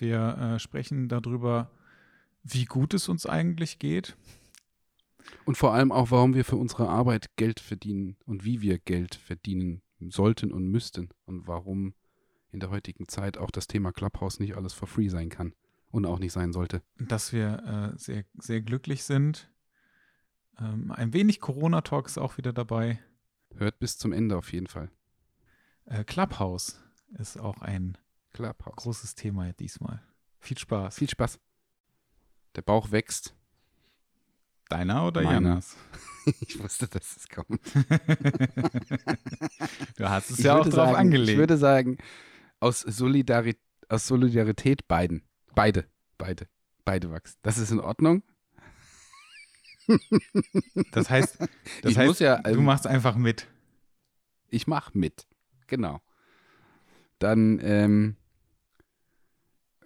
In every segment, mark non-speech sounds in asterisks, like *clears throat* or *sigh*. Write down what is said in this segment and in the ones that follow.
Wir äh, sprechen darüber, wie gut es uns eigentlich geht. Und vor allem auch, warum wir für unsere Arbeit Geld verdienen und wie wir Geld verdienen sollten und müssten und warum in der heutigen Zeit auch das Thema Clubhouse nicht alles for free sein kann und auch nicht sein sollte. Dass wir äh, sehr, sehr glücklich sind. Ähm, ein wenig Corona-Talk ist auch wieder dabei. Hört bis zum Ende auf jeden Fall. Äh, Clubhouse ist auch ein Clubhouse. großes Thema diesmal. Viel Spaß. Viel Spaß. Der Bauch wächst. Deiner oder. Janas? *laughs* ich wusste, dass es kommt. *laughs* Du hast es Ich ja auch drauf sagen, angelegt. Ich würde sagen, aus, Solidari aus Solidarität beiden. Beide. Beide. Beide wachsen. Das ist in Ordnung. *laughs* das heißt, das Ich heißt muss ja, du ähm, machst einfach mit. Ich mache mit. Genau. Dann, ähm,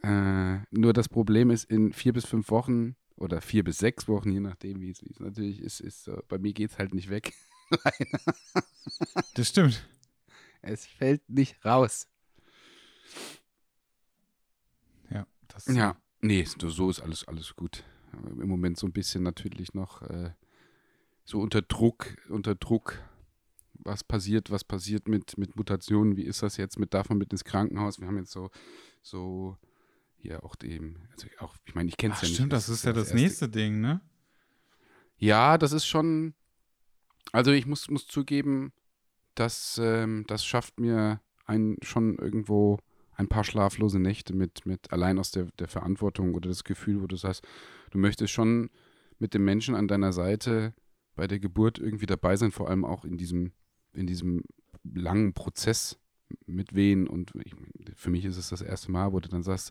äh, nur das Problem ist, in vier bis fünf Wochen oder vier bis sechs Wochen, je nachdem, wie es natürlich ist, ist äh, bei mir geht es halt nicht weg. *laughs* Das stimmt. es fällt nicht raus. Ja, das Ja, nee, so so ist alles, alles gut. Im Moment so ein bisschen natürlich noch äh, so unter Druck, unter Druck, was passiert, was passiert mit, mit Mutationen, wie ist das jetzt mit, darf man mit ins Krankenhaus? Wir haben jetzt so, so hier auch dem, also auch, ich meine, ich kenne es ja nicht. stimmt, das ist ja das erste- nächste Ding, ne? Ja, das ist schon, also ich muss, muss zugeben, dass ähm, das schafft mir ein, schon irgendwo ein paar schlaflose Nächte mit, mit allein aus der, der Verantwortung oder das Gefühl, wo du sagst, du möchtest schon mit dem Menschen an deiner Seite bei der Geburt irgendwie dabei sein, vor allem auch in diesem, in diesem langen Prozess mit Wehen und ich, für mich ist es das erste Mal, wo du dann sagst,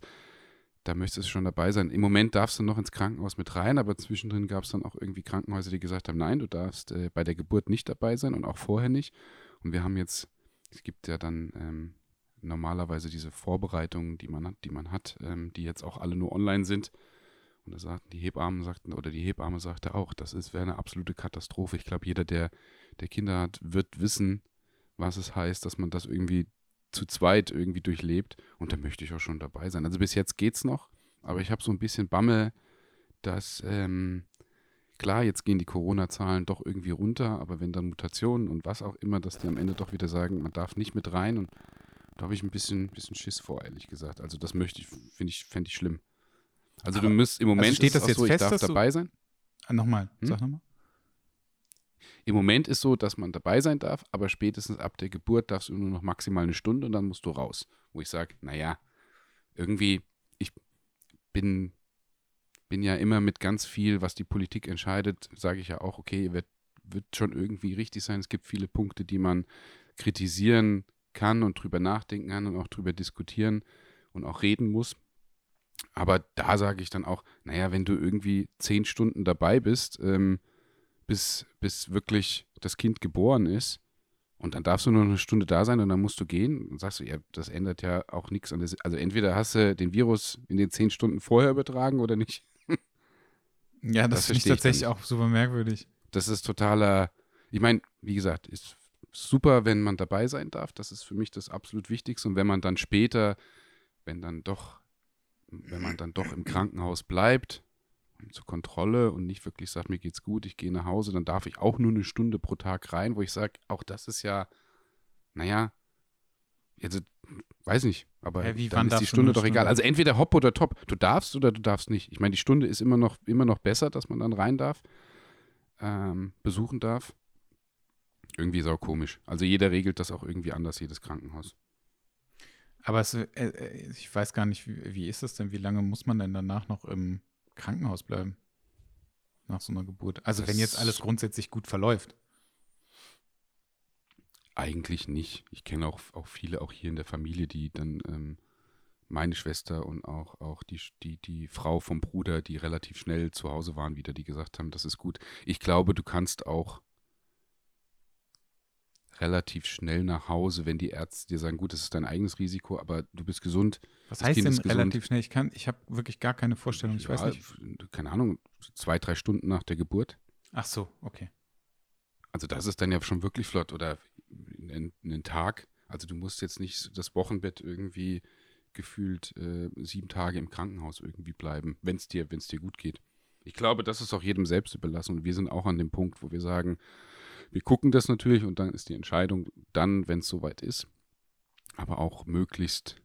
da möchtest du schon dabei sein. Im Moment darfst du noch ins Krankenhaus mit rein, aber zwischendrin gab es dann auch irgendwie Krankenhäuser, die gesagt haben, nein, du darfst äh, bei der Geburt nicht dabei sein und auch vorher nicht. Und wir haben jetzt, es gibt ja dann ähm, normalerweise diese Vorbereitungen, die man hat, die man hat, ähm, die jetzt auch alle nur online sind. Und da sagten die Hebammen sagten, oder die Hebamme sagte auch, das ist wäre eine absolute Katastrophe. Ich glaube, jeder, der, der Kinder hat, wird wissen, was es heißt, dass man das irgendwie zu zweit irgendwie durchlebt. Und da möchte ich auch schon dabei sein. Also bis jetzt geht's noch, aber ich habe so ein bisschen Bammel, dass ähm, klar, jetzt gehen die Corona-Zahlen doch irgendwie runter, aber wenn dann Mutationen und was auch immer, dass die am Ende doch wieder sagen, man darf nicht mit rein und da habe ich ein bisschen, bisschen Schiss vor, ehrlich gesagt. Also das möchte ich, finde ich, fände ich schlimm. Also Aber- du müsst im Moment steht ist das jetzt so, fest, ich darf dabei sein. Ah, nochmal, Hm? sag nochmal. Im Moment ist so, dass man dabei sein darf, aber spätestens ab der Geburt darfst du nur noch maximal eine Stunde und dann musst du raus. Wo ich sage, naja, irgendwie, ich bin, bin ja immer mit ganz viel, was die Politik entscheidet, sage ich ja auch, okay, wird, wird schon irgendwie richtig sein. Es gibt viele Punkte, die man kritisieren kann und drüber nachdenken kann und auch drüber diskutieren und auch reden muss. Aber da sage ich dann auch, naja, wenn du irgendwie zehn Stunden dabei bist, ähm, bis, bis wirklich das Kind geboren ist. Und dann darfst du nur eine Stunde da sein und dann musst du gehen. Und sagst du, ja, das ändert ja auch nichts an der. Si- Also entweder hast du den Virus in den zehn Stunden vorher übertragen oder nicht. Ja, das, Das finde ich tatsächlich auch super merkwürdig. Das ist totaler. Ich meine, wie gesagt, ist super, wenn man dabei sein darf. Das ist für mich das absolut Wichtigste. Und wenn man dann später, wenn dann doch, wenn man dann doch im Krankenhaus bleibt, zur Kontrolle und nicht wirklich sagt, mir geht's gut, ich gehe nach Hause, dann darf ich auch nur eine Stunde pro Tag rein, wo ich sage, auch das ist ja, naja, also, weiß nicht, aber wie, dann ist die Stunde doch eine egal. Stunde? Also entweder hopp oder top. Du darfst oder du darfst nicht. Ich meine, die Stunde ist immer noch, immer noch besser, dass man dann rein darf, ähm, besuchen darf. Irgendwie ist auch komisch. Also jeder regelt das auch irgendwie anders, jedes Krankenhaus. Aber es, äh, äh, ich weiß gar nicht, wie, wie ist das denn? Wie lange muss man denn danach noch im Krankenhaus bleiben? Nach so einer Geburt. Also, wenn jetzt Das- alles grundsätzlich gut verläuft. Eigentlich nicht. Ich kenne auch, auch viele, auch hier in der Familie, die dann ähm, meine Schwester und auch, auch die, die, die Frau vom Bruder, die relativ schnell zu Hause waren, wieder, die gesagt haben, das ist gut. Ich glaube, du kannst auch relativ schnell nach Hause, wenn die Ärzte dir sagen, gut, das ist dein eigenes Risiko, aber du bist gesund. Was heißt Kind denn gesund. relativ schnell? Ich kann, ich habe wirklich gar keine Vorstellung. Ich weiß Ja, nicht. f- Keine Ahnung, zwei, drei Stunden nach der Geburt. Ach so, okay. Also das ist dann ja schon wirklich flott oder einen, einen Tag. Also du musst jetzt nicht das Wochenbett irgendwie gefühlt äh, sieben Tage im Krankenhaus irgendwie bleiben, wenn es dir, wenn's dir gut geht. Ich glaube, das ist auch jedem selbst überlassen. Und wir sind auch an dem Punkt, wo wir sagen, wir gucken das natürlich und dann ist die Entscheidung dann, wenn es soweit ist, aber auch möglichst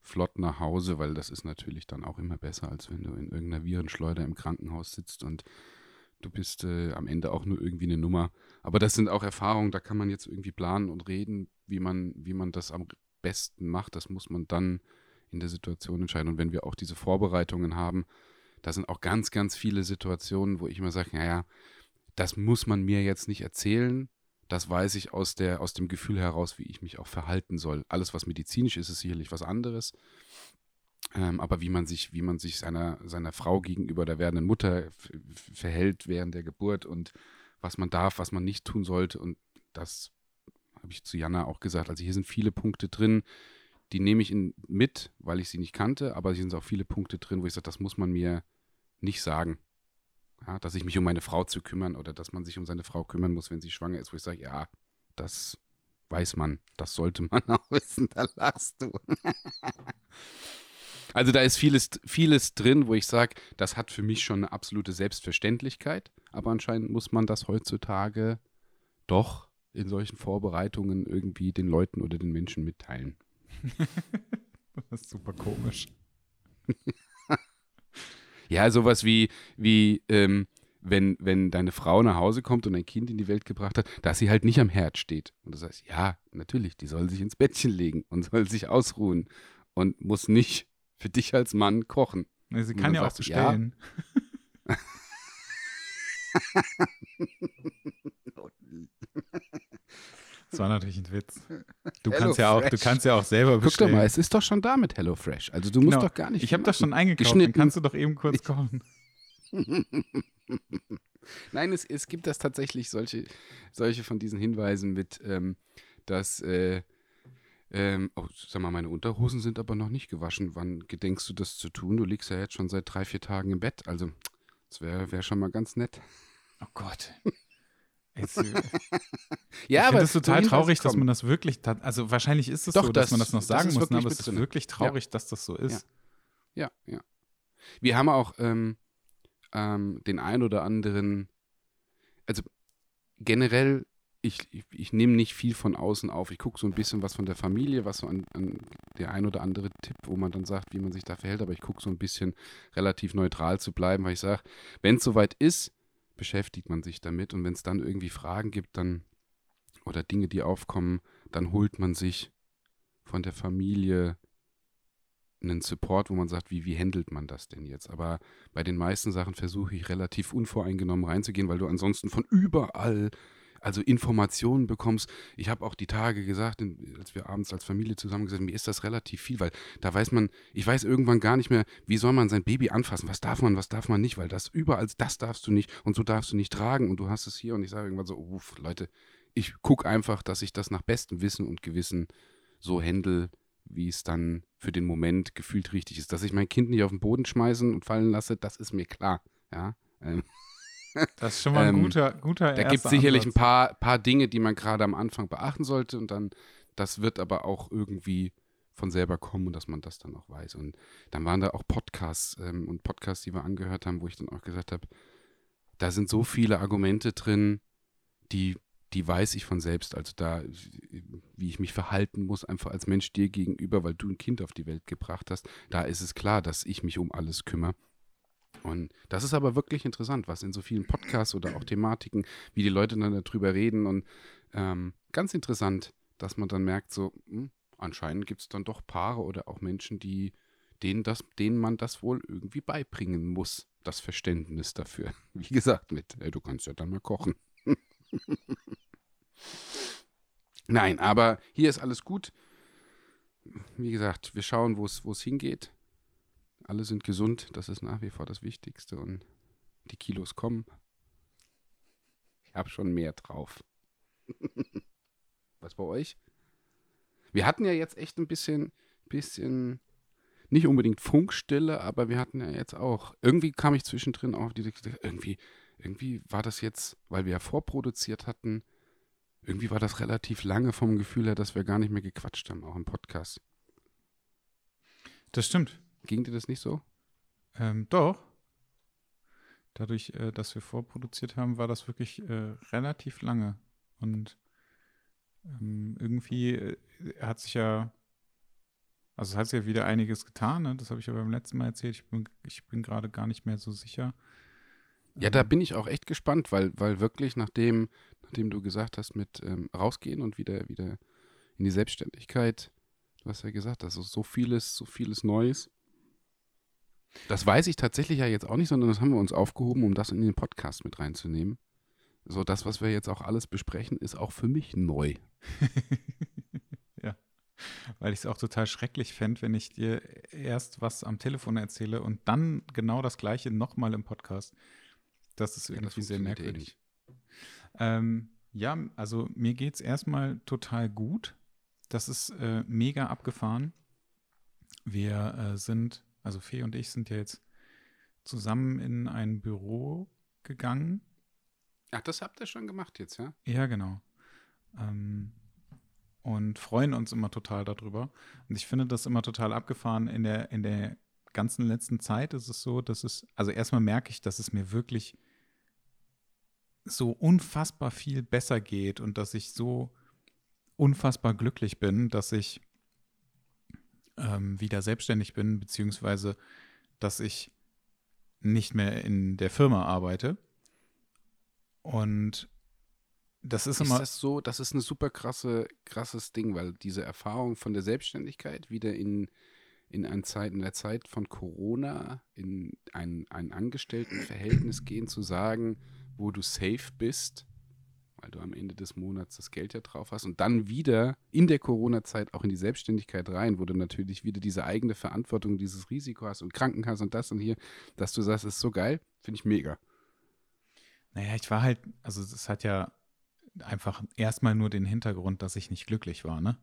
flott nach Hause, weil das ist natürlich dann auch immer besser, als wenn du in irgendeiner Virenschleuder im Krankenhaus sitzt und du bist äh, am Ende auch nur irgendwie eine Nummer. Aber das sind auch Erfahrungen, da kann man jetzt irgendwie planen und reden, wie man, wie man das am besten macht. Das muss man dann in der Situation entscheiden. Und wenn wir auch diese Vorbereitungen haben, da sind auch ganz, ganz viele Situationen, wo ich immer sage, naja, das muss man mir jetzt nicht erzählen. Das weiß ich aus, der, aus dem Gefühl heraus, wie ich mich auch verhalten soll. Alles, was medizinisch ist, ist sicherlich was anderes. Ähm, aber wie man sich, wie man sich seiner, seiner Frau gegenüber der werdenden Mutter verhält während der Geburt und was man darf, was man nicht tun sollte. Und das habe ich zu Jana auch gesagt. Also hier sind viele Punkte drin, die nehme ich in, mit, weil ich sie nicht kannte, aber hier sind auch viele Punkte drin, wo ich sage, das muss man mir nicht sagen. Ja, dass ich mich um meine Frau zu kümmern oder dass man sich um seine Frau kümmern muss, wenn sie schwanger ist, wo ich sage, ja, das weiß man, das sollte man *laughs* auch wissen, da lachst du. *laughs* also da ist vieles, vieles drin, wo ich sage, das hat für mich schon eine absolute Selbstverständlichkeit, aber anscheinend muss man das heutzutage doch in solchen Vorbereitungen irgendwie den Leuten oder den Menschen mitteilen. *laughs* das ist super komisch. Ja, sowas wie, wie ähm, wenn, wenn deine Frau nach Hause kommt und ein Kind in die Welt gebracht hat, dass sie halt nicht am Herd steht. Und du sagst, ja, natürlich, die soll sich ins Bettchen legen und *laughs* soll sich ausruhen und muss nicht für dich als Mann kochen. Sie kann ja auch bestellen. *laughs* *laughs* Ja. Das war natürlich ein Witz. Du Hello *laughs* kannst ja auch, du kannst ja auch selber bestellen. Guck doch mal, es ist doch schon da mit HelloFresh. Also du musst genau. doch gar nicht. Ich habe das schon eingekauft. Dann kannst du doch eben kurz kochen. *laughs* Nein, es, es gibt das tatsächlich solche, solche von diesen Hinweisen mit, ähm, dass äh, ähm, oh, sag mal, meine Unterhosen sind aber noch nicht gewaschen. Wann gedenkst du das zu tun? Du liegst ja jetzt schon seit drei, vier Tagen im Bett. Also, das wäre wär schon mal ganz nett. Oh Gott. *laughs* Jetzt, äh, *laughs* ja, ich aber es ist total traurig, dass man das wirklich, also wahrscheinlich ist es Doch, so, dass das, man das noch sagen das muss, aber es ist wirklich traurig, ja. dass das so ist. Ja, ja. ja. Wir haben auch ähm, ähm, den ein oder anderen, also generell, ich, ich, ich nehme nicht viel von außen auf. Ich gucke so ein bisschen was von der Familie, was so an, an, der ein oder andere Tipp, wo man dann sagt, wie man sich da verhält, aber ich gucke so ein bisschen relativ neutral zu bleiben, weil ich sage, wenn es soweit ist, beschäftigt man sich damit und wenn es dann irgendwie Fragen gibt, dann oder Dinge, die aufkommen, dann holt man sich von der Familie einen Support, wo man sagt, wie, wie handelt man das denn jetzt? Aber bei den meisten Sachen versuche ich relativ unvoreingenommen reinzugehen, weil du ansonsten von überall also Informationen bekommst. Ich habe auch die Tage gesagt, als wir abends als Familie zusammen gesagt haben, mir ist das relativ viel, weil da weiß man, ich weiß irgendwann gar nicht mehr, wie soll man sein Baby anfassen, was darf man, was darf man nicht, weil das überall, das darfst du nicht und so darfst du nicht tragen und du hast es hier und ich sage irgendwann so, uff, Leute, ich gucke einfach, dass ich das nach bestem Wissen und Gewissen so handle, wie es dann für den Moment gefühlt richtig ist. Dass ich mein Kind nicht auf den Boden schmeißen und fallen lasse, das ist mir klar. Ja. Ähm. Das ist schon mal ein ähm, guter, guter Da gibt es sicherlich Ansatz. ein paar, paar Dinge, die man gerade am Anfang beachten sollte und dann, das wird aber auch irgendwie von selber kommen und dass man das dann auch weiß. Und dann waren da auch Podcasts ähm, und Podcasts, die wir angehört haben, wo ich dann auch gesagt habe, da sind so viele Argumente drin, die, die weiß ich von selbst. Also da, wie ich mich verhalten muss, einfach als Mensch dir gegenüber, weil du ein Kind auf die Welt gebracht hast, da ist es klar, dass ich mich um alles kümmere. Und das ist aber wirklich interessant, was in so vielen Podcasts oder auch Thematiken, wie die Leute dann darüber reden. Und ähm, ganz interessant, dass man dann merkt, so, mh, hm, anscheinend gibt es dann doch Paare oder auch Menschen, die, denen, das, denen man das wohl irgendwie beibringen muss, das Verständnis dafür. *laughs* Wie gesagt, mit, ey, du kannst ja dann mal kochen. *laughs* Nein, aber hier ist alles gut. Wie gesagt, wir schauen, wo es hingeht. Alle sind gesund, das ist nach wie vor das Wichtigste und die Kilos kommen. Ich habe schon mehr drauf. *laughs* Was bei euch? Wir hatten ja jetzt echt ein bisschen, bisschen, nicht unbedingt Funkstille, aber wir hatten ja jetzt auch, irgendwie kam ich zwischendrin auf diese, irgendwie, irgendwie war das jetzt, weil wir ja vorproduziert hatten, irgendwie war das relativ lange vom Gefühl her, dass wir gar nicht mehr gequatscht haben, auch im Podcast. Das stimmt. Ging dir das nicht so? Ähm, doch. Dadurch, äh, dass wir vorproduziert haben, war das wirklich äh, relativ lange. Und ähm, irgendwie äh, hat sich ja, also es hat sich ja wieder einiges getan, ne? das habe ich ja beim letzten Mal erzählt. Ich bin, ich bin gerade gar nicht mehr so sicher. Ja, da bin ich auch echt gespannt, weil, weil wirklich, nachdem, nachdem du gesagt hast, mit ähm, rausgehen und wieder, wieder in die Selbstständigkeit, du hast ja gesagt, also so vieles, so vieles Neues. Das weiß ich tatsächlich ja jetzt auch nicht, sondern das haben wir uns aufgehoben, um das in den Podcast mit reinzunehmen. So, das, was wir jetzt auch alles besprechen, ist auch für mich neu. *laughs* ja. Weil ich es auch total schrecklich fände, wenn ich dir erst was am Telefon erzähle und dann genau das Gleiche nochmal im Podcast. Das ist irgendwie ja, das sehr merkwürdig. Ähm, ja, also mir geht es erstmal total gut. Das ist äh, mega abgefahren. Wir äh, sind, also Fee und ich sind ja jetzt zusammen in ein Büro gegangen. Ach, das habt ihr schon gemacht jetzt, ja? Ja, genau. Ähm, und freuen uns immer total darüber. Und ich finde das immer total abgefahren. In der, in der ganzen letzten Zeit ist es so, dass es, also erstmal merke ich, dass es mir wirklich so unfassbar viel besser geht und dass ich so unfassbar glücklich bin, dass ich ähm, wieder selbstständig bin, beziehungsweise dass ich nicht mehr in der Firma arbeite. Und das ist, ist immer. Das so, das ist eine super krasse, krasses Ding, weil diese Erfahrung von der Selbstständigkeit wieder in, in, ein Zeit, in der Zeit von Corona in ein, ein Angestelltenverhältnis gehen, zu sagen, wo du safe bist, weil du am Ende des Monats das Geld ja drauf hast und dann wieder in der Corona-Zeit auch in die Selbstständigkeit rein, wo du natürlich wieder diese eigene Verantwortung, dieses Risiko hast und Krankenkasse und das und hier, dass du sagst, ist so geil, finde ich mega. Naja, ich war halt, also es hat ja einfach erstmal nur den Hintergrund, dass ich nicht glücklich war, ne?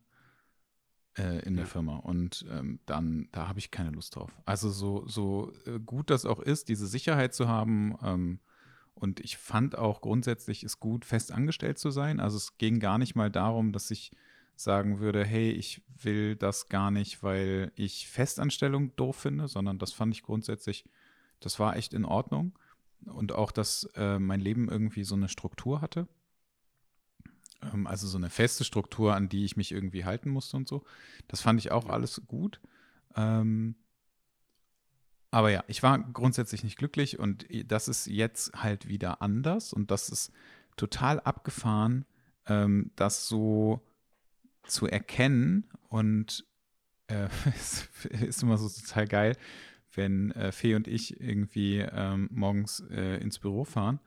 Äh, in der Firma. Und ähm, dann, da habe ich keine Lust drauf. Also so, so äh, gut das auch ist, diese Sicherheit zu haben, ähm, und ich fand auch grundsätzlich es gut, fest angestellt zu sein. Also es ging gar nicht mal darum, dass ich sagen würde, hey, ich will das gar nicht, weil ich Festanstellung doof finde, sondern das fand ich grundsätzlich, das war echt in Ordnung. Und auch, dass äh, mein Leben irgendwie so eine Struktur hatte. Ähm, also so eine feste Struktur, an die ich mich irgendwie halten musste und so. Das fand ich auch alles gut. Ähm, aber ja, ich war grundsätzlich nicht glücklich und das ist jetzt halt wieder anders und das ist total abgefahren, ähm, das so zu erkennen und äh, *laughs* es ist immer so total geil, wenn äh, Fee und ich irgendwie ähm, morgens äh, ins Büro fahren,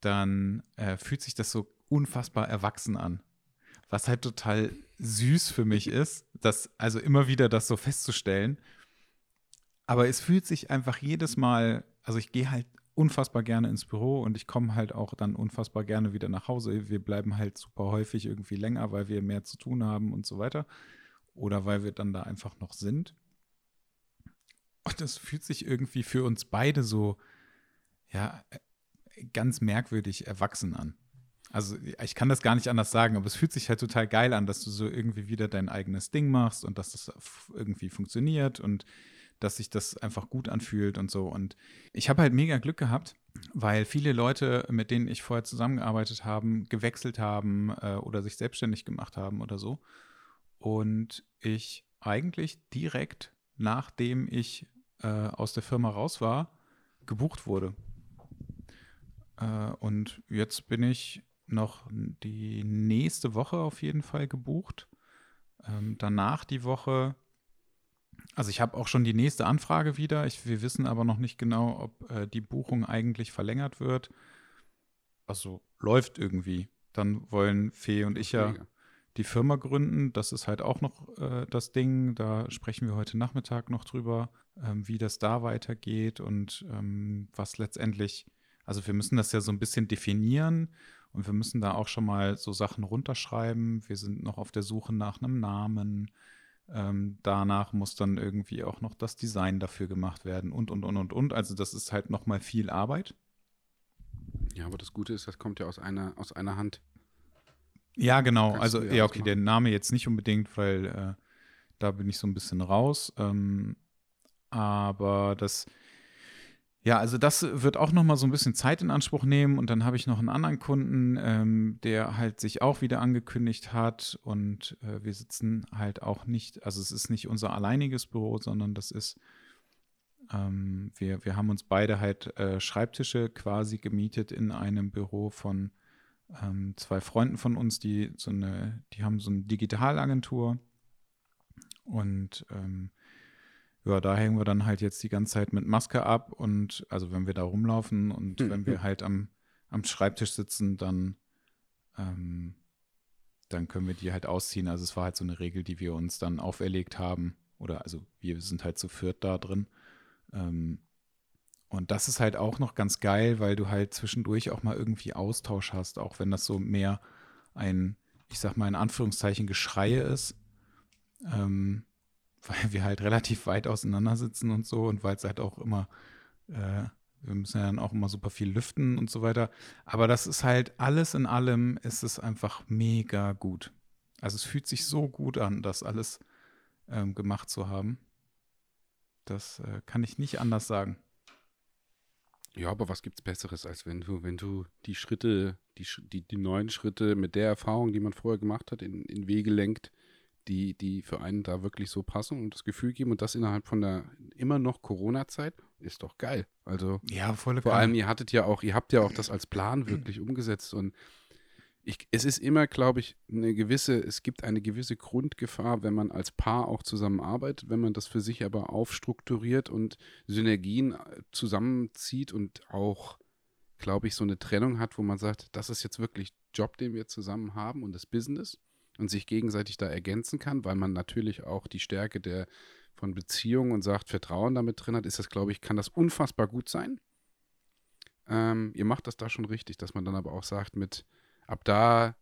dann äh, fühlt sich das so unfassbar erwachsen an. Was halt total süß für mich ist, das also immer wieder das so festzustellen aber es fühlt sich einfach jedes Mal, also ich gehe halt unfassbar gerne ins Büro und ich komme halt auch dann unfassbar gerne wieder nach Hause. Wir bleiben halt super häufig irgendwie länger, weil wir mehr zu tun haben und so weiter. Oder weil wir dann da einfach noch sind. Und das fühlt sich irgendwie für uns beide so, ja, ganz merkwürdig erwachsen an. Also ich kann das gar nicht anders sagen, aber es fühlt sich halt total geil an, dass du so irgendwie wieder dein eigenes Ding machst und dass das irgendwie funktioniert und dass sich das einfach gut anfühlt und so. Und ich habe halt mega Glück gehabt, weil viele Leute, mit denen ich vorher zusammengearbeitet habe, gewechselt haben äh, oder sich selbstständig gemacht haben oder so. Und ich eigentlich direkt, nachdem ich äh, aus der Firma raus war, gebucht wurde. Äh, und jetzt bin ich noch die nächste Woche auf jeden Fall gebucht. Ähm, danach die Woche also ich habe auch schon die nächste Anfrage wieder. Ich, wir wissen aber noch nicht genau, ob äh, die Buchung eigentlich verlängert wird. Also läuft irgendwie. Dann wollen Fee und ich ja die Firma gründen. Das ist halt auch noch äh, das Ding. Da sprechen wir heute Nachmittag noch drüber, ähm, wie das da weitergeht und ähm, was letztendlich, also wir müssen das ja so ein bisschen definieren und wir müssen da auch schon mal so Sachen runterschreiben. Wir sind noch auf der Suche nach einem Namen. Ähm, danach muss dann irgendwie auch noch das Design dafür gemacht werden und, und, und, und, und. Also das ist halt nochmal viel Arbeit. Ja, aber das Gute ist, das kommt ja aus einer, aus einer Hand. Ja, genau. also, ja, okay, machen. der Name jetzt nicht unbedingt, weil äh, Da bin ich so ein bisschen raus. Ähm, aber das, ja, also das wird auch noch mal so ein bisschen Zeit in Anspruch nehmen. Und dann habe ich noch einen anderen Kunden, ähm, der halt sich auch wieder angekündigt hat. Und äh, wir sitzen halt auch nicht, also es ist nicht unser alleiniges Büro, sondern das ist, ähm, wir, wir haben uns beide halt äh, Schreibtische quasi gemietet in einem Büro von ähm, zwei Freunden von uns, die so eine, die haben so eine Digitalagentur. Und ähm, ja, da hängen wir dann halt jetzt die ganze Zeit mit Maske ab und also wenn wir da rumlaufen und mhm. wenn wir halt am, am Schreibtisch sitzen, dann, ähm, dann können wir die halt ausziehen. Also es war halt so eine Regel, die wir uns dann auferlegt haben. Oder also wir sind halt zu viert da drin. Ähm, und das ist halt auch noch ganz geil, weil du halt zwischendurch auch mal irgendwie Austausch hast, auch wenn das so mehr ein, ich sag mal in Anführungszeichen, Geschreie ist. Ähm, *laughs* weil wir halt relativ weit auseinander sitzen und so und weil es halt auch immer, äh, wir müssen ja dann auch immer super viel lüften und so weiter. Aber das ist halt alles in allem ist es einfach mega gut. Also es fühlt sich so gut an, das alles ähm, gemacht zu haben. Das äh, kann ich nicht anders sagen. Ja, aber was gibt's Besseres, als wenn du, wenn du die Schritte, die, die, die neuen Schritte mit der Erfahrung, die man vorher gemacht hat, in, in Wege lenkt, die, die für einen da wirklich so passen und das Gefühl geben und das innerhalb von der immer noch Corona-Zeit ist doch geil. Also ja, volle vor allem ihr hattet ja auch, ihr habt ja auch das als Plan *clears throat* wirklich umgesetzt und ich, es ist immer, glaube ich, eine gewisse, es gibt eine gewisse Grundgefahr, wenn man als Paar auch zusammenarbeitet, wenn man das für sich aber aufstrukturiert und Synergien äh, zusammenzieht und auch, glaube ich, so eine Trennung hat, wo man sagt, das ist jetzt wirklich Job, den wir zusammen haben und das Business und sich gegenseitig da ergänzen kann, weil man natürlich auch die Stärke der von Beziehungen und sagt, Vertrauen damit drin hat, ist das, glaube ich, kann das unfassbar gut sein. Ähm, ihr macht das da schon richtig, dass man dann aber auch sagt, mit ab da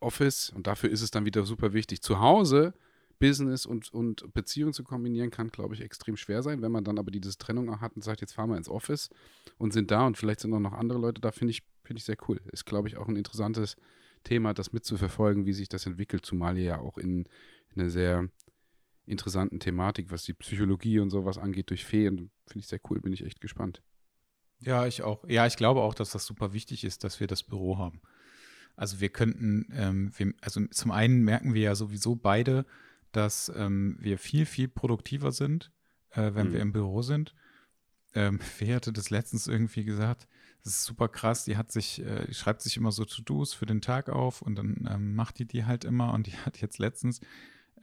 Office, und dafür ist es dann wieder super wichtig, zu Hause Business und, und Beziehung zu kombinieren, kann, glaube ich, extrem schwer sein. Wenn man dann aber diese Trennung auch hat und sagt, jetzt fahren wir ins Office und sind da und vielleicht sind auch noch andere Leute da, finde ich, finde ich sehr cool. Ist, glaube ich, auch ein interessantes Thema, das mitzuverfolgen, wie sich das entwickelt, zumal ihr ja auch in, in einer sehr interessanten Thematik, was die Psychologie und sowas angeht, durch Feen. Finde ich sehr cool, bin ich echt gespannt. Ja, ich auch. Ja, ich glaube auch, dass das super wichtig ist, dass wir das Büro haben. Also wir könnten, ähm, wir, also zum einen merken wir ja sowieso beide, dass ähm, wir viel, viel produktiver sind, äh, wenn mhm. wir im Büro sind. Ähm, *laughs* wer hatte das letztens irgendwie gesagt? Das ist super krass. Die hat sich, äh, die schreibt sich immer so To-Dos für den Tag auf und dann ähm, macht die die halt immer. Und die *laughs* hat jetzt letztens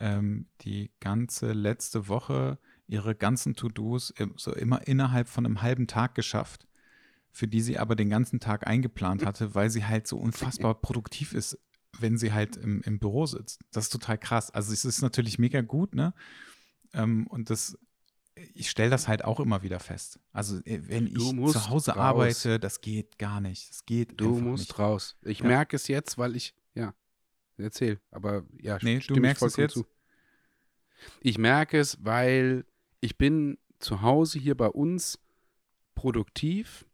ähm, die ganze letzte Woche ihre ganzen To-Dos so immer innerhalb von einem halben Tag geschafft, für die sie aber den ganzen Tag eingeplant hatte, weil sie halt so unfassbar produktiv ist, wenn sie halt im, im Büro sitzt. Das ist total krass. Also es ist natürlich mega gut, ne? Ähm, und das ich stelle das halt auch immer wieder fest. Also äh, wenn ich zu Hause raus. arbeite, das geht gar nicht. Das geht Du musst nicht. raus. Ich ja. merke es jetzt, weil ich, ja, erzähl, aber ja, nee, du merkst es jetzt. Zu. Ich merke es, weil ich bin zu Hause hier bei uns produktiv.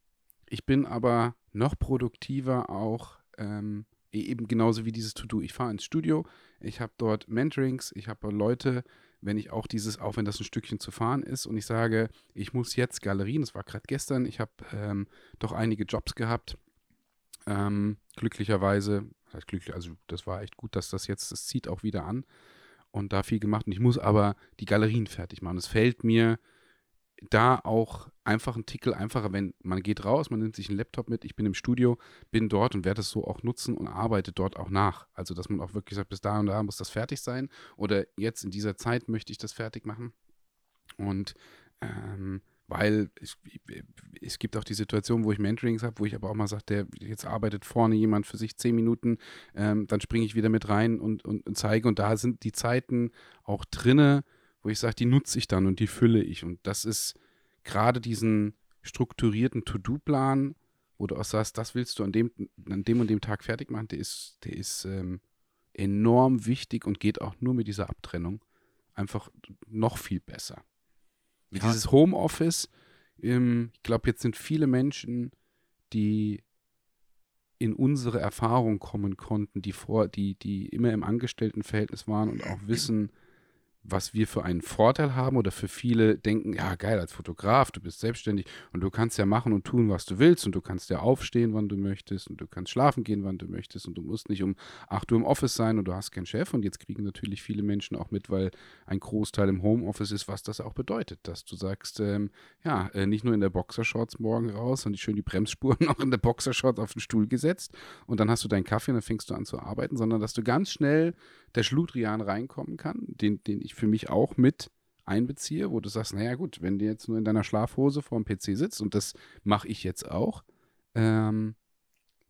Ich bin aber noch produktiver auch ähm, e-, eben genauso wie dieses To-Do. Ich fahre ins Studio, ich habe dort Mentorings, ich habe Leute, wenn ich auch dieses, auch wenn das ein Stückchen zu fahren ist und ich sage, ich muss jetzt Galerien, das war gerade gestern, ich habe ähm, doch einige Jobs gehabt, ähm, glücklicherweise, glücklich, also das war echt gut, dass das jetzt, das zieht auch wieder an und da viel gemacht und ich muss aber die Galerien fertig machen. Es fällt mir da auch einfach ein Tickel einfacher, wenn man geht raus, man nimmt sich einen Laptop mit, ich bin im Studio, bin dort und werde es so auch nutzen und arbeite dort auch nach. Also, dass man auch wirklich sagt, bis da und da muss das fertig sein oder jetzt in dieser Zeit möchte ich das fertig machen. Und ähm, weil es, es, gibt auch die Situation, wo ich Mentorings habe, wo ich aber auch mal sage, der jetzt arbeitet vorne jemand für sich zehn Minuten, ähm, dann springe ich wieder mit rein und, und, und, zeige. Und da sind die Zeiten auch drinne, wo ich sage, die nutze ich dann und die fülle ich. Und das ist gerade diesen strukturierten To-Do-Plan, wo du auch sagst, das willst du an dem, an dem und dem Tag fertig machen, der ist, der ist ähm, enorm wichtig und geht auch nur mit dieser Abtrennung einfach noch viel besser. Ja. Dieses Homeoffice, ähm, ich glaube, jetzt sind viele Menschen, die in unsere Erfahrung kommen konnten, die vor, die, die immer im Angestelltenverhältnis waren und auch wissen, was wir für einen Vorteil haben oder für viele denken, ja geil, als Fotograf, du bist selbstständig und du kannst ja machen und tun, was du willst und du kannst ja aufstehen, wann du möchtest und du kannst schlafen gehen, wann du möchtest und du musst nicht um 8 Uhr im Office sein und du hast keinen Chef und jetzt kriegen natürlich viele Menschen auch mit, weil ein Großteil im Homeoffice ist, was das auch bedeutet, dass du sagst, ähm, ja, äh, nicht nur in der Boxershorts morgen raus und schön die Bremsspuren *laughs* auch in der Boxershorts auf den Stuhl gesetzt und dann hast du deinen Kaffee und dann fängst du an zu arbeiten, sondern dass du ganz schnell der Schludrian reinkommen kann, den, den ich für mich auch mit einbeziehe, wo du sagst, naja gut, wenn du jetzt nur in deiner Schlafhose vor dem PC sitzt, und das mache ich jetzt auch, ähm,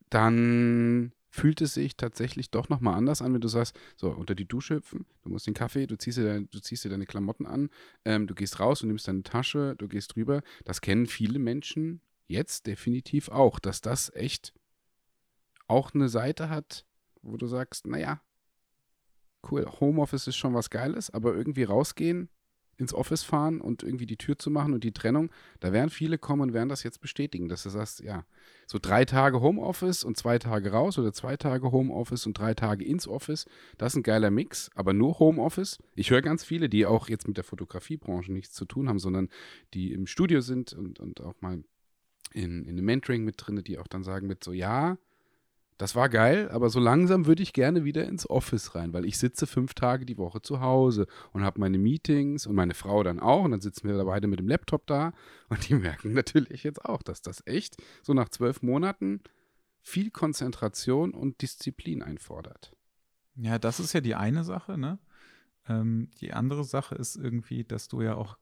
dann fühlt es sich tatsächlich doch nochmal anders an, wenn du sagst, so, unter die Dusche hüpfen, du musst den Kaffee, du ziehst dir, deine, du ziehst dir deine Klamotten an, ähm, du gehst raus und nimmst deine Tasche, du gehst drüber. Das kennen viele Menschen jetzt definitiv auch, dass das echt auch eine Seite hat, wo du sagst, naja, cool, Homeoffice ist schon was Geiles, aber irgendwie rausgehen, ins Office fahren und irgendwie die Tür zu machen und die Trennung, da werden viele kommen und werden das jetzt bestätigen, dass du sagst, ja, so drei Tage Homeoffice und zwei Tage raus oder zwei Tage Homeoffice und drei Tage ins Office, das ist ein geiler Mix, aber nur Homeoffice. Ich höre ganz viele, die auch jetzt mit der Fotografiebranche nichts zu tun haben, sondern die im Studio sind und, und auch mal in, in einem Mentoring mit drin, die auch dann sagen mit so, ja, das war geil, aber so langsam würde ich gerne wieder ins Office rein, weil ich sitze fünf Tage die Woche zu Hause und habe meine Meetings und meine Frau dann auch und dann sitzen wir da beide mit dem Laptop da und die *laughs* merken natürlich jetzt auch, dass das echt so nach zwölf Monaten viel Konzentration und Disziplin einfordert. Ja, das ist ja die eine Sache, ne? Ähm, die andere Sache ist irgendwie, dass du ja auch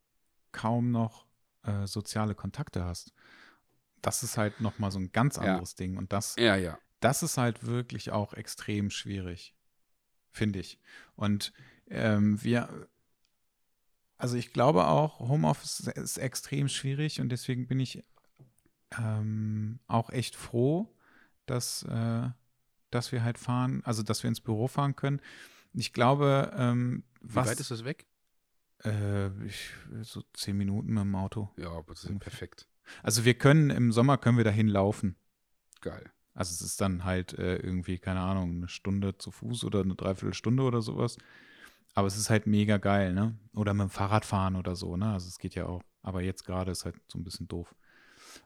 kaum noch äh, soziale Kontakte hast. Das ist halt nochmal so ein ganz anderes ja. Ding und das ja, ja das ist halt wirklich auch extrem schwierig, finde ich. Und ähm, wir, also ich glaube auch, Homeoffice ist extrem schwierig und deswegen bin ich ähm, auch echt froh, dass, äh, dass wir halt fahren, also dass wir ins Büro fahren können. Ich glaube, ähm, was. Wie weit ist das weg? Äh, ich, so zehn Minuten mit dem Auto. Ja, aber das ist perfekt. Also wir können im Sommer können wir dahin laufen. Geil. Also es ist dann halt äh, irgendwie, keine Ahnung, eine Stunde zu Fuß oder eine Dreiviertelstunde oder sowas. Aber es ist halt mega geil, ne? Oder mit dem Fahrrad fahren oder so, ne? Also es geht ja auch. Aber jetzt gerade ist halt so ein bisschen doof.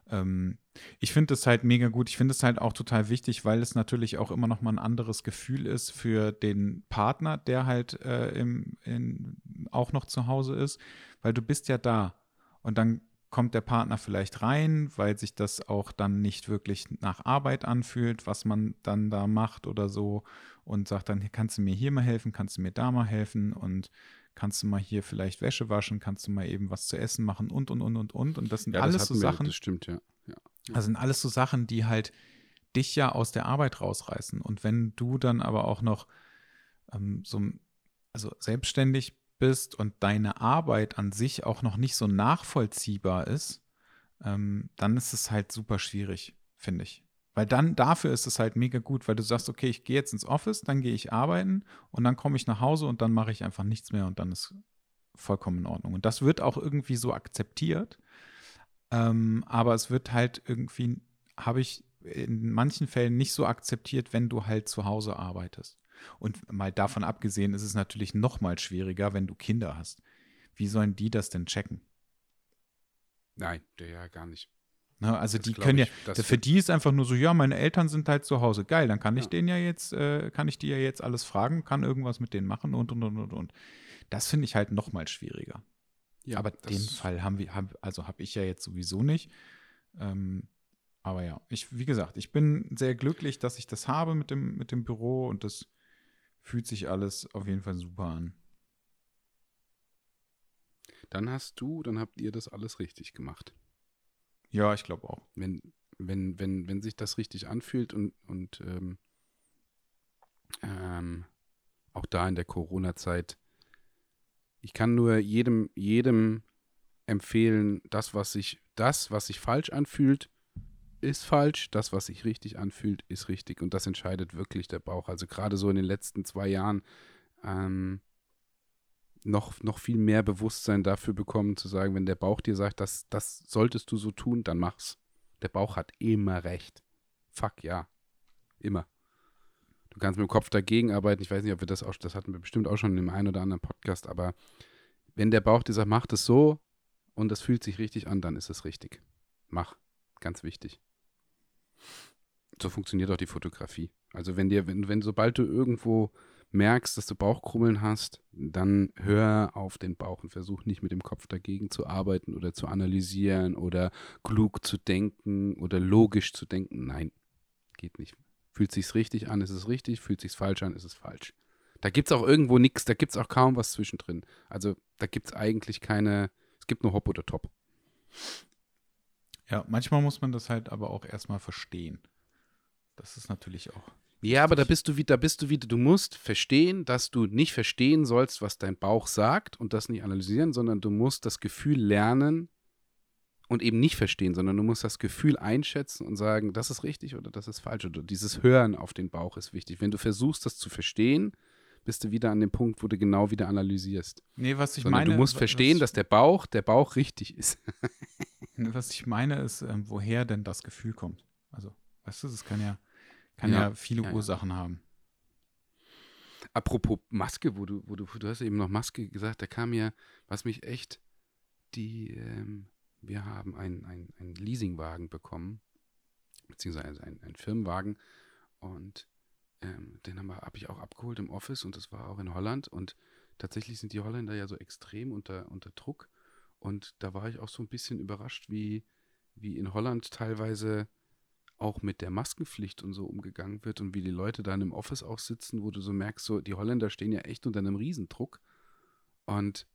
Ähm, ich finde es halt mega gut. Ich finde es halt auch total wichtig, weil es natürlich auch immer noch mal ein anderes Gefühl ist für den Partner, der halt äh, im, in, auch noch zu Hause ist, weil du bist ja da. Und dann kommt der Partner vielleicht rein, weil sich das auch dann nicht wirklich nach Arbeit anfühlt, was man dann da macht oder so und sagt dann, kannst du mir hier mal helfen, kannst du mir da mal helfen und kannst du mal hier vielleicht Wäsche waschen, kannst du mal eben was zu essen machen und und und und und und das sind ja, alles das so Sachen. Das stimmt ja. ja. Das sind alles so Sachen, die halt dich ja aus der Arbeit rausreißen und wenn du dann aber auch noch ähm, so also selbstständig bist und deine Arbeit an sich auch noch nicht so nachvollziehbar ist, ähm, dann ist es halt super schwierig, finde ich. Weil dann dafür ist es halt mega gut, weil du sagst, okay, ich gehe jetzt ins Office, dann gehe ich arbeiten und dann komme ich nach Hause und dann mache ich einfach nichts mehr und dann ist vollkommen in Ordnung. Und das wird auch irgendwie so akzeptiert. Ähm, aber es wird halt irgendwie, habe ich in manchen Fällen nicht so akzeptiert, wenn du halt zu Hause arbeitest. Und mal davon abgesehen ist es natürlich noch mal schwieriger, wenn du Kinder hast. Wie sollen die das denn checken? Nein, ja gar nicht. Na, also das die können ich, ja, für die ist einfach nur so, ja, meine Eltern sind halt zu Hause, geil, dann kann ich ja. denen ja jetzt, äh, kann ich die ja jetzt alles fragen, kann irgendwas mit denen machen und und und und und. Das finde ich halt noch mal schwieriger. Ja, aber den Fall haben wir, hab, also habe ich ja jetzt sowieso nicht. Ähm, aber ja, ich, wie gesagt, ich bin sehr glücklich, dass ich das habe mit dem, mit dem Büro und das fühlt sich alles auf jeden Fall super an. Dann hast du, dann habt ihr das alles richtig gemacht. Ja, ich glaube auch. Wenn, wenn, wenn, wenn sich das richtig anfühlt und, und ähm, ähm, auch da in der Corona-Zeit, ich kann nur jedem, jedem empfehlen, das, was sich, das, was sich falsch anfühlt, ist falsch, das, was sich richtig anfühlt, ist richtig. Und das entscheidet wirklich der Bauch. Also gerade so in den letzten zwei Jahren ähm, noch, noch viel mehr Bewusstsein dafür bekommen, zu sagen, wenn der Bauch dir sagt, das, das solltest du so tun, dann mach's. Der Bauch hat immer recht. Fuck, ja. Immer. du kannst mit dem Kopf dagegen arbeiten. Ich weiß nicht, ob wir das auch, das hatten wir bestimmt auch schon in dem einen oder anderen Podcast, aber wenn der Bauch dir sagt, mach das so und das fühlt sich richtig an, dann ist es richtig. Mach. Ganz wichtig. So funktioniert auch die Fotografie. Also wenn dir, wenn, wenn sobald du irgendwo merkst, dass du Bauchkrummeln hast, dann hör auf den Bauch und versuch nicht mit dem Kopf dagegen zu arbeiten oder zu analysieren oder klug zu denken oder logisch zu denken. Nein, geht nicht. Fühlt sich's richtig an, ist es richtig, fühlt sich's falsch an, ist es falsch. Da gibt es auch irgendwo nichts, da gibt es auch kaum was zwischendrin. Also da gibt es eigentlich keine, es gibt nur Hop oder Top. Ja, manchmal muss man das halt aber auch erstmal verstehen. Das ist natürlich auch. Ja, aber da bist du wieder, da bist du wieder, du musst verstehen, dass du nicht verstehen sollst, was dein Bauch sagt und das nicht analysieren, sondern du musst das Gefühl lernen und eben nicht verstehen, sondern du musst das Gefühl einschätzen und sagen, das ist richtig oder das ist falsch. Oder dieses Hören auf den Bauch ist wichtig. Wenn du versuchst, das zu verstehen, bist du wieder an dem Punkt, wo du genau wieder analysierst. Nee, was ich Sondern meine. du musst verstehen, dass der Bauch, der Bauch richtig ist. *laughs* was ich meine, ist, ähm, woher denn das Gefühl kommt. Also, weißt du, es kann ja, kann ja, Ja, viele ja, ja. Ursachen haben. Apropos Maske, wo du, wo du, du hast eben noch Maske gesagt, da kam mir, was mich echt, die, ähm, wir haben einen ein Leasingwagen bekommen, beziehungsweise einen, einen Firmenwagen und ähm, den habe hab ich auch abgeholt im Office und das war auch in Holland und tatsächlich sind die Holländer ja so extrem unter, unter Druck und da war ich auch so ein bisschen überrascht, wie, wie in Holland teilweise auch mit der Maskenpflicht und so umgegangen wird und wie die Leute dann im Office auch sitzen, wo du so merkst, so die Holländer stehen ja echt unter einem Riesendruck und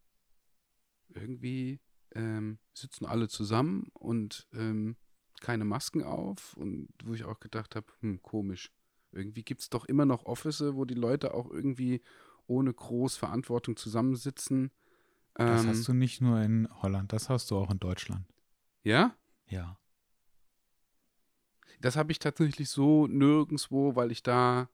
irgendwie ähm, sitzen alle zusammen und ähm, keine Masken auf und wo ich auch gedacht habe, hm, komisch. Irgendwie gibt es doch immer noch Office, wo die Leute auch irgendwie ohne groß Verantwortung zusammensitzen. Das Ähm, hast du nicht nur in Holland, das hast du auch in Deutschland. ja? Ja. Das habe ich tatsächlich so nirgendwo, weil ich da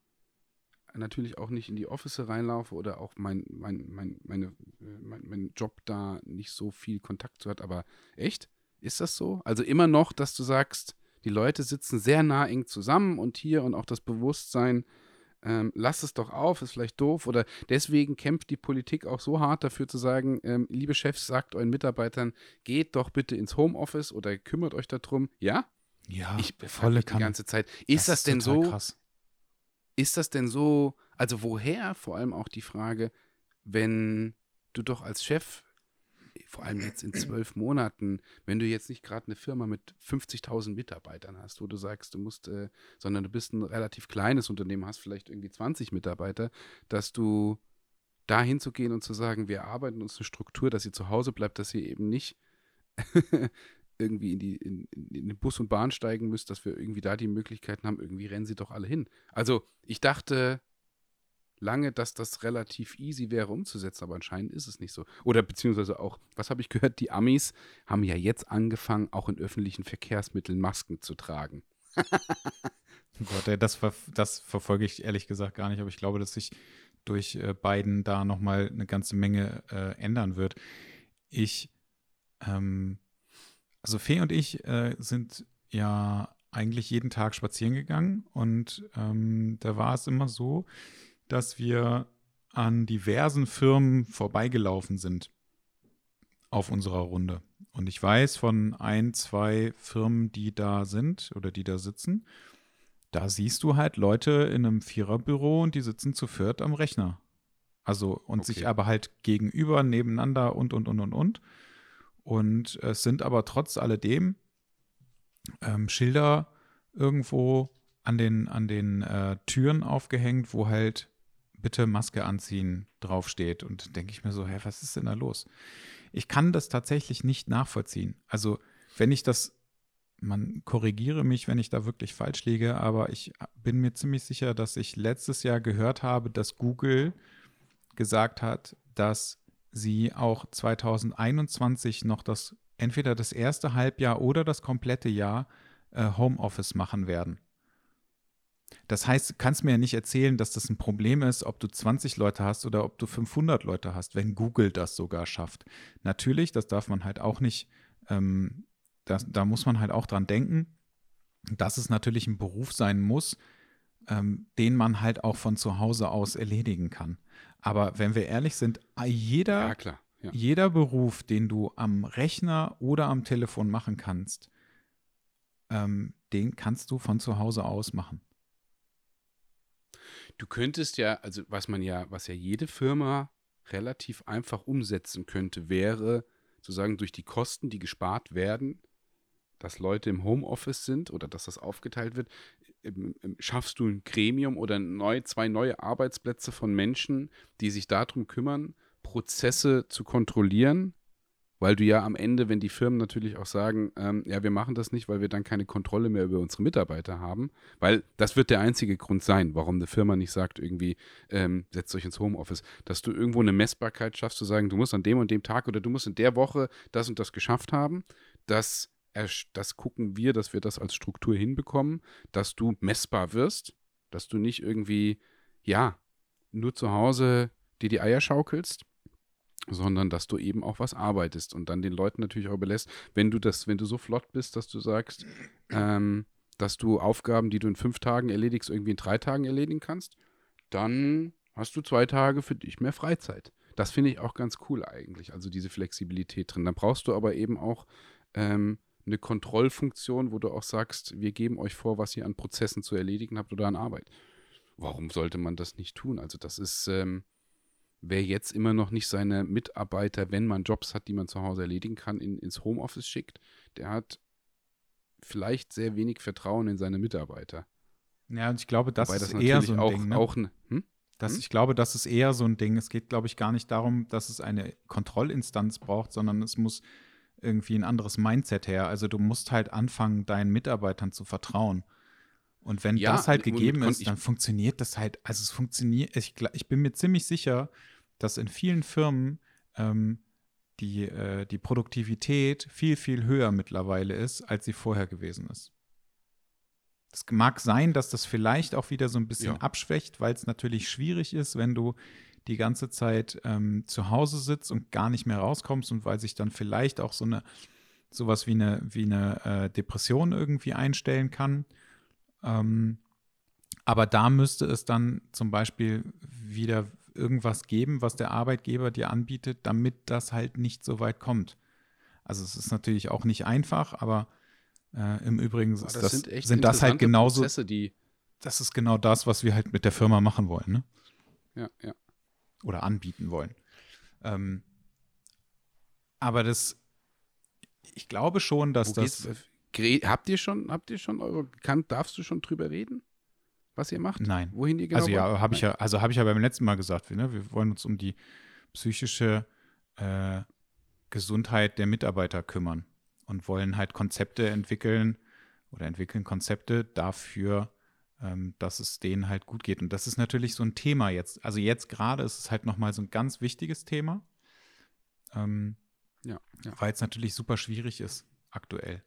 natürlich auch nicht in die Office reinlaufe oder auch mein, mein, mein, meine, mein, mein Job da nicht so viel Kontakt zu hat. Aber echt? Ist das so? Also immer noch, dass du sagst, die Leute sitzen sehr nah eng zusammen und hier und auch das Bewusstsein, ähm, lass es doch auf, ist vielleicht doof. Oder deswegen kämpft die Politik auch so hart dafür zu sagen, ähm, liebe Chefs, sagt euren Mitarbeitern, geht doch bitte ins Homeoffice oder kümmert euch darum. Ja? Ja, Ich volle mich die ganze Zeit. Ist das, denn total so? Krass. Ist das denn so? Also woher? Vor allem auch die Frage, wenn du doch als Chef, vor allem jetzt in zwölf Monaten, wenn du jetzt nicht gerade eine Firma mit 50.000 Mitarbeitern hast, wo du sagst, du musst, äh, sondern du bist ein relativ kleines Unternehmen, hast vielleicht irgendwie 20 Mitarbeiter, dass du da hinzugehen und zu sagen, wir arbeiten uns eine Struktur, dass ihr zu Hause bleibt, dass ihr eben nicht *laughs* irgendwie in, die, in, in den Bus und Bahn steigen müsst, dass wir irgendwie da die Möglichkeiten haben, irgendwie rennen sie doch alle hin. Also ich dachte lange, dass das relativ easy wäre umzusetzen, aber anscheinend ist es nicht so. Oder beziehungsweise auch, was habe ich gehört, die Amis haben ja jetzt angefangen, auch in öffentlichen Verkehrsmitteln Masken zu tragen. *laughs* Gott, das, ver das verfolge ich ehrlich gesagt gar nicht, aber ich glaube, dass sich durch äh, Biden da nochmal eine ganze Menge äh, ändern wird. Ich, ähm, also Fee und ich äh, sind ja eigentlich jeden Tag spazieren gegangen und ähm, da war es immer so, dass wir an diversen Firmen vorbeigelaufen sind auf unserer Runde. Und ich weiß von ein, zwei Firmen, die da sind oder die da sitzen, da siehst du halt Leute in einem Viererbüro und die sitzen zu viert am Rechner. Also und Okay. sich aber halt gegenüber, nebeneinander und, und, und, und, und. Und es sind aber trotz alledem ähm, Schilder irgendwo an den, an den äh, Türen aufgehängt, wo halt bitte Maske anziehen draufsteht. Und denke ich mir so, hä, was ist denn da los? Ich kann das tatsächlich nicht nachvollziehen. Also, wenn ich das, man korrigiere mich, wenn ich da wirklich falsch liege, aber ich bin mir ziemlich sicher, dass ich letztes Jahr gehört habe, dass Google gesagt hat, dass sie auch 2021 noch das, entweder das erste Halbjahr oder das komplette Jahr äh, Homeoffice machen werden. Das heißt, du kannst mir ja nicht erzählen, dass das ein Problem ist, ob du 20 Leute hast oder ob du 500 Leute hast, wenn Google das sogar schafft. Natürlich, das darf man halt auch nicht, ähm, das, da muss man halt auch dran denken, dass es natürlich ein Beruf sein muss, ähm, den man halt auch von zu Hause aus erledigen kann. Aber wenn wir ehrlich sind, jeder, Ja, klar. Ja. jeder Beruf, den du am Rechner oder am Telefon machen kannst, ähm, den kannst du von zu Hause aus machen. Du könntest ja, also was man ja, was ja jede Firma relativ einfach umsetzen könnte, wäre sozusagen durch die Kosten, die gespart werden, dass Leute im Homeoffice sind oder dass das aufgeteilt wird, ähm, ähm, schaffst du ein Gremium oder neu, zwei neue Arbeitsplätze von Menschen, die sich darum kümmern, Prozesse zu kontrollieren, weil du ja am Ende, wenn die Firmen natürlich auch sagen, ähm, ja, wir machen das nicht, weil wir dann keine Kontrolle mehr über unsere Mitarbeiter haben, weil das wird der einzige Grund sein, warum eine Firma nicht sagt, irgendwie, ähm, setzt euch ins Homeoffice, dass du irgendwo eine Messbarkeit schaffst, zu sagen, du musst an dem und dem Tag oder du musst in der Woche das und das geschafft haben, das, das gucken wir, dass wir das als Struktur hinbekommen, dass du messbar wirst, dass du nicht irgendwie, ja, nur zu Hause dir die Eier schaukelst, sondern dass du eben auch was arbeitest und dann den Leuten natürlich auch überlässt, wenn du das, wenn du so flott bist, dass du sagst, ähm, dass du Aufgaben, die du in fünf Tagen erledigst, irgendwie in drei Tagen erledigen kannst, dann hast du zwei Tage für dich mehr Freizeit. Das finde ich auch ganz cool eigentlich, also diese Flexibilität drin. Dann brauchst du aber eben auch ähm, eine Kontrollfunktion, wo du auch sagst, wir geben euch vor, was ihr an Prozessen zu erledigen habt oder an Arbeit. Warum sollte man das nicht tun? Also das ist, ähm, wer jetzt immer noch nicht seine Mitarbeiter, wenn man Jobs hat, die man zu Hause erledigen kann, in, ins Homeoffice schickt, der hat vielleicht sehr wenig Vertrauen in seine Mitarbeiter. Ja, und ich glaube, das Wobei ist das eher natürlich so ein auch, Ding. Ne? auch hm? Das, Hm? Ich glaube, das ist eher so ein Ding. Es geht, glaube ich, gar nicht darum, dass es eine Kontrollinstanz braucht, sondern es muss irgendwie ein anderes Mindset her. Also du musst halt anfangen, deinen Mitarbeitern zu vertrauen. Und wenn Ja, das halt gegeben ist, dann funktioniert das halt. Also es funktioniert, ich, ich bin mir ziemlich sicher, dass in vielen Firmen ähm, die, äh, die Produktivität viel, viel höher mittlerweile ist, als sie vorher gewesen ist. Es mag sein, dass das vielleicht auch wieder so ein bisschen Ja. abschwächt, weil es natürlich schwierig ist, wenn du die ganze Zeit ähm, zu Hause sitzt und gar nicht mehr rauskommst und weil sich dann vielleicht auch so eine sowas wie eine wie eine äh, Depression irgendwie einstellen kann. Ähm, aber da müsste es dann zum Beispiel wieder irgendwas geben, was der Arbeitgeber dir anbietet, damit das halt nicht so weit kommt. Also es ist natürlich auch nicht einfach, aber äh, im Übrigen ist Aber das, sind echt sind das halt genauso, Prozesse, die, das ist genau das, was wir halt mit der Firma machen wollen, ne? ja, ja. Oder anbieten wollen. Ähm, aber das, ich glaube schon, dass Wo das. Gre- habt ihr schon, habt ihr schon eure, kann, darfst du schon drüber reden, was ihr macht? Nein. Wohin ihr genau also ja, habe ich ja, also habe ich ja beim letzten Mal gesagt, wir, ne, wir wollen uns um die psychische äh, Gesundheit der Mitarbeiter kümmern und wollen halt Konzepte entwickeln oder entwickeln Konzepte dafür, ähm, dass es denen halt gut geht. Und das ist natürlich so ein Thema jetzt. Also jetzt gerade ist es halt nochmal so ein ganz wichtiges Thema, ähm, Ja, ja. weil es natürlich super schwierig ist aktuell.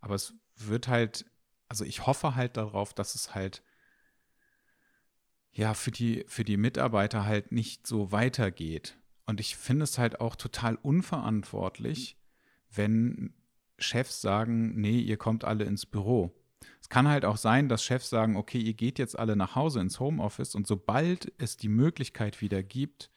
Aber es wird halt, also ich hoffe halt darauf, dass es halt ja für die, für die Mitarbeiter halt nicht so weitergeht. Und ich finde es halt auch total unverantwortlich, wenn Chefs sagen, nee, ihr kommt alle ins Büro. Es kann halt auch sein, dass Chefs sagen, okay, ihr geht jetzt alle nach Hause ins Homeoffice und sobald es die Möglichkeit wieder gibt,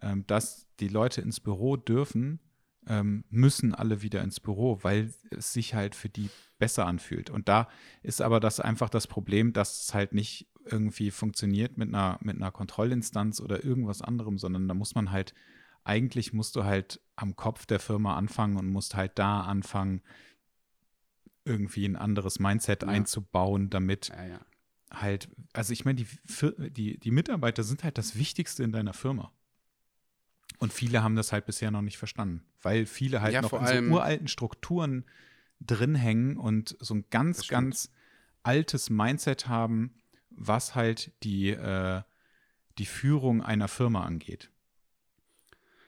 ähm, dass die Leute ins Büro dürfen, ähm, müssen alle wieder ins Büro, weil es sich halt für die besser anfühlt. Und da ist aber das einfach das Problem, dass es halt nicht irgendwie funktioniert mit einer, mit einer Kontrollinstanz oder irgendwas anderem, sondern da muss man halt, eigentlich musst du halt am Kopf der Firma anfangen und musst halt da anfangen, irgendwie ein anderes Mindset Ja. einzubauen, damit Ja, ja. halt, also ich meine, die, die, die Mitarbeiter sind halt das Wichtigste in deiner Firma. Und viele haben das halt bisher noch nicht verstanden, weil viele halt noch in so uralten Strukturen drin hängen und so ein ganz, ganz altes Mindset haben, was halt die, äh, die Führung einer Firma angeht.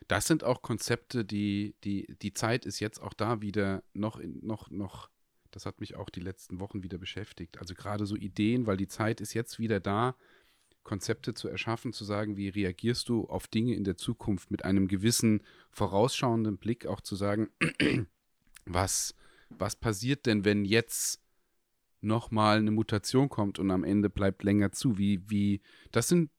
Das sind auch Konzepte, die, die, die Zeit ist jetzt auch da wieder noch, in, noch, noch, das hat mich auch die letzten Wochen wieder beschäftigt. Also gerade so Ideen, weil die Zeit ist jetzt wieder da, Konzepte zu erschaffen, zu sagen, wie reagierst du auf Dinge in der Zukunft mit einem gewissen vorausschauenden Blick, auch zu sagen, *clears throat* was, was passiert denn, wenn jetzt nochmal eine Mutation kommt und am Ende bleibt länger zu. Wie, wie, das sind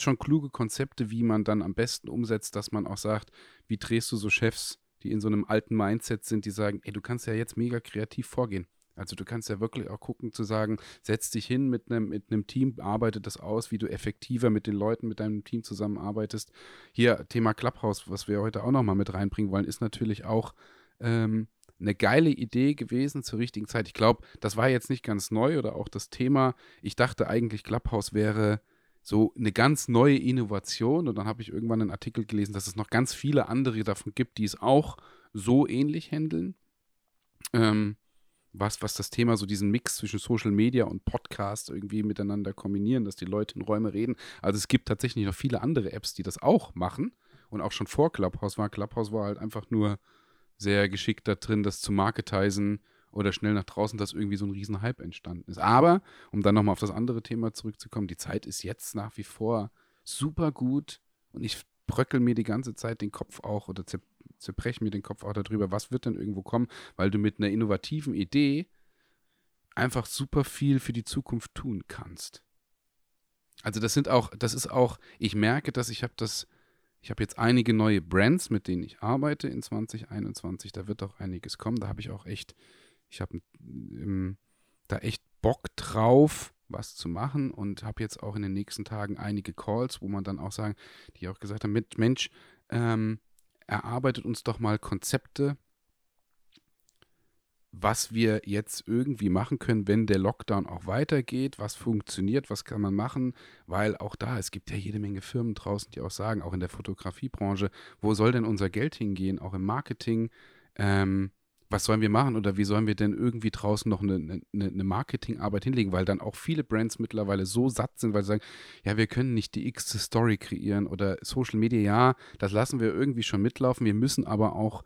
schon kluge Konzepte, wie man dann am besten umsetzt, dass man auch sagt, wie drehst du so Chefs, die in so einem alten Mindset sind, die sagen, ey, du kannst ja jetzt mega kreativ vorgehen. Also du kannst ja wirklich auch gucken zu sagen, setz dich hin mit einem mit einem Team, arbeite das aus, wie du effektiver mit den Leuten, mit deinem Team zusammenarbeitest. Hier Thema Clubhouse, was wir heute auch nochmal mit reinbringen wollen, ist natürlich auch ähm, eine geile Idee gewesen zur richtigen Zeit. Ich glaube, das war jetzt nicht ganz neu oder auch das Thema. Ich dachte eigentlich, Clubhouse wäre so eine ganz neue Innovation und dann habe ich irgendwann einen Artikel gelesen, dass es noch ganz viele andere davon gibt, die es auch so ähnlich handeln. Ähm, was, was das Thema, so diesen Mix zwischen Social Media und Podcast irgendwie miteinander kombinieren, dass die Leute in Räume reden. Also es gibt tatsächlich noch viele andere Apps, die das auch machen und auch schon vor Clubhouse war. Clubhouse war halt einfach nur sehr geschickt da drin, das zu marketisen oder schnell nach draußen, dass irgendwie so ein Riesenhype entstanden ist. Aber, um dann nochmal auf das andere Thema zurückzukommen, die Zeit ist jetzt nach wie vor super gut und ich bröckel mir die ganze Zeit den Kopf auch oder zerbreche mir den Kopf auch darüber, was wird denn irgendwo kommen, weil du mit einer innovativen Idee einfach super viel für die Zukunft tun kannst. Also das sind auch, das ist auch, ich merke, dass ich habe das, ich habe jetzt einige neue Brands, mit denen ich arbeite in 2021, da wird auch einiges kommen, da habe ich auch echt, ich habe ähm, da echt Bock drauf, was zu machen und habe jetzt auch in den nächsten Tagen einige Calls, wo man dann auch sagen, die auch gesagt haben, Mensch, ähm, erarbeitet uns doch mal Konzepte, was wir jetzt irgendwie machen können, wenn der Lockdown auch weitergeht, was funktioniert, was kann man machen, weil auch da, es gibt ja jede Menge Firmen draußen, die auch sagen, auch in der Fotografiebranche, wo soll denn unser Geld hingehen, auch im Marketing, ähm, was sollen wir machen oder wie sollen wir denn irgendwie draußen noch eine, eine, eine, Marketingarbeit hinlegen, weil dann auch viele Brands mittlerweile so satt sind, weil sie sagen, ja, wir können nicht die x Story kreieren oder Social Media, ja, das lassen wir irgendwie schon mitlaufen, wir müssen aber auch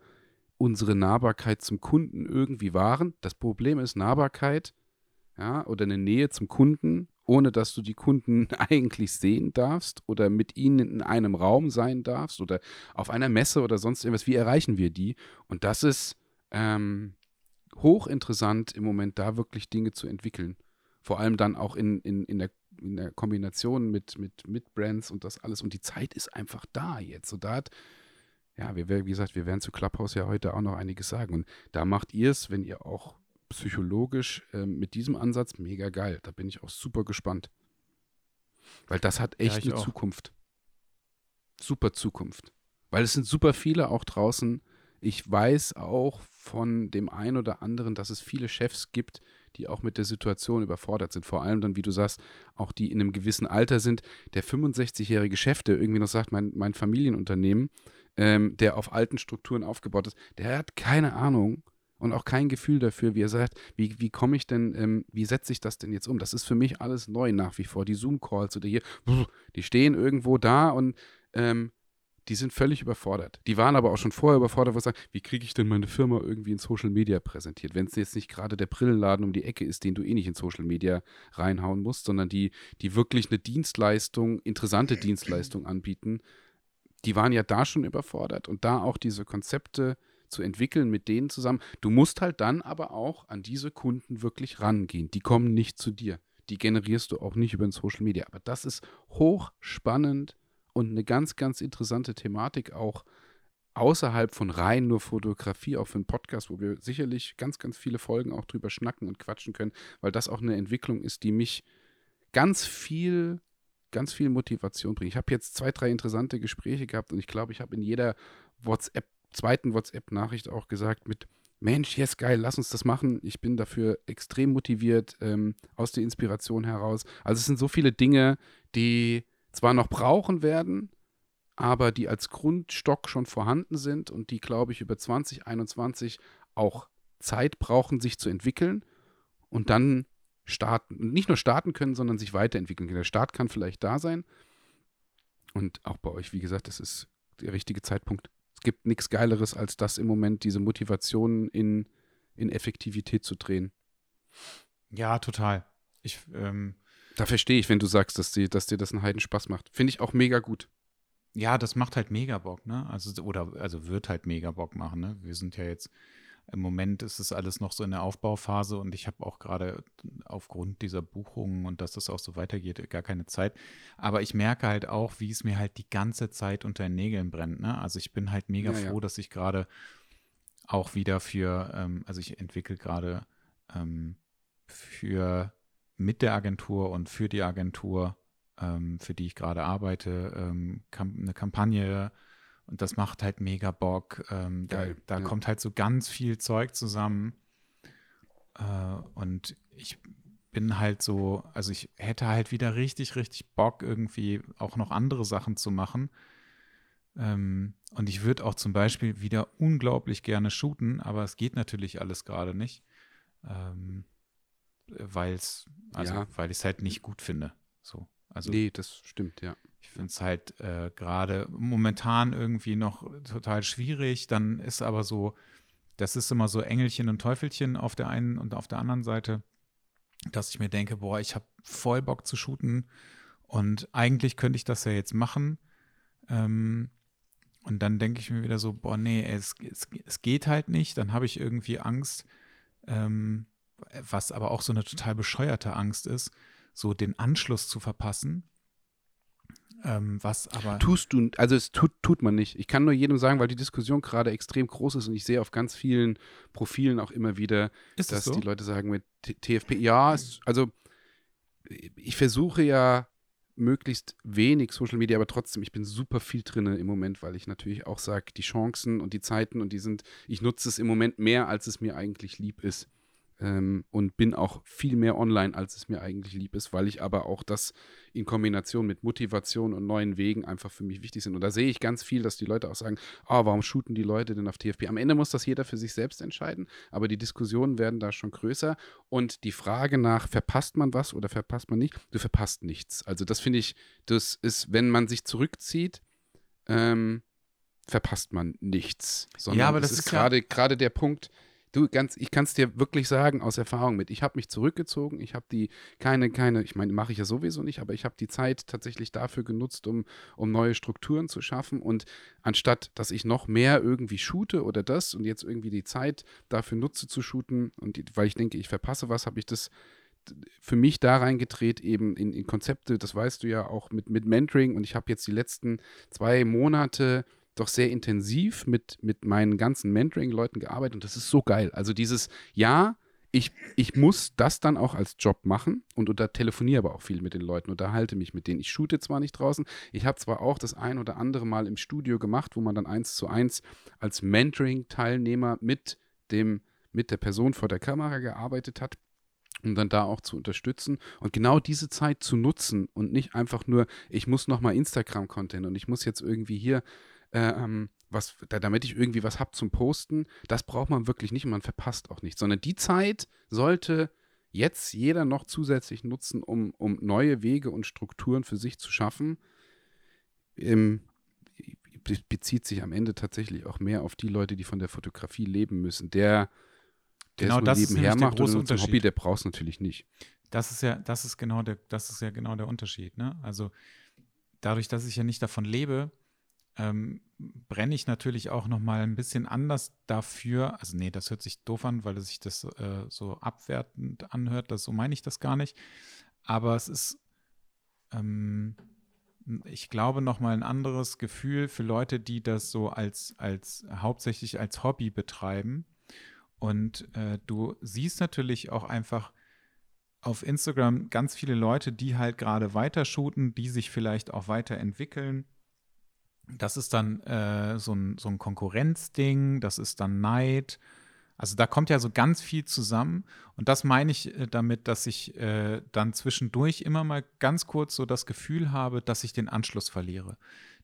unsere Nahbarkeit zum Kunden irgendwie wahren. Das Problem ist Nahbarkeit, ja, oder eine Nähe zum Kunden, ohne dass du die Kunden *laughs* eigentlich sehen darfst oder mit ihnen in einem Raum sein darfst oder auf einer Messe oder sonst irgendwas. Wie erreichen wir die? Und das ist ähm, hochinteressant im Moment da wirklich Dinge zu entwickeln. Vor allem dann auch in, in, in, der, in der Kombination mit, mit, mit Brands und das alles. Und die Zeit ist einfach da jetzt. Und da hat, ja, wir, wie gesagt, wir werden zu Clubhouse ja heute auch noch einiges sagen. Und da macht ihr es, wenn ihr auch psychologisch äh, mit diesem Ansatz mega geil. Da bin ich auch super gespannt. Weil das hat echt ja, eine auch. Zukunft. Super Zukunft. Weil es sind super viele auch draußen, ich weiß auch von dem einen oder anderen, dass es viele Chefs gibt, die auch mit der Situation überfordert sind. Vor allem dann, wie du sagst, auch die in einem gewissen Alter sind. Der 65-jährige Chef, der irgendwie noch sagt, mein, mein Familienunternehmen, ähm, der auf alten Strukturen aufgebaut ist, der hat keine Ahnung und auch kein Gefühl dafür, wie er sagt, wie, wie komme ich denn, ähm, wie setze ich das denn jetzt um? Das ist für mich alles neu nach wie vor. Die Zoom-Calls oder hier, die stehen irgendwo da und ähm, die sind völlig überfordert. Die waren aber auch schon vorher überfordert, wo sie sagen, wie kriege ich denn meine Firma irgendwie in Social Media präsentiert, wenn es jetzt nicht gerade der Brillenladen um die Ecke ist, den du eh nicht in Social Media reinhauen musst, sondern die, die wirklich eine Dienstleistung, interessante *clears throat* Dienstleistung anbieten. Die waren ja da schon überfordert und da auch diese Konzepte zu entwickeln mit denen zusammen. Du musst halt dann aber auch an diese Kunden wirklich rangehen. Die kommen nicht zu dir. Die generierst du auch nicht über den Social Media. Aber das ist hochspannend und eine ganz, ganz interessante Thematik auch außerhalb von rein nur Fotografie, auch für einen Podcast, wo wir sicherlich ganz, ganz viele Folgen auch drüber schnacken und quatschen können, weil das auch eine Entwicklung ist, die mich ganz viel, ganz viel Motivation bringt. Ich habe jetzt zwei, drei interessante Gespräche gehabt und ich glaube, ich habe in jeder WhatsApp, zweiten WhatsApp-Nachricht auch gesagt mit Mensch, yes, geil, lass uns das machen. Ich bin dafür extrem motiviert ähm, aus der Inspiration heraus. Also es sind so viele Dinge, die zwar noch brauchen werden, aber die als Grundstock schon vorhanden sind und die, glaube ich, über 2021 auch Zeit brauchen, sich zu entwickeln und dann starten, nicht nur starten können, sondern sich weiterentwickeln können. Der Start kann vielleicht da sein. Und auch bei euch, wie gesagt, das ist der richtige Zeitpunkt. Es gibt nichts Geileres, als das im Moment, diese Motivation in, in Effektivität zu drehen. Ja, total. Ich, ähm, da verstehe ich, wenn du sagst, dass, die, dass dir das einen Heiden Spaß macht. Finde ich auch mega gut. Ja, das macht halt mega Bock, ne? Also, oder, also wird halt mega Bock machen, ne? Wir sind ja jetzt im Moment ist es alles noch so in der Aufbauphase und ich habe auch gerade aufgrund dieser Buchungen und dass das auch so weitergeht, gar keine Zeit. Aber ich merke halt auch, wie es mir halt die ganze Zeit unter den Nägeln brennt. Ne? Also ich bin halt mega ja, froh, ja. dass ich gerade auch wieder für, ähm, also ich entwickle gerade ähm, für mit der Agentur und für die Agentur, ähm, für die ich gerade arbeite, ähm, eine Kampagne und das macht halt mega Bock. Ähm, da, da ja. kommt halt so ganz viel Zeug zusammen. Äh, und ich bin halt so, also ich hätte halt wieder richtig, richtig Bock, irgendwie auch noch andere Sachen zu machen. Ähm, und ich würde auch zum Beispiel wieder unglaublich gerne shooten, aber es geht natürlich alles gerade nicht. Ähm, weil es, also ja. weil ich es halt nicht gut finde. So. Also, nee, das stimmt, ja. Ich finde es halt äh, gerade momentan irgendwie noch total schwierig. Dann ist aber so, das ist immer so Engelchen und Teufelchen auf der einen und auf der anderen Seite, dass ich mir denke, boah, ich habe voll Bock zu shooten und eigentlich könnte ich das ja jetzt machen. Ähm, und dann denke ich mir wieder so, boah, nee, es, es, es geht halt nicht. Dann habe ich irgendwie Angst, ähm, was aber auch so eine total bescheuerte Angst ist, so den Anschluss zu verpassen ähm, was aber. Tust du, also es tut, tut man nicht. Ich kann nur jedem sagen, weil die Diskussion gerade extrem groß ist und ich sehe auf ganz vielen Profilen auch immer wieder, ist dass so? die Leute sagen mit TFP, ja, es, also ich versuche ja möglichst wenig Social Media, aber trotzdem, ich bin super viel drin im Moment, weil ich natürlich auch sage, die Chancen und die Zeiten und die sind, ich nutze es im Moment mehr, als es mir eigentlich lieb ist ähm, und bin auch viel mehr online, als es mir eigentlich lieb ist, weil ich aber auch das in Kombination mit Motivation und neuen Wegen einfach für mich wichtig sind. Und da sehe ich ganz viel, dass die Leute auch sagen, oh, warum shooten die Leute denn auf TFP? Am Ende muss das jeder für sich selbst entscheiden, aber die Diskussionen werden da schon größer und die Frage nach, verpasst man was oder verpasst man nicht? Du verpasst nichts. Also das finde ich, das ist, wenn man sich zurückzieht, ähm, verpasst man nichts. Sondern ja, aber das ist, ist gerade ja der Punkt, Du, ganz, ich kann es dir wirklich sagen aus Erfahrung mit. Ich habe mich zurückgezogen. Ich habe die keine, keine, ich meine, mache ich ja sowieso nicht, aber ich habe die Zeit tatsächlich dafür genutzt, um, um neue Strukturen zu schaffen. Und anstatt, dass ich noch mehr irgendwie shoote oder das und jetzt irgendwie die Zeit dafür nutze zu shooten und die, weil ich denke, ich verpasse was, habe ich das für mich da reingedreht, eben in, in Konzepte, das weißt du ja auch mit, mit Mentoring. Und ich habe jetzt die letzten zwei Monate doch sehr intensiv mit, mit meinen ganzen Mentoring-Leuten gearbeitet und das ist so geil. Also dieses, ja, ich, ich muss das dann auch als Job machen und unter telefoniere aber auch viel mit den Leuten, unterhalte mich mit denen. Ich shoote zwar nicht draußen, ich habe zwar auch das ein oder andere Mal im Studio gemacht, wo man dann eins zu eins als Mentoring-Teilnehmer mit dem, mit der Person vor der Kamera gearbeitet hat um dann da auch zu unterstützen und genau diese Zeit zu nutzen und nicht einfach nur, ich muss nochmal Instagram-Content und ich muss jetzt irgendwie hier ähm, was, damit ich irgendwie was habe zum Posten, das braucht man wirklich nicht und man verpasst auch nichts, sondern die Zeit sollte jetzt jeder noch zusätzlich nutzen, um, um neue Wege und Strukturen für sich zu schaffen. Ähm, bezieht sich am Ende tatsächlich auch mehr auf die Leute, die von der Fotografie leben müssen. Der, der genau, das nebenher macht und ein Hobby, der braucht es natürlich nicht. Das ist ja, das ist genau der, das ist ja genau der Unterschied. Ne? Also dadurch, dass ich ja nicht davon lebe, ähm, brenne ich natürlich auch noch mal ein bisschen anders dafür. Also nee, das hört sich doof an, weil sich das äh, so abwertend anhört. Das, so meine ich das gar nicht. Aber es ist, ähm, ich glaube, noch mal ein anderes Gefühl für Leute, die das so als, als hauptsächlich als Hobby betreiben. Und äh, du siehst natürlich auch einfach auf Instagram ganz viele Leute, die halt gerade weiter shooten, die sich vielleicht auch weiterentwickeln das ist dann äh, so, ein, so ein Konkurrenzding, das ist dann Neid. Also da kommt ja so ganz viel zusammen. Und das meine ich äh, damit, dass ich äh, dann zwischendurch immer mal ganz kurz so das Gefühl habe, dass ich den Anschluss verliere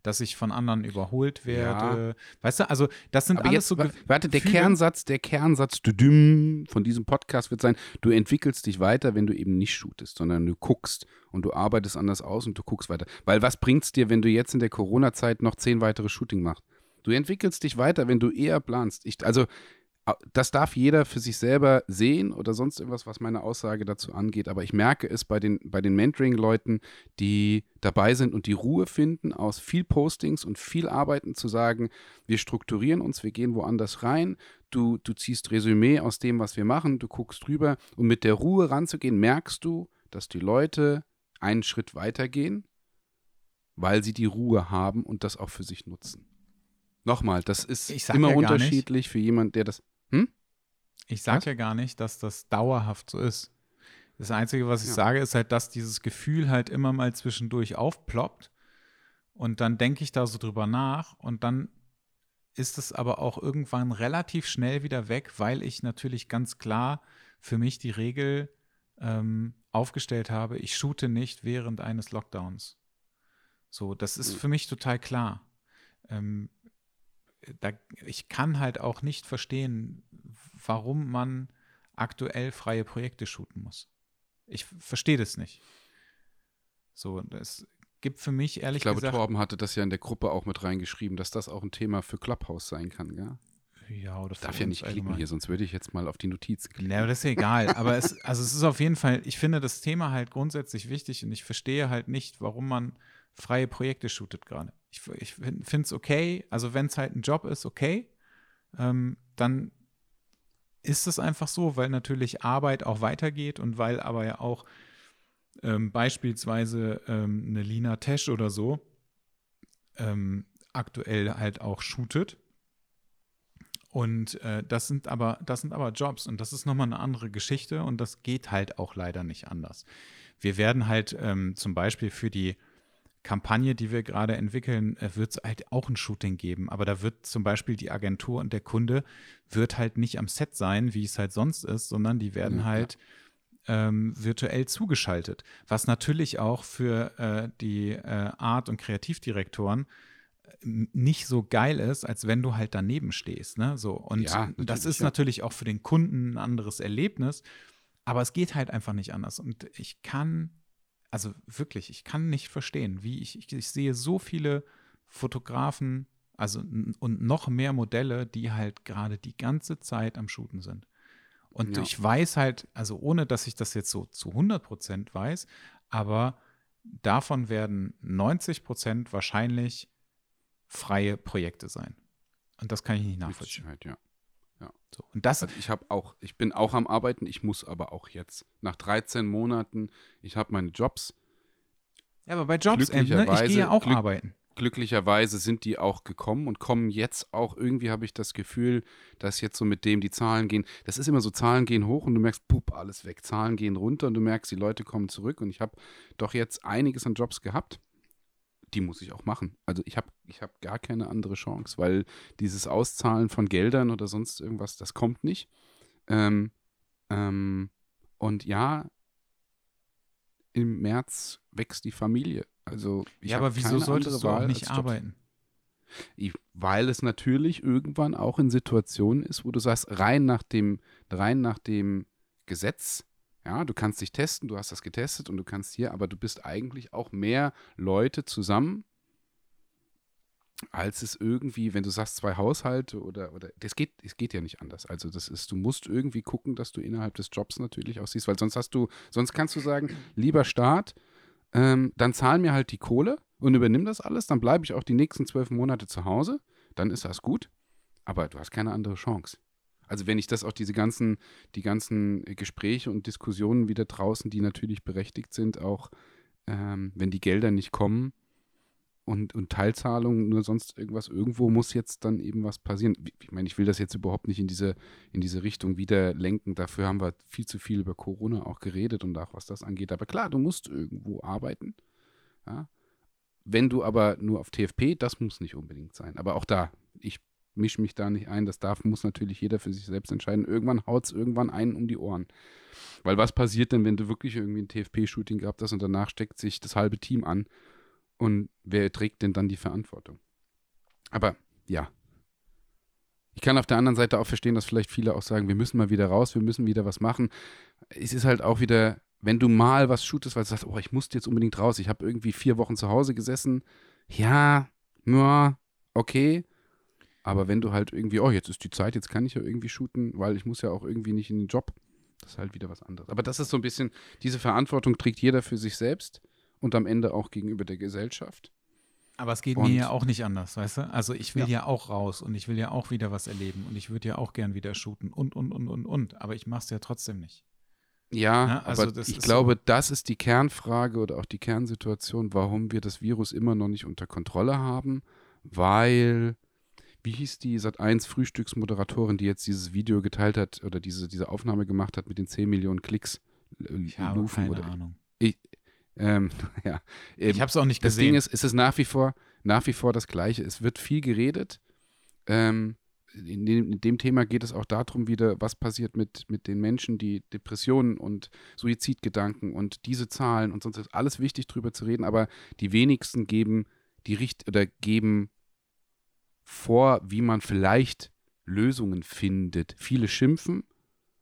dass ich von anderen überholt werde. Ja. Weißt du, also das sind Aber alles jetzt, so Warte, der Kernsatz, der Kernsatz von diesem Podcast wird sein, du entwickelst dich weiter, wenn du eben nicht shootest, sondern du guckst und du arbeitest anders aus und du guckst weiter. Weil was bringt es dir, wenn du jetzt in der Corona-Zeit noch zehn weitere Shooting machst? Du entwickelst dich weiter, wenn du eher planst. Ich, also das darf jeder für sich selber sehen oder sonst irgendwas, was meine Aussage dazu angeht. Aber ich merke es bei den, bei den Mentoring-Leuten, die dabei sind und die Ruhe finden, aus viel Postings und viel Arbeiten zu sagen, wir strukturieren uns, wir gehen woanders rein, du, du ziehst Resümee aus dem, was wir machen, du guckst drüber und mit der Ruhe ranzugehen, merkst du, dass die Leute einen Schritt weitergehen, weil sie die Ruhe haben und das auch für sich nutzen. Nochmal, das ist immer unterschiedlich für jemanden, der das. Ich sage ja gar nicht, dass das dauerhaft so ist. Das Einzige, was ich ja. sage, ist halt, dass dieses Gefühl halt immer mal zwischendurch aufploppt. Und dann denke ich da so drüber nach und dann ist es aber auch irgendwann relativ schnell wieder weg, weil ich natürlich ganz klar für mich die Regel ähm, aufgestellt habe, ich shoote nicht während eines Lockdowns. So, das ist hm. für mich total klar. Ähm, da, ich kann halt auch nicht verstehen, warum man aktuell freie Projekte shooten muss. Ich verstehe das nicht. So, das gibt für mich ehrlich gesagt. Ich glaube, gesagt, Torben hatte das ja in der Gruppe auch mit reingeschrieben, dass das auch ein Thema für Clubhouse sein kann, gell? Ja, oder Darf ja nicht klicken allgemein. hier, sonst würde ich jetzt mal auf die Notizen klicken. Ja, aber das ist ja egal. aber es, also es ist auf jeden Fall, ich finde das Thema halt grundsätzlich wichtig und ich verstehe halt nicht, warum man freie Projekte shootet gerade. Ich, ich finde es okay, also wenn es halt ein Job ist, okay, ähm, dann ist es einfach so, weil natürlich Arbeit auch weitergeht und weil aber ja auch ähm, beispielsweise ähm, eine Lina Tesch oder so ähm, aktuell halt auch shootet. Und äh, das sind aber, das sind aber Jobs und das ist nochmal eine andere Geschichte und das geht halt auch leider nicht anders. Wir werden halt ähm, zum Beispiel für die Kampagne, die wir gerade entwickeln, äh, wird es halt auch ein Shooting geben. Aber da wird zum Beispiel die Agentur und der Kunde wird halt nicht am Set sein, wie es halt sonst ist, sondern die werden ja, halt ähm, virtuell zugeschaltet. Was natürlich auch für äh, die äh, Art- und Kreativdirektoren äh, nicht so geil ist, als wenn du halt daneben stehst. Ne? So, und ja, das ist ja. natürlich auch für den Kunden ein anderes Erlebnis. Aber es geht halt einfach nicht anders. Und ich kann also wirklich, ich kann nicht verstehen, wie ich, ich, ich sehe so viele Fotografen, also und noch mehr Modelle, die halt gerade die ganze Zeit am Shooten sind. Und ja. ich weiß halt, also ohne dass ich das jetzt so zu 100 Prozent weiß, aber davon werden 90 Prozent wahrscheinlich freie Projekte sein. Und das kann ich nicht nachvollziehen. Sicherheit, ja. Ja. So, und das, also ich habe auch, ich bin auch am Arbeiten, ich muss aber auch jetzt. Nach 13 Monaten, ich habe meine Jobs. Ja, aber bei Jobs, ne? ich gehe ja auch Glück, arbeiten. Glücklicherweise sind die auch gekommen und kommen jetzt auch, irgendwie habe ich das Gefühl, dass jetzt so mit dem die Zahlen gehen. Das ist immer so, Zahlen gehen hoch und du merkst, pup, alles weg. Zahlen gehen runter und du merkst, die Leute kommen zurück. Und ich habe doch jetzt einiges an Jobs gehabt die muss ich auch machen. Also ich habe ich hab gar keine andere Chance, weil dieses Auszahlen von Geldern oder sonst irgendwas, das kommt nicht. Ähm, ähm, und ja, im März wächst die Familie. Also ja, aber wieso solltest du auch nicht arbeiten? Ich, weil es natürlich irgendwann auch in Situationen ist, wo du sagst, rein nach dem, rein nach dem Gesetz ja, du kannst dich testen, du hast das getestet und du kannst hier, aber du bist eigentlich auch mehr Leute zusammen, als es irgendwie, wenn du sagst, zwei Haushalte oder, oder das geht, es geht ja nicht anders. Also das ist, du musst irgendwie gucken, dass du innerhalb des Jobs natürlich auch siehst, weil sonst hast du, sonst kannst du sagen, lieber Staat, ähm, dann zahl mir halt die Kohle und übernimm das alles, dann bleibe ich auch die nächsten zwölf Monate zu Hause, dann ist das gut, aber du hast keine andere Chance. Also wenn ich das auch diese ganzen, die ganzen Gespräche und Diskussionen wieder draußen, die natürlich berechtigt sind, auch ähm, wenn die Gelder nicht kommen und, und Teilzahlungen, nur sonst irgendwas, irgendwo muss jetzt dann eben was passieren. Ich meine, ich will das jetzt überhaupt nicht in diese, in diese Richtung wieder lenken. Dafür haben wir viel zu viel über Corona auch geredet und auch was das angeht. Aber klar, du musst irgendwo arbeiten. Ja? Wenn du aber nur auf TFP, das muss nicht unbedingt sein. Aber auch da, ich mische mich da nicht ein. Das darf, muss natürlich jeder für sich selbst entscheiden. Irgendwann haut es irgendwann einen um die Ohren. Weil was passiert denn, wenn du wirklich irgendwie ein TFP-Shooting gehabt hast und danach steckt sich das halbe Team an? Und wer trägt denn dann die Verantwortung? Aber ja. Ich kann auf der anderen Seite auch verstehen, dass vielleicht viele auch sagen, wir müssen mal wieder raus, wir müssen wieder was machen. Es ist halt auch wieder, wenn du mal was shootest, weil du sagst, oh, ich muss jetzt unbedingt raus, ich habe irgendwie vier Wochen zu Hause gesessen. Ja, ja, okay. Aber wenn du halt irgendwie, oh, jetzt ist die Zeit, jetzt kann ich ja irgendwie shooten, weil ich muss ja auch irgendwie nicht in den Job. Das ist halt wieder was anderes. Aber das ist so ein bisschen, diese Verantwortung trägt jeder für sich selbst und am Ende auch gegenüber der Gesellschaft. Aber es geht Und- mir ja auch nicht anders, weißt du? Also ich will Ja. ja. auch raus und ich will ja auch wieder was erleben und ich würde ja auch gern wieder shooten und, und, und, und, und. Aber ich mach's ja trotzdem nicht. Ja, Ja, also aber ich glaube, das ist die Kernfrage oder auch die Kernsituation, warum wir das Virus immer noch nicht unter Kontrolle haben, weil, wie hieß die Sat1 Frühstücksmoderatorin, die jetzt dieses Video geteilt hat oder diese, diese Aufnahme gemacht hat mit den 10 Millionen Klicks? L- Ich habe Lufen keine oder, Ahnung. ähm, *laughs* ja. Ähm, Ich habe es auch nicht das gesehen. Ding ist, es ist nach wie vor, nach wie vor das Gleiche. Es wird viel geredet. Ähm, in, dem, in dem Thema geht es auch darum wieder, was passiert mit, mit den Menschen, die Depressionen und Suizidgedanken und diese Zahlen und sonst ist alles wichtig drüber zu reden, aber die wenigsten geben die Richt oder geben vor, wie man vielleicht Lösungen findet. Viele schimpfen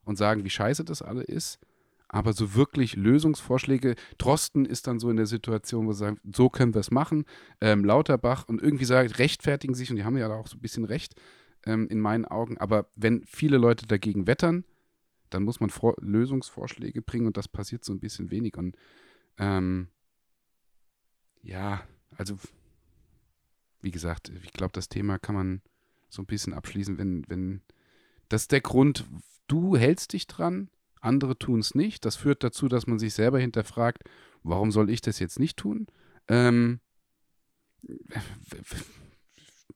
und sagen, wie scheiße das alle ist. Aber so wirklich Lösungsvorschläge, Drosten ist dann so in der Situation, wo sie sagen, so können wir es machen. Ähm, Lauterbach und irgendwie sagt, rechtfertigen sich, und die haben ja auch so ein bisschen recht, ähm, in meinen Augen. Aber wenn viele Leute dagegen wettern, dann muss man Vor Lösungsvorschläge bringen und das passiert so ein bisschen wenig. Und ähm, ja, also wie gesagt, ich glaube, das Thema kann man so ein bisschen abschließen, wenn, wenn das ist der Grund, du hältst dich dran, andere tun es nicht. Das führt dazu, dass man sich selber hinterfragt, warum soll ich das jetzt nicht tun? Ähm,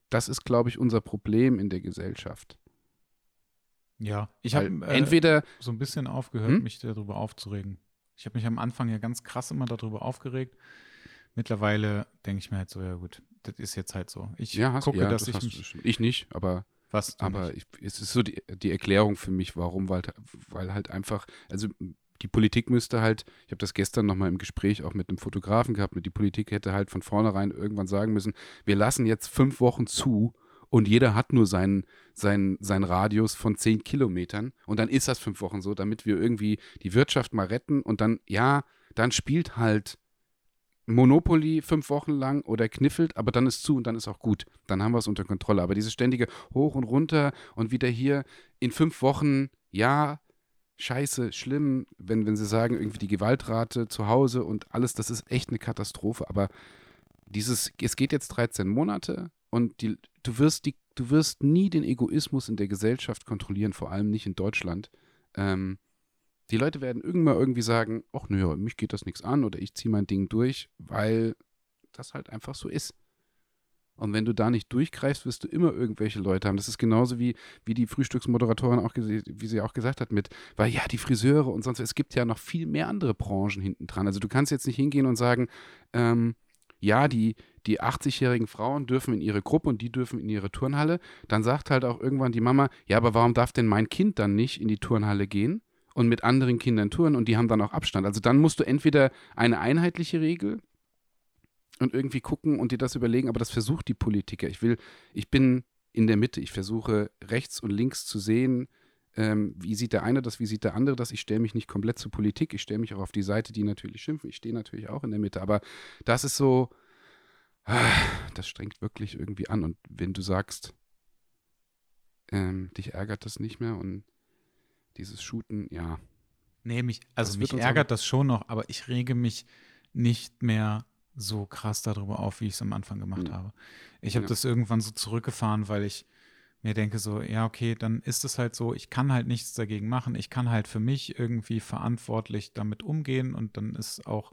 das ist, glaube ich, unser Problem in der Gesellschaft. ja, ich habe äh, entweder, so ein bisschen aufgehört, Hm? mich darüber aufzuregen. Ich habe mich am Anfang ja ganz krass immer darüber aufgeregt. Mittlerweile denke ich mir halt so, ja gut, das ist jetzt halt so. Ich ja, hast, gucke, ja, dass das ich mich ich nicht, aber was Aber ich, es ist so die, die Erklärung für mich, warum, weil, weil halt einfach, also die Politik müsste halt, ich habe das gestern nochmal im Gespräch auch mit einem Fotografen gehabt, mit die Politik hätte halt von vornherein irgendwann sagen müssen, wir lassen jetzt fünf Wochen zu und jeder hat nur seinen, seinen, seinen Radius von zehn Kilometern und dann ist das fünf Wochen so, damit wir irgendwie die Wirtschaft mal retten und dann, ja, dann spielt halt Monopoly fünf Wochen lang oder kniffelt, aber dann ist zu und dann ist auch gut. Dann haben wir es unter Kontrolle. Aber dieses ständige Hoch und Runter und wieder hier in fünf Wochen, ja, scheiße, schlimm, wenn, wenn sie sagen, irgendwie die Gewaltrate zu Hause und alles, das ist echt eine Katastrophe. Aber dieses, es geht jetzt 13 Monate und die, du wirst die, du wirst nie den Egoismus in der Gesellschaft kontrollieren, vor allem nicht in Deutschland. Ähm, die Leute werden irgendwann irgendwie sagen, ach naja, mich geht das nichts an oder ich ziehe mein Ding durch, weil das halt einfach so ist. Und wenn du da nicht durchgreifst, wirst du immer irgendwelche Leute haben. Das ist genauso wie, wie die Frühstücksmoderatorin auch, wie sie auch gesagt hat, mit, weil ja, die Friseure und sonst, es gibt ja noch viel mehr andere Branchen hinten dran. Also du kannst jetzt nicht hingehen und sagen, ähm, ja, die, die 80-jährigen Frauen dürfen in ihre Gruppe und die dürfen in ihre Turnhalle. Dann sagt halt auch irgendwann die Mama, ja, aber warum darf denn mein Kind dann nicht in die Turnhalle gehen und mit anderen Kindern touren und die haben dann auch Abstand? Also dann musst du entweder eine einheitliche Regel und irgendwie gucken und dir das überlegen, aber das versucht die Politiker. Ich will, ich bin in der Mitte, ich versuche rechts und links zu sehen, ähm, wie sieht der eine das, wie sieht der andere das. Ich stelle mich nicht komplett zur Politik, ich stelle mich auch auf die Seite, die natürlich schimpfen. Ich stehe natürlich auch in der Mitte, aber das ist so, ah, das strengt wirklich irgendwie an. Und wenn du sagst, ähm, dich ärgert das nicht mehr und dieses Shooten, ja, Nee, mich, also mich ärgert das schon noch, aber ich rege mich nicht mehr so krass darüber auf, wie ich es am Anfang gemacht Mhm. habe. Ich habe Ja. das irgendwann so zurückgefahren, weil ich mir denke so, ja, okay, dann ist es halt so, ich kann halt nichts dagegen machen. Ich kann halt für mich irgendwie verantwortlich damit umgehen und dann ist auch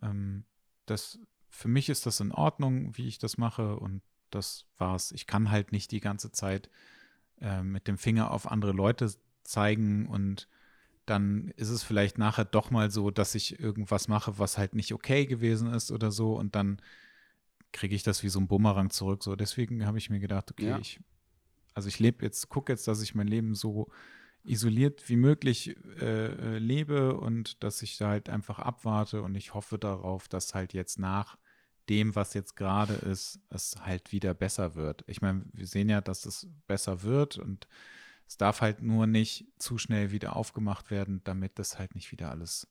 ähm, das, für mich ist das in Ordnung, wie ich das mache und das war's. Ich kann halt nicht die ganze Zeit äh, mit dem Finger auf andere Leute zeigen und dann ist es vielleicht nachher doch mal so, dass ich irgendwas mache, was halt nicht okay gewesen ist oder so und dann kriege ich das wie so ein Bumerang zurück. So, deswegen habe ich mir gedacht, okay, Ja. ich, also ich lebe jetzt, gucke jetzt, dass ich mein Leben so isoliert wie möglich äh, äh, lebe und dass ich da halt einfach abwarte und ich hoffe darauf, dass halt jetzt nach dem, was jetzt gerade ist, es halt wieder besser wird. Ich meine, wir sehen ja, dass es besser wird und es darf halt nur nicht zu schnell wieder aufgemacht werden, damit das halt nicht wieder alles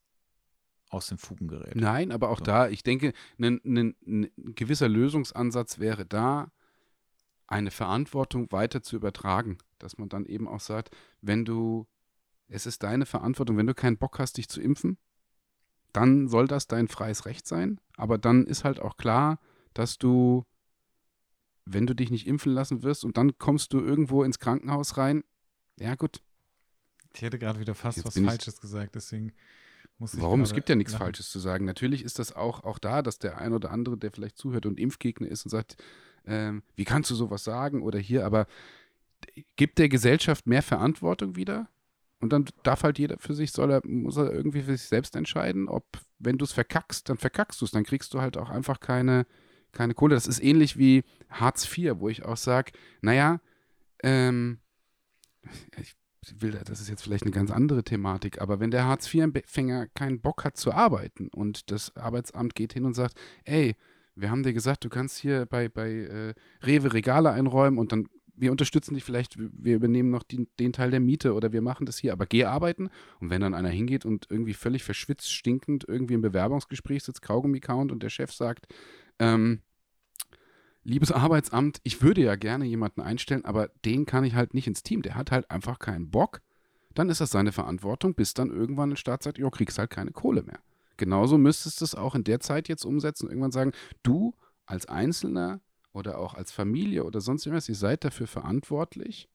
aus den Fugen gerät. Nein, aber auch So. da, ich denke, ein, ein, ein gewisser Lösungsansatz wäre da, eine Verantwortung weiter zu übertragen. Dass man dann eben auch sagt, wenn du, es ist deine Verantwortung, wenn du keinen Bock hast, dich zu impfen, dann soll das dein freies Recht sein. Aber dann ist halt auch klar, dass du, wenn du dich nicht impfen lassen wirst und dann kommst du irgendwo ins Krankenhaus rein, ja gut. Ich hätte gerade wieder fast Jetzt was Falsches gesagt, deswegen muss ich Warum? Es gibt ja nichts lachen. Falsches zu sagen. Natürlich ist das auch, auch da, dass der ein oder andere, der vielleicht zuhört und Impfgegner ist und sagt, ähm, wie kannst du sowas sagen oder hier, aber gibt der Gesellschaft mehr Verantwortung wieder? Und dann darf halt jeder für sich, soll er, muss er irgendwie für sich selbst entscheiden, ob, wenn du es verkackst, dann verkackst du es, dann kriegst du halt auch einfach keine, keine Kohle. Das ist ähnlich wie Hartz IV, wo ich auch sage, naja, ähm, ich will, da- das ist jetzt vielleicht eine ganz andere Thematik, aber wenn der Hartz-IV-Empfänger keinen Bock hat zu arbeiten und das Arbeitsamt geht hin und sagt, ey, wir haben dir gesagt, du kannst hier bei, bei äh, Rewe Regale einräumen und dann, wir unterstützen dich vielleicht, wir übernehmen noch die, den Teil der Miete oder wir machen das hier, aber geh arbeiten. Und wenn dann einer hingeht und irgendwie völlig verschwitzt, stinkend irgendwie im Bewerbungsgespräch sitzt, Kaugummi count und der Chef sagt, ähm, liebes Arbeitsamt, ich würde ja gerne jemanden einstellen, aber den kann ich halt nicht ins Team. Der hat halt einfach keinen Bock. Dann ist das seine Verantwortung, bis dann irgendwann ein Staat sagt, jo, kriegst halt keine Kohle mehr. Genauso müsstest du es auch in der Zeit jetzt umsetzen irgendwann sagen, du als Einzelner oder auch als Familie oder sonst irgendwas, ihr seid dafür verantwortlich,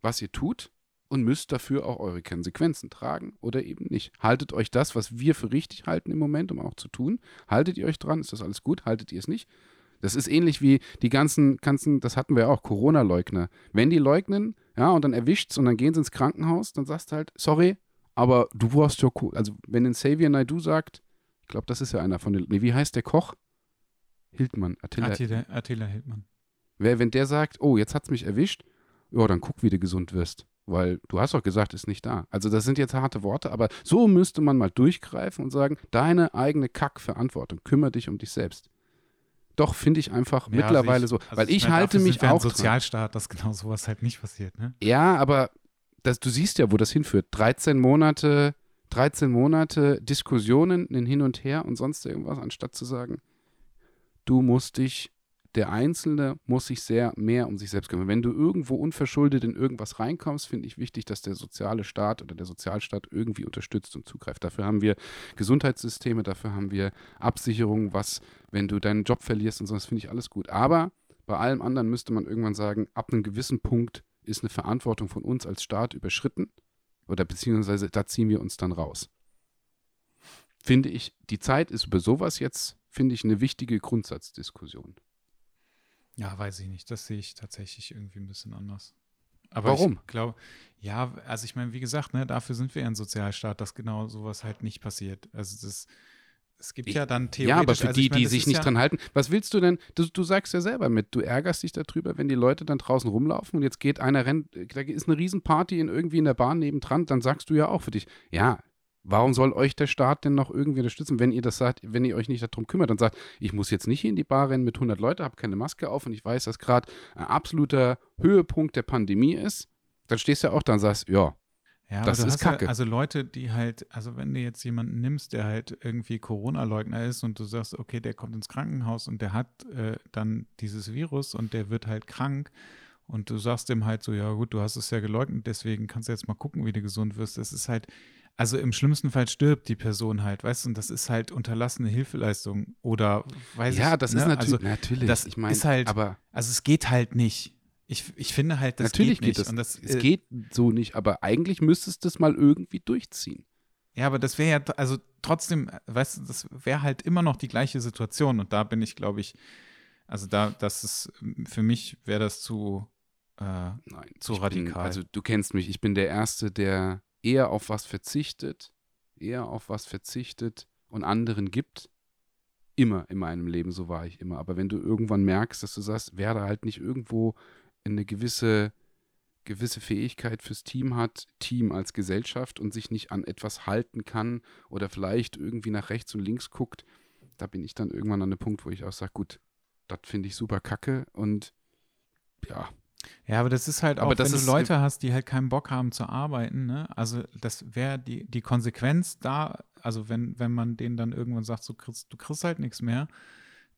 was ihr tut und müsst dafür auch eure Konsequenzen tragen oder eben nicht. Haltet euch das, was wir für richtig halten im Moment, um auch zu tun, haltet ihr euch dran, ist das alles gut, haltet ihr es nicht? Das ist ähnlich wie die ganzen, ganzen, das hatten wir auch, Corona-Leugner. Wenn die leugnen, ja, und dann erwischt's und dann gehen sie ins Krankenhaus, dann sagst du halt, sorry, aber du warst ja cool. Also, wenn ein Xavier Naidoo sagt, ich glaube, das ist ja einer von den, nee, wie heißt der Koch? Hildmann, Attila. Attila, Attila Hildmann. Wer, wenn der sagt, oh, jetzt hat's mich erwischt, ja, dann guck, wie du gesund wirst. Weil du hast doch gesagt, ist nicht da. Also das sind jetzt harte Worte, aber so müsste man mal durchgreifen und sagen, deine eigene Kackverantwortung, kümmere dich um dich selbst. Doch, finde ich einfach Ja, mittlerweile also so. also weil ich meine, halte mich wir ein auch dran. Sozialstaat, dass genau sowas halt nicht passiert, ne? Ja, aber das, du siehst ja, wo das hinführt. 13 Monate, 13 Monate Diskussionen, ein Hin und Her und sonst irgendwas, anstatt zu sagen, du musst dich, der Einzelne muss sich sehr mehr um sich selbst kümmern. Wenn du irgendwo unverschuldet in irgendwas reinkommst, finde ich wichtig, dass der soziale Staat oder der Sozialstaat irgendwie unterstützt und zugreift. Dafür haben wir Gesundheitssysteme, dafür haben wir Absicherung, was, wenn du deinen Job verlierst und so, finde ich alles gut. Aber bei allem anderen müsste man irgendwann sagen, ab einem gewissen Punkt ist eine Verantwortung von uns als Staat überschritten oder beziehungsweise da ziehen wir uns dann raus. Finde ich, die Zeit ist über sowas jetzt, finde ich, eine wichtige Grundsatzdiskussion. Ja, weiß ich nicht. Das sehe ich tatsächlich irgendwie ein bisschen anders. Aber Warum? ich glaube, ja, also ich meine, wie gesagt, ne, dafür sind wir ja ein Sozialstaat, dass genau sowas halt nicht passiert. Also das, es gibt ja dann theoretisch. Ja, aber für also die, ich meine, die sich nicht ja, dran halten, was willst du denn? Du, du sagst ja selber mit, du ärgerst dich darüber, wenn die Leute dann draußen rumlaufen und jetzt geht einer rennt, da ist eine Riesenparty in irgendwie in der Bahn nebendran, dann sagst du ja auch für dich, ja, warum soll euch der Staat denn noch irgendwie unterstützen, wenn ihr das sagt, wenn ihr euch nicht darum kümmert und sagt, ich muss jetzt nicht in die Bar rennen mit 100 Leuten, habe keine Maske auf und ich weiß, dass gerade ein absoluter Höhepunkt der Pandemie ist, dann stehst du ja auch da und sagst, ja, Ja, Das ist Kacke. Ja, also Leute, die halt, also wenn du jetzt jemanden nimmst, der halt irgendwie Corona-Leugner ist und du sagst, okay, der kommt ins Krankenhaus und der hat äh, dann dieses Virus und der wird halt krank und du sagst dem halt so, ja gut, du hast es ja geleugnet, deswegen kannst du jetzt mal gucken, wie du gesund wirst. Das ist halt, also im schlimmsten Fall stirbt die Person halt, weißt du, und das ist halt unterlassene Hilfeleistung oder weiß ja, ich das ne? ist natürlich, also, natürlich, das ich meine, ist halt- aber also es geht halt nicht. Ich, ich finde halt, das natürlich geht geht, nicht. das. Und das es äh, geht so nicht, aber eigentlich müsstest du es mal irgendwie durchziehen. Ja, aber das wäre ja, also trotzdem, weißt du, das wäre halt immer noch die gleiche Situation. Und da bin ich, glaube ich, also da, das ist, für mich wäre das zu, äh, Nein, Zu radikal. Bin, also du kennst mich, ich bin der Erste, der eher auf was verzichtet, eher auf was verzichtet und anderen gibt. Immer in meinem Leben, so war ich immer. Aber wenn du irgendwann merkst, dass du sagst, wer da halt nicht irgendwo eine gewisse, gewisse Fähigkeit fürs Team hat, Team als Gesellschaft und sich nicht an etwas halten kann oder vielleicht irgendwie nach rechts und links guckt, da bin ich dann irgendwann an einem Punkt, wo ich auch sage, gut, das finde ich super kacke und ja, ja, aber das ist halt auch, Aber wenn du Leute hast, die halt keinen Bock haben zu arbeiten, ne? Also das wäre die, die Konsequenz da, also wenn, wenn man denen dann irgendwann sagt, so kriegst, du kriegst halt nichts mehr,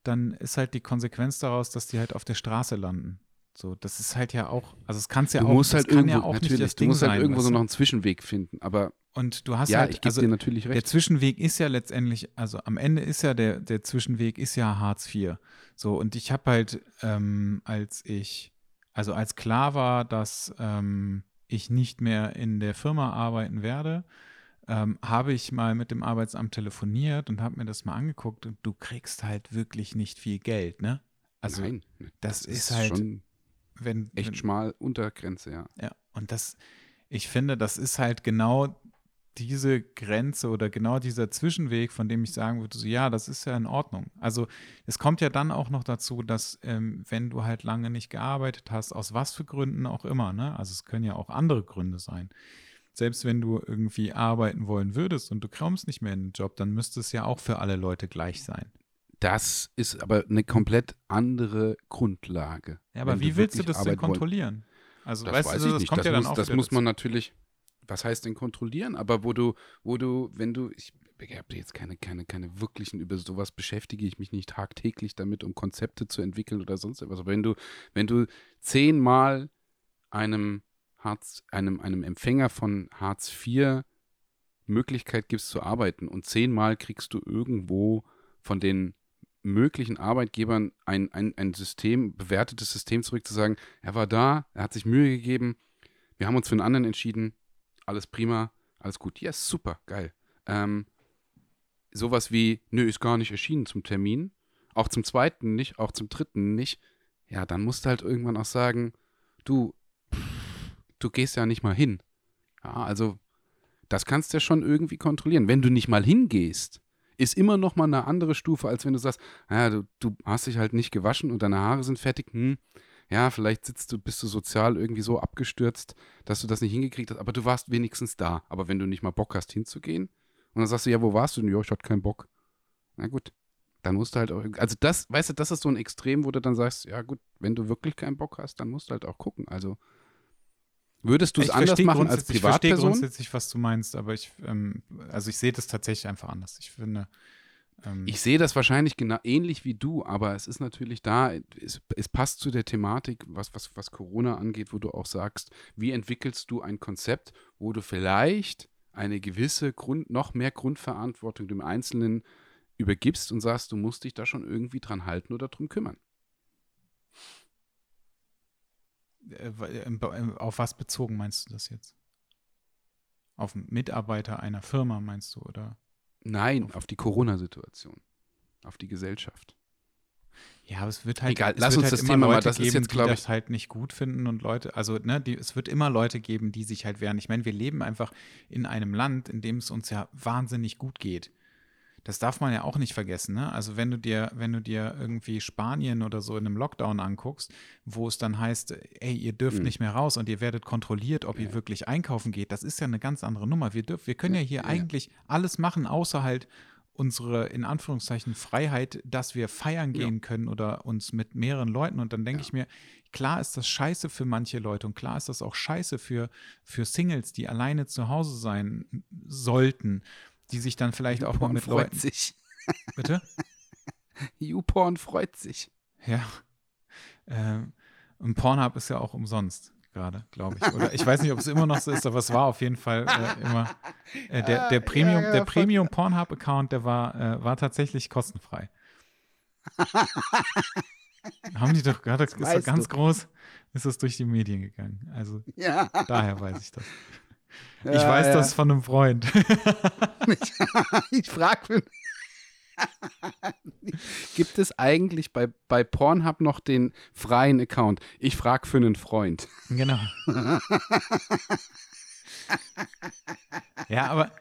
dann ist halt die Konsequenz daraus, dass die halt auf der Straße landen. So, das ist halt ja auch, also es kann ja du auch, musst das halt kann irgendwo, ja auch natürlich, nicht das du Ding musst halt sein, irgendwo weißt so du? noch einen Zwischenweg finden. Aber Und du hast ja, halt, ich gebe also dir natürlich der recht. Zwischenweg ist ja letztendlich, also am Ende ist ja der, der Zwischenweg ist ja Hartz IV. So, und ich habe halt, ähm, als ich, also als klar war, dass ähm, ich nicht mehr in der Firma arbeiten werde, ähm, habe ich mal mit dem Arbeitsamt telefoniert und habe mir das mal angeguckt und du kriegst halt wirklich nicht viel Geld, ne? Also Nein, das ist halt- schon wenn echt wenn, schmal unter Grenze, ja. Ja, und das, ich finde, das ist halt genau diese Grenze oder genau dieser Zwischenweg, von dem ich sagen würde, so, ja, das ist ja in Ordnung. Also es kommt ja dann auch noch dazu, dass ähm, wenn du halt lange nicht gearbeitet hast, aus was für Gründen auch immer, ne? Also es können ja auch andere Gründe sein. Selbst wenn du irgendwie arbeiten wollen würdest und du kommst nicht mehr in den Job, dann müsste es ja auch für alle Leute gleich sein. Das ist aber eine komplett andere Grundlage. Ja, aber wie willst du das denn wollen- kontrollieren? Also, Das weißt weiß du, ich das nicht. kommt das ja dann muss, auch das muss dazu. man natürlich, was heißt denn kontrollieren? Aber wo du, wo du, wenn du, ich habe jetzt keine, keine, keine wirklichen, über sowas beschäftige ich mich nicht tagtäglich damit, um Konzepte zu entwickeln oder sonst etwas. Aber wenn du, wenn du zehnmal einem Hartz, einem, einem Empfänger von Hartz IV Möglichkeit gibst zu arbeiten und zehnmal kriegst du irgendwo von den möglichen Arbeitgebern ein, ein, ein System, bewertetes System zurück zu sagen, er war da, er hat sich Mühe gegeben, wir haben uns für einen anderen entschieden, alles prima, alles gut. Ja, yes, super, geil. Ähm, sowas wie, nö, ist gar nicht erschienen zum Termin, auch zum zweiten nicht, auch zum dritten nicht, ja, dann musst du halt irgendwann auch sagen, du, du gehst ja nicht mal hin. Ja, also das kannst du ja schon irgendwie kontrollieren. Wenn du nicht mal hingehst, ist immer noch mal eine andere Stufe, als wenn du sagst, ja, du, du hast dich halt nicht gewaschen und deine Haare sind fertig. Hm, ja, vielleicht sitzt du, bist du sozial irgendwie so abgestürzt, dass du das nicht hingekriegt hast, aber du warst wenigstens da. Aber wenn du nicht mal Bock hast, hinzugehen, und dann sagst du, ja, wo warst du denn? Ja, ich hatte keinen Bock. Na gut, dann musst du halt auch, also das, weißt du, das ist so ein Extrem, wo du dann sagst, ja gut, wenn du wirklich keinen Bock hast, dann musst du halt auch gucken. Also würdest du es anders machen als grundsätzlich- Ich verstehe Privatperson? grundsätzlich, was du meinst, aber ich, ähm, also ich sehe das tatsächlich einfach anders. Ich finde, ähm, Ich sehe das wahrscheinlich genau ähnlich wie du, aber es ist natürlich da, es, es passt zu der Thematik, was, was, was Corona angeht, wo du auch sagst, wie entwickelst du ein Konzept, wo du vielleicht eine gewisse Grund, noch mehr Grundverantwortung dem Einzelnen übergibst und sagst, du musst dich da schon irgendwie dran halten oder drum kümmern. äh, äh, auf was bezogen meinst du das jetzt? Auf einen Mitarbeiter einer Firma meinst du, oder? Nein, auf die Corona-Situation, auf die Gesellschaft. Ja, aber es wird halt, Egal, lass uns halt das Thema mal- Leute das ist geben, jetzt, glaub die ich- das halt nicht gut finden und Leute, also ne, die, es wird immer Leute geben, die sich halt wehren. Ich meine, wir leben einfach in einem Land, in dem es uns ja wahnsinnig gut geht. Das darf man ja auch nicht vergessen, ne? Also wenn du dir, wenn du dir irgendwie Spanien oder so in einem Lockdown anguckst, wo es dann heißt, ey, ihr dürft Mhm. nicht mehr raus und ihr werdet kontrolliert, ob ihr wirklich einkaufen geht, das ist ja eine ganz andere Nummer. Wir dürfen, wir können ja, Ja, hier ja, ja. eigentlich alles machen, außer halt unsere in Anführungszeichen Freiheit, dass wir feiern Ja. gehen können oder uns mit mehreren Leuten. Und dann denke Ja. ich mir, klar ist das scheiße für manche Leute und klar ist das auch scheiße für, für Singles, die alleine zu Hause sein sollten, die sich dann vielleicht auch mal mit freut Leuten. sich. *laughs* Bitte? *laughs* YouPorn freut sich. Ja. Ähm, und Pornhub ist ja auch umsonst gerade, glaube ich. Oder ich weiß nicht, ob es immer noch so ist, aber es war auf jeden Fall äh, immer. Äh, der, der Ah, Premium, ja, ja, der. Premium Pornhub-Account, der war, äh, war tatsächlich kostenfrei. *laughs* Haben die doch gerade, ist doch ganz du. groß, ist das durch die Medien gegangen. Also Ja. daher weiß ich das. Ich Ja, weiß ja. das von einem Freund. *laughs* ich frage für. Gibt es eigentlich bei, bei Pornhub noch den freien Account? Ich frage für einen Freund. genau. ja, aber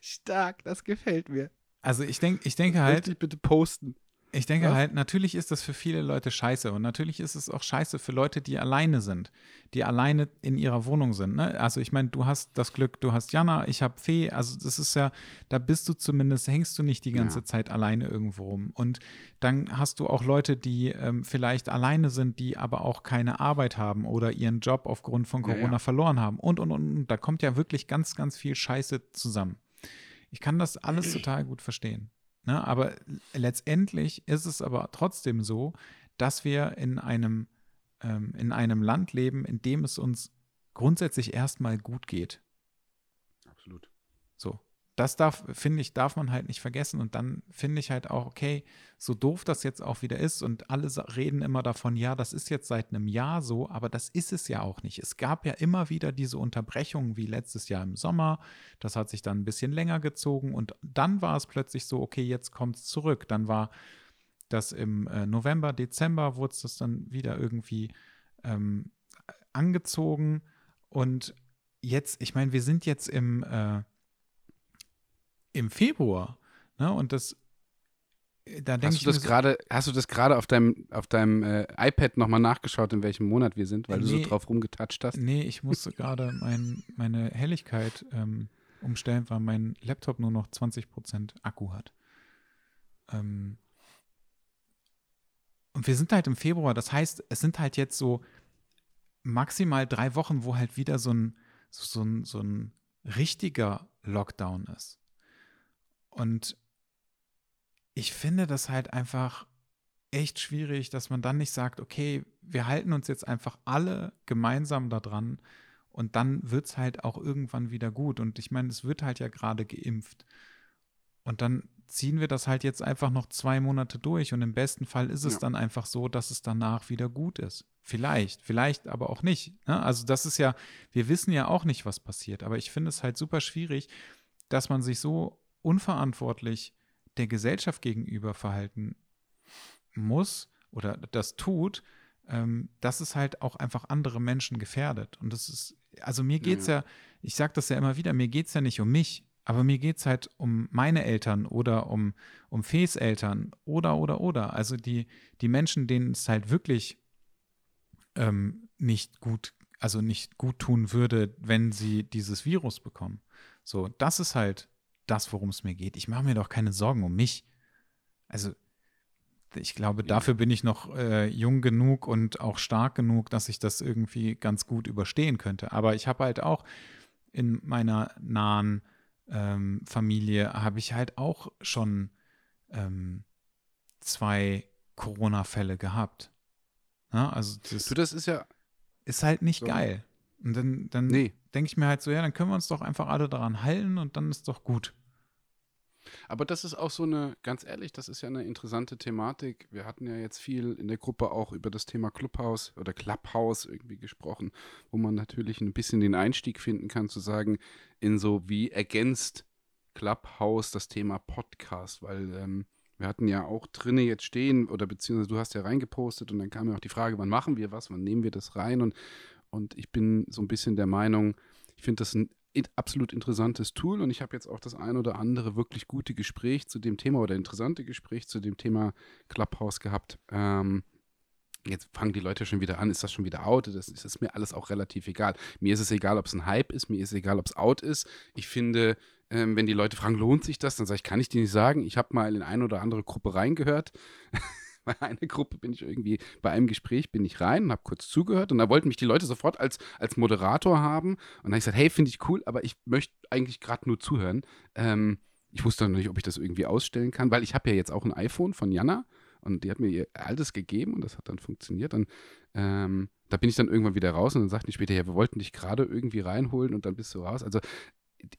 Stark, das gefällt mir. also ich denke, ich denke halt, ich bitte posten. Ich denke Was? halt, natürlich ist das für viele Leute scheiße und natürlich ist es auch scheiße für Leute, die alleine sind, die alleine in ihrer Wohnung sind. Ne? Also ich meine, du hast das Glück, du hast Jana, ich habe Fee, also das ist ja, da bist du zumindest, hängst du nicht die ganze Ja. Zeit alleine irgendwo rum. Und dann hast du auch Leute, die ähm, vielleicht alleine sind, die aber auch keine Arbeit haben oder ihren Job aufgrund von Ja, ja. Corona verloren haben und, und, und, und. Da kommt ja wirklich ganz, ganz viel Scheiße zusammen. Ich kann das alles *clears throat* total gut verstehen. Ne? Aber letztendlich ist es aber trotzdem so, dass wir in einem, ähm, in einem Land leben, in dem es uns grundsätzlich erstmal gut geht. Absolut. So. Das darf, finde ich, darf man halt nicht vergessen. Und dann finde ich halt auch, okay, so doof das jetzt auch wieder ist und alle reden immer davon, ja, das ist jetzt seit einem Jahr so, aber das ist es ja auch nicht. Es gab ja immer wieder diese Unterbrechungen wie letztes Jahr im Sommer. Das hat sich dann ein bisschen länger gezogen und dann war es plötzlich so, okay, jetzt kommt es zurück. Dann war das im äh, November, Dezember, wurde es dann wieder irgendwie ähm, angezogen und jetzt, ich meine, wir sind jetzt im, äh, im Februar, ne? Und das, äh, da denke ich. Das so, grade, hast du das gerade auf deinem, auf deinem äh, iPad nochmal nachgeschaut, in welchem Monat wir sind, weil nee, du so drauf rumgetatscht hast? Nee, ich musste gerade mein, meine Helligkeit ähm, umstellen, weil mein Laptop nur noch 20% Akku hat. Ähm, und wir sind halt im Februar, das heißt, es sind halt jetzt so maximal drei Wochen, wo halt wieder so ein, so ein, so ein richtiger Lockdown ist. Und ich finde das halt einfach echt schwierig, dass man dann nicht sagt, okay, wir halten uns jetzt einfach alle gemeinsam daran und dann wird es halt auch irgendwann wieder gut. Und ich meine, es wird halt ja gerade geimpft. Und dann ziehen wir das halt jetzt einfach noch zwei Monate durch und im besten Fall ist es ja. dann einfach so, dass es danach wieder gut ist. Vielleicht, vielleicht aber auch nicht. Ne? Also das ist ja, wir wissen ja auch nicht, was passiert, aber ich finde es halt super schwierig, dass man sich so unverantwortlich der Gesellschaft gegenüber verhalten muss oder das tut, ähm, dass es halt auch einfach andere Menschen gefährdet. Und das ist, also mir geht es ja, ja, ich sage das ja immer wieder, mir geht es ja nicht um mich. Aber mir geht es halt um meine Eltern oder um, um Fees Eltern oder, oder, oder. Also die, die Menschen, denen es halt wirklich ähm, nicht gut, also nicht gut tun würde, wenn sie dieses Virus bekommen. So, das ist halt das, worum es mir geht. Ich mache mir doch keine Sorgen um mich. Also, ich glaube, dafür bin ich noch äh, jung genug und auch stark genug, dass ich das irgendwie ganz gut überstehen könnte. Aber ich habe halt auch in meiner nahen ähm, Familie habe ich halt auch schon ähm, zwei Corona-Fälle gehabt. Ja, also das, du, das ist ja ist halt nicht so. geil. Und dann, dann nee. denke ich mir halt so, ja, dann können wir uns doch einfach alle daran halten und dann ist doch gut. Aber das ist auch so eine, ganz ehrlich, das ist ja eine interessante Thematik. Wir hatten ja jetzt viel in der Gruppe auch über das Thema Clubhouse oder Clubhouse irgendwie gesprochen, wo man natürlich ein bisschen den Einstieg finden kann, zu sagen, in so wie ergänzt Clubhouse das Thema Podcast, weil ähm, wir hatten ja auch drinne jetzt stehen oder beziehungsweise du hast ja reingepostet und dann kam ja auch die Frage, wann machen wir was, wann nehmen wir das rein und, und ich bin so ein bisschen der Meinung, ich finde das ein absolut interessantes Tool und ich habe jetzt auch das ein oder andere wirklich gute Gespräch zu dem Thema oder interessante Gespräch zu dem Thema Clubhouse gehabt. Ähm, jetzt fangen die Leute schon wieder an, ist das schon wieder out? Das ist, ist mir alles auch relativ egal. Mir ist es egal, ob es ein Hype ist, mir ist es egal, ob es out ist. Ich finde, ähm, wenn die Leute fragen, lohnt sich das, dann sage ich, kann ich dir nicht sagen. Ich habe mal in eine oder andere Gruppe reingehört. *laughs* *laughs* bei einer Gruppe bin ich irgendwie, bei einem Gespräch bin ich rein und habe kurz zugehört und da wollten mich die Leute sofort als, als Moderator haben. Und dann habe ich gesagt, hey, finde ich cool, aber ich möchte eigentlich gerade nur zuhören. Ähm, ich wusste noch nicht, ob ich das irgendwie ausstellen kann, weil ich habe ja jetzt auch ein iPhone von Jana und die hat mir ihr altes gegeben und das hat dann funktioniert. Und ähm, da bin ich dann irgendwann wieder raus und dann sagten die später, ja, wir wollten dich gerade irgendwie reinholen und dann bist du raus. Also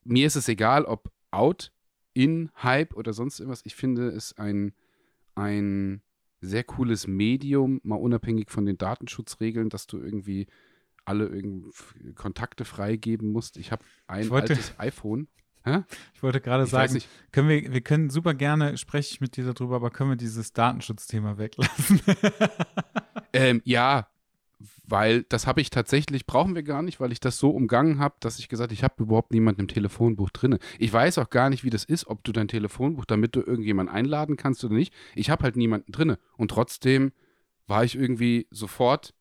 mir ist es egal, ob out, in, Hype oder sonst irgendwas. Ich finde es ein, ein sehr cooles Medium, mal unabhängig von den Datenschutzregeln, dass du irgendwie alle irgendwie Kontakte freigeben musst. Ich habe ein wollte, altes iPhone. Hä? Ich wollte gerade sagen, können wir, wir können super gerne, spreche ich mit dir darüber, aber können wir dieses Datenschutzthema weglassen? ähm, ja, weil das habe ich tatsächlich, brauchen wir gar nicht, weil ich das so umgangen habe, dass ich gesagt ich habe überhaupt niemanden im Telefonbuch drin. Ich weiß auch gar nicht, wie das ist, ob du dein Telefonbuch, damit du irgendjemanden einladen kannst oder nicht. Ich habe halt niemanden drin. Und trotzdem war ich irgendwie sofort,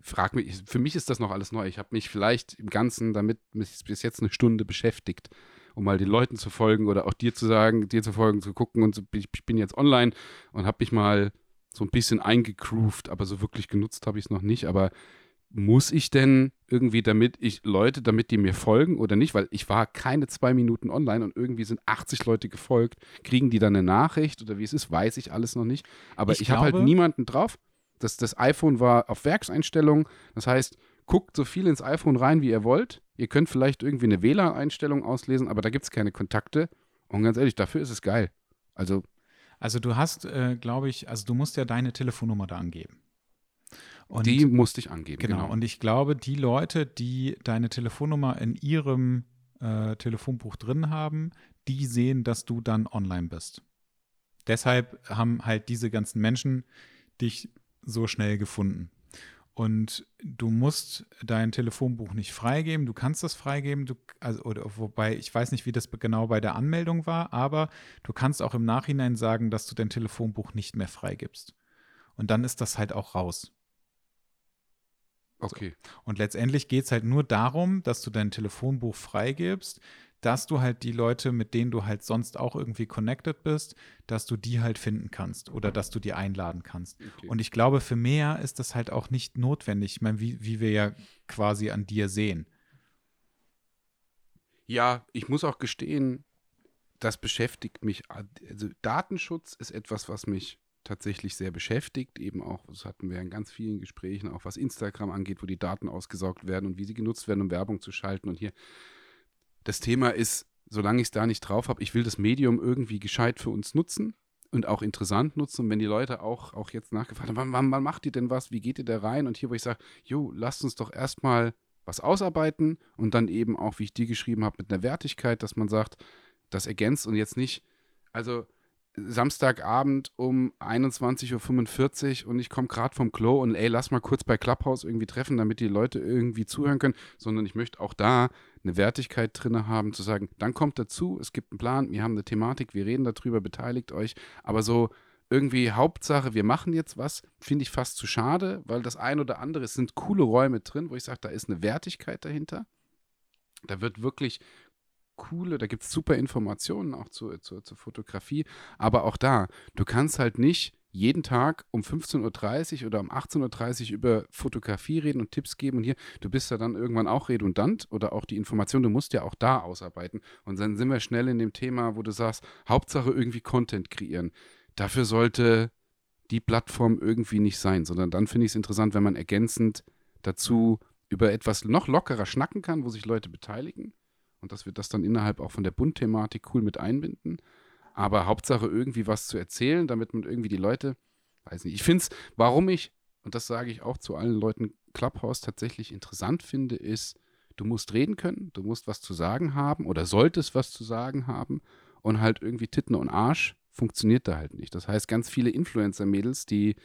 frag mich, für mich ist das noch alles neu. Ich habe mich vielleicht im Ganzen damit bis jetzt eine Stunde beschäftigt, um mal den Leuten zu folgen oder auch dir zu sagen, dir zu folgen, zu gucken und so, ich, ich bin jetzt online und habe mich mal so ein bisschen eingegroovt, aber so wirklich genutzt habe ich es noch nicht. Aber muss ich denn irgendwie, damit ich Leute, damit die mir folgen oder nicht? Weil ich war keine zwei Minuten online und irgendwie sind 80 Leute gefolgt. Kriegen die dann eine Nachricht oder wie es ist, weiß ich alles noch nicht. Aber ich, ich habe halt niemanden drauf. Das, das iPhone war auf Werkseinstellung. Das heißt, guckt so viel ins iPhone rein, wie ihr wollt. Ihr könnt vielleicht irgendwie eine WLAN-Einstellung auslesen, aber da gibt es keine Kontakte. Und ganz ehrlich, dafür ist es geil. Also. Also du hast, äh, glaube ich, also du musst ja deine Telefonnummer da angeben. Und, die musste ich angeben. Genau. genau. Und ich glaube, die Leute, die deine Telefonnummer in ihrem äh, Telefonbuch drin haben, die sehen, dass du dann online bist. Deshalb haben halt diese ganzen Menschen dich so schnell gefunden. Und du musst dein Telefonbuch nicht freigeben. Du kannst das freigeben, du, also, oder, wobei ich weiß nicht, wie das genau bei der Anmeldung war, aber du kannst auch im Nachhinein sagen, dass du dein Telefonbuch nicht mehr freigibst. Und dann ist das halt auch raus. Okay. So. Und letztendlich geht es halt nur darum, dass du dein Telefonbuch freigibst, dass du halt die Leute, mit denen du halt sonst auch irgendwie connected bist, dass du die halt finden kannst oder dass du die einladen kannst. Okay. Und ich glaube, für mehr ist das halt auch nicht notwendig, ich meine, wie, wie wir ja quasi an dir sehen. Ja, ich muss auch gestehen, das beschäftigt mich. Also Datenschutz ist etwas, was mich tatsächlich sehr beschäftigt. Eben auch, das hatten wir in ganz vielen Gesprächen, auch was Instagram angeht, wo die Daten ausgesaugt werden und wie sie genutzt werden, um Werbung zu schalten. Und hier das Thema ist, solange ich es da nicht drauf habe, ich will das Medium irgendwie gescheit für uns nutzen und auch interessant nutzen. Und wenn die Leute auch, auch jetzt nachgefragt haben, wann, wann, wann macht ihr denn was? Wie geht ihr da rein? Und hier, wo ich sage, jo, lasst uns doch erstmal was ausarbeiten und dann eben auch, wie ich dir geschrieben habe, mit einer Wertigkeit, dass man sagt, das ergänzt und jetzt nicht, also Samstagabend um 21.45 Uhr und ich komme gerade vom Klo und ey, lass mal kurz bei Clubhouse irgendwie treffen, damit die Leute irgendwie zuhören können, sondern ich möchte auch da eine Wertigkeit drin haben, zu sagen, dann kommt dazu, es gibt einen Plan, wir haben eine Thematik, wir reden darüber, beteiligt euch, aber so irgendwie Hauptsache, wir machen jetzt was, finde ich fast zu schade, weil das ein oder andere, es sind coole Räume drin, wo ich sage, da ist eine Wertigkeit dahinter. Da wird wirklich coole, da gibt es super Informationen auch zur, zur, zur Fotografie. Aber auch da, du kannst halt nicht jeden Tag um 15.30 Uhr oder um 18.30 Uhr über Fotografie reden und Tipps geben. Und hier, du bist ja dann irgendwann auch redundant oder auch die Information, du musst ja auch da ausarbeiten. Und dann sind wir schnell in dem Thema, wo du sagst, Hauptsache irgendwie Content kreieren. Dafür sollte die Plattform irgendwie nicht sein, sondern dann finde ich es interessant, wenn man ergänzend dazu über etwas noch lockerer schnacken kann, wo sich Leute beteiligen und dass wir das dann innerhalb auch von der Bund-Thematik cool mit einbinden. Aber Hauptsache irgendwie was zu erzählen, damit man irgendwie die Leute, weiß nicht, ich finde es, warum ich, und das sage ich auch zu allen Leuten, Clubhouse tatsächlich interessant finde, ist, du musst reden können, du musst was zu sagen haben oder solltest was zu sagen haben und halt irgendwie Titten und Arsch funktioniert da halt nicht. Das heißt, ganz viele Influencer-Mädels, die,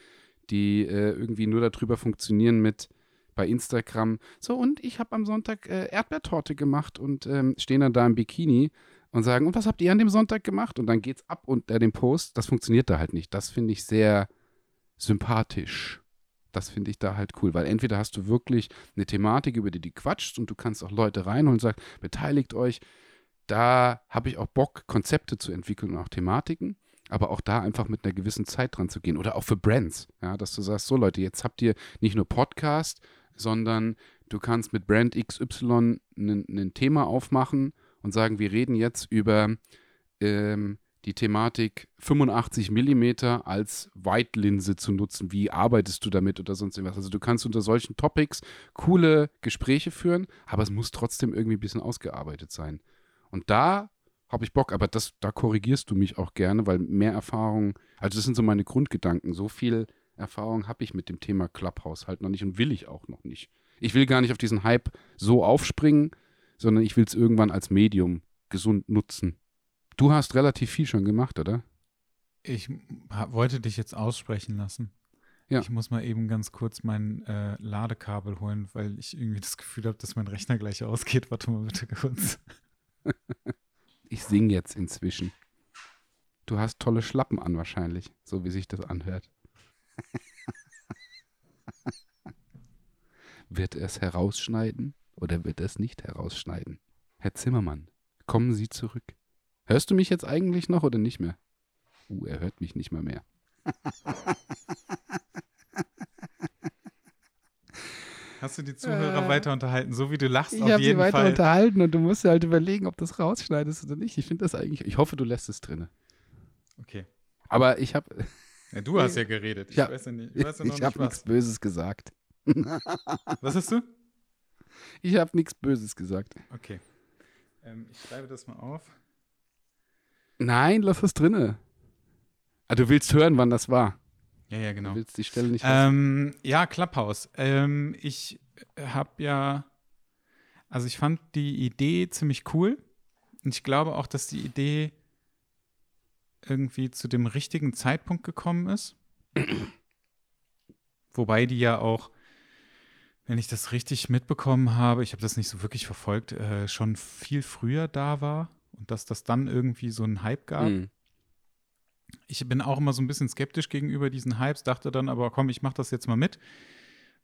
die äh, irgendwie nur darüber funktionieren mit, bei Instagram. So, und ich habe am Sonntag äh, Erdbeertorte gemacht und ähm, stehen dann da im Bikini und sagen, und was habt ihr an dem Sonntag gemacht? Und dann geht's ab unter dem Post. Das funktioniert da halt nicht. Das finde ich sehr sympathisch. Das finde ich da halt cool, weil entweder hast du wirklich eine Thematik, über die du quatschst und du kannst auch Leute reinholen und sagst, beteiligt euch. Da habe ich auch Bock, Konzepte zu entwickeln und auch Thematiken aber auch da einfach mit einer gewissen Zeit dran zu gehen. Oder auch für Brands, ja, dass du sagst, so Leute, jetzt habt ihr nicht nur Podcast, sondern du kannst mit Brand XY ein Thema aufmachen und sagen, wir reden jetzt über ähm, die Thematik 85 mm als Weitlinse zu nutzen. Wie arbeitest du damit oder sonst irgendwas? Also du kannst unter solchen Topics coole Gespräche führen, aber es muss trotzdem irgendwie ein bisschen ausgearbeitet sein. Und da habe ich Bock, aber das, da korrigierst du mich auch gerne, weil mehr Erfahrung, also das sind so meine Grundgedanken. So viel Erfahrung habe ich mit dem Thema Clubhouse halt noch nicht und will ich auch noch nicht. Ich will gar nicht auf diesen Hype so aufspringen, sondern ich will es irgendwann als Medium gesund nutzen. Du hast relativ viel schon gemacht, oder? Ich wollte dich jetzt aussprechen lassen. Ja. Ich muss mal eben ganz kurz mein äh, Ladekabel holen, weil ich irgendwie das Gefühl habe, dass mein Rechner gleich ausgeht. Warte mal bitte kurz. *laughs* ich singe jetzt inzwischen. Du hast tolle Schlappen an wahrscheinlich, so wie sich das anhört. *laughs* wird er es herausschneiden oder wird er es nicht herausschneiden? Herr Zimmermann, kommen Sie zurück. Hörst du mich jetzt eigentlich noch oder nicht mehr? Uh, er hört mich nicht mal mehr. Hast du die *laughs* Zuhörer äh, weiter unterhalten, so wie du lachst? Ich habe sie weiter Fall. unterhalten und du musst halt überlegen, ob du es rausschneidest oder nicht. Ich finde das eigentlich. Ich hoffe, du lässt es drin. Okay. Aber ich habe. *laughs* Ja, du hast ja geredet. Ich, ja, weiß ja nicht, ich weiß ja *laughs* ich habe nichts Böses gesagt. Was hast du? Ich habe nichts Böses gesagt. Okay. Ähm, ich schreibe das mal auf. Nein, lass das drinne. Ah, du willst hören, wann das war. Ja, ja, genau. Du willst die Stelle nicht. Ähm, ja, Clubhouse. Ähm, ich habe ja, also ich fand die Idee ziemlich cool. Und ich glaube auch, dass die Idee irgendwie zu dem richtigen Zeitpunkt gekommen ist. *clears throat* Wobei die ja auch, wenn ich das richtig mitbekommen habe, ich habe das nicht so wirklich verfolgt, äh, schon viel früher da war und dass das dann irgendwie so einen Hype gab. Mhm. Ich bin auch immer so ein bisschen skeptisch gegenüber diesen Hypes, dachte dann aber, komm, ich mache das jetzt mal mit,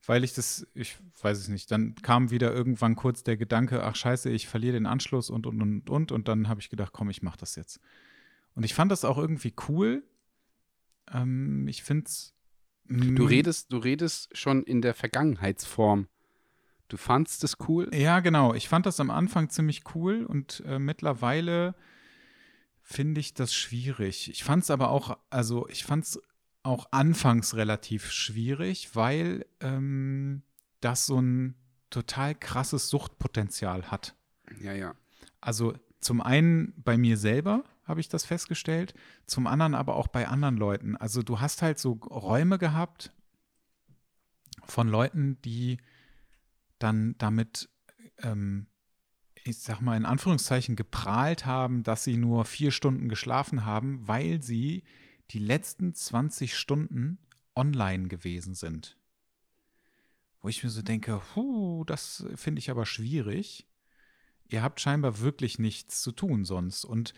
weil ich das, ich weiß es nicht, dann kam wieder irgendwann kurz der Gedanke, ach scheiße, ich verliere den Anschluss und, und, und, und, und dann habe ich gedacht, komm, ich mache das jetzt. Und ich fand das auch irgendwie cool. Ähm, ich finde es. Du redest, du redest schon in der Vergangenheitsform. Du fandst es cool? Ja, genau. Ich fand das am Anfang ziemlich cool und äh, mittlerweile finde ich das schwierig. Ich fand es aber auch, also ich fand es auch anfangs relativ schwierig, weil ähm, das so ein total krasses Suchtpotenzial hat. Ja, ja. Also zum einen bei mir selber habe ich das festgestellt, zum anderen aber auch bei anderen Leuten. Also du hast halt so Räume gehabt von Leuten, die dann damit, ähm, ich sag mal in Anführungszeichen, geprahlt haben, dass sie nur vier Stunden geschlafen haben, weil sie die letzten 20 Stunden online gewesen sind. Wo ich mir so denke, puh, das finde ich aber schwierig. Ihr habt scheinbar wirklich nichts zu tun sonst. Und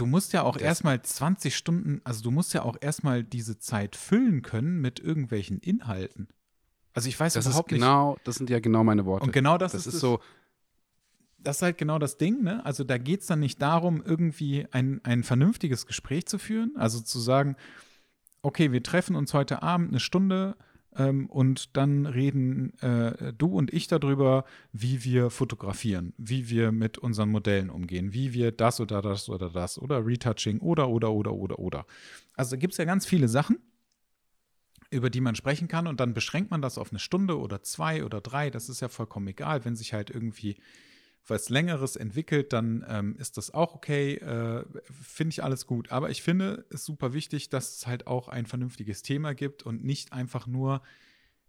du musst ja auch erstmal 20 Stunden, also du musst ja auch erstmal diese Zeit füllen können mit irgendwelchen Inhalten. Also ich weiß Das ist überhaupt nicht. genau, das sind ja genau meine Worte. Und genau das, das ist, ist so, das ist halt genau das Ding, ne? Also da geht es dann nicht darum, irgendwie ein, ein vernünftiges Gespräch zu führen. Also zu sagen, okay, wir treffen uns heute Abend eine Stunde ähm, und dann reden äh, du und ich darüber, wie wir fotografieren, wie wir mit unseren Modellen umgehen, wie wir das oder das oder das oder Retouching oder oder oder oder oder. Also gibt es ja ganz viele Sachen über die man sprechen kann und dann beschränkt man das auf eine Stunde oder zwei oder drei. Das ist ja vollkommen egal. Wenn sich halt irgendwie was Längeres entwickelt, dann ähm, ist das auch okay. Äh, finde ich alles gut. Aber ich finde es super wichtig, dass es halt auch ein vernünftiges Thema gibt und nicht einfach nur,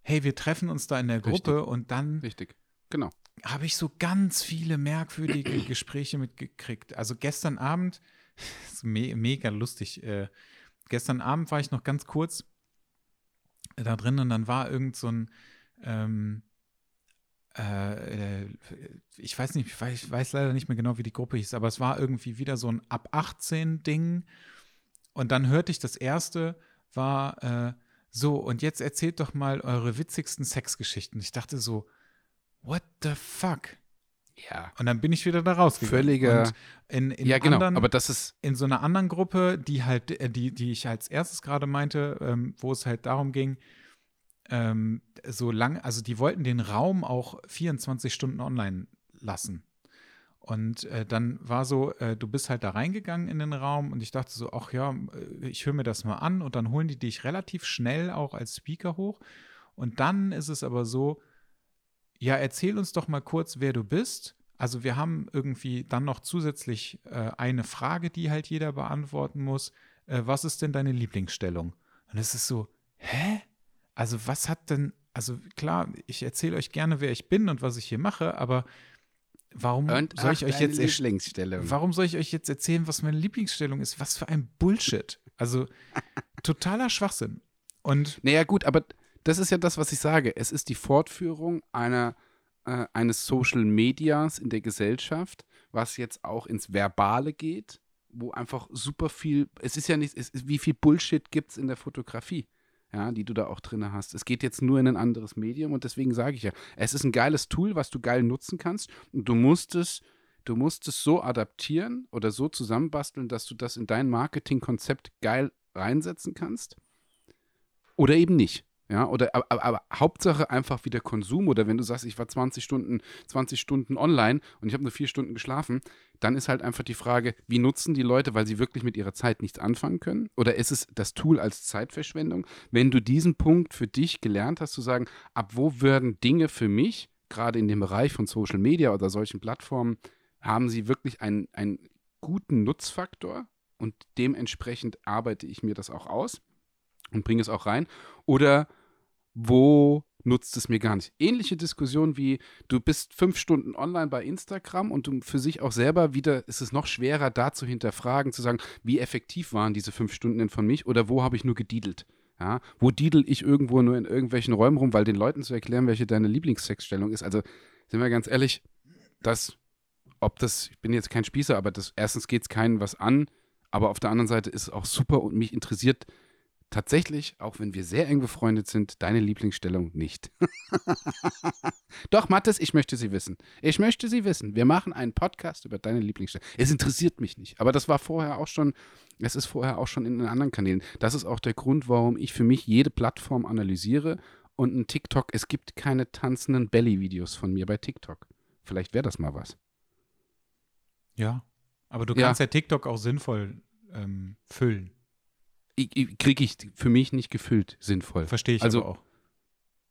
hey, wir treffen uns da in der Gruppe Richtig. und dann richtig. Genau. habe ich so ganz viele merkwürdige *clears throat* Gespräche mitgekriegt. Also gestern Abend, *laughs* ist me mega lustig, äh, gestern Abend war ich noch ganz kurz da drin und dann war irgend so ein, ähm, äh, äh, ich weiß nicht, ich weiß, ich weiß leider nicht mehr genau, wie die Gruppe hieß, aber es war irgendwie wieder so ein ab 18 Ding. Und dann hörte ich das erste war äh, so und jetzt erzählt doch mal eure witzigsten Sexgeschichten. Ich dachte so, what the fuck? Ja. Und dann bin ich wieder da rausgegangen. Völliger- in, in ja, genau. anderen, Aber das ist, in so einer anderen Gruppe, die halt, äh, die, die ich als erstes gerade meinte, ähm, wo es halt darum ging, ähm, so lang, also die wollten den Raum auch 24 Stunden online lassen. Und äh, dann war so, äh, du bist halt da reingegangen in den Raum und ich dachte so, ach ja, äh, ich höre mir das mal an und dann holen die dich relativ schnell auch als Speaker hoch. Und dann ist es aber so, ja, erzähl uns doch mal kurz, wer du bist. Also wir haben irgendwie dann noch zusätzlich äh, eine Frage, die halt jeder beantworten muss. Äh, was ist denn deine Lieblingsstellung? Und es ist so, hä? Also was hat denn, also klar, ich erzähle euch gerne, wer ich bin und was ich hier mache, aber warum und soll ich euch jetzt Lieblingsstellung. Warum soll ich euch jetzt erzählen, was meine Lieblingsstellung ist? Was für ein Bullshit. Also *laughs* totaler Schwachsinn. Und Naja, gut, aber das ist ja das, was ich sage. Es ist die Fortführung einer, äh, eines Social Medias in der Gesellschaft, was jetzt auch ins Verbale geht, wo einfach super viel, es ist ja nicht, es ist, wie viel Bullshit gibt es in der Fotografie, ja, die du da auch drin hast. Es geht jetzt nur in ein anderes Medium und deswegen sage ich ja, es ist ein geiles Tool, was du geil nutzen kannst und du musst es, du musst es so adaptieren oder so zusammenbasteln, dass du das in dein Marketingkonzept geil reinsetzen kannst. Oder eben nicht. Ja, oder aber, aber, Hauptsache einfach wieder Konsum oder wenn du sagst, ich war 20 Stunden, 20 Stunden online und ich habe nur vier Stunden geschlafen, dann ist halt einfach die Frage, wie nutzen die Leute, weil sie wirklich mit ihrer Zeit nichts anfangen können? Oder ist es das Tool als Zeitverschwendung? Wenn du diesen Punkt für dich gelernt hast, zu sagen, ab wo werden Dinge für mich gerade in dem Bereich von Social Media oder solchen Plattformen, haben sie wirklich einen, einen guten Nutzfaktor und dementsprechend arbeite ich mir das auch aus und bringe es auch rein. Oder wo nutzt es mir gar nicht. Ähnliche Diskussion wie, du bist fünf Stunden online bei Instagram und du für sich auch selber wieder, ist es noch schwerer, da zu hinterfragen, zu sagen, wie effektiv waren diese fünf Stunden denn von mich oder wo habe ich nur gediedelt. Ja, wo diedel ich irgendwo nur in irgendwelchen Räumen rum, weil den Leuten zu erklären, welche deine Lieblingssexstellung ist. Also, sind wir ganz ehrlich, das, ob das, ich bin jetzt kein Spießer, aber das, erstens geht es keinen was an, aber auf der anderen Seite ist es auch super und mich interessiert tatsächlich, auch wenn wir sehr eng befreundet sind, deine Lieblingsstellung nicht. *laughs* Doch, Mathis, ich möchte sie wissen. Ich möchte sie wissen. Wir machen einen Podcast über deine Lieblingsstellung. Es interessiert mich nicht. Aber das war vorher auch schon, es ist vorher auch schon in den anderen Kanälen. Das ist auch der Grund, warum ich für mich jede Plattform analysiere und ein TikTok, es gibt keine tanzenden Belly-Videos von mir bei TikTok. Vielleicht wäre das mal was. Ja, aber du kannst ja, ja TikTok auch sinnvoll ähm, füllen kriege ich für mich nicht gefüllt sinnvoll. Verstehe ich also, auch.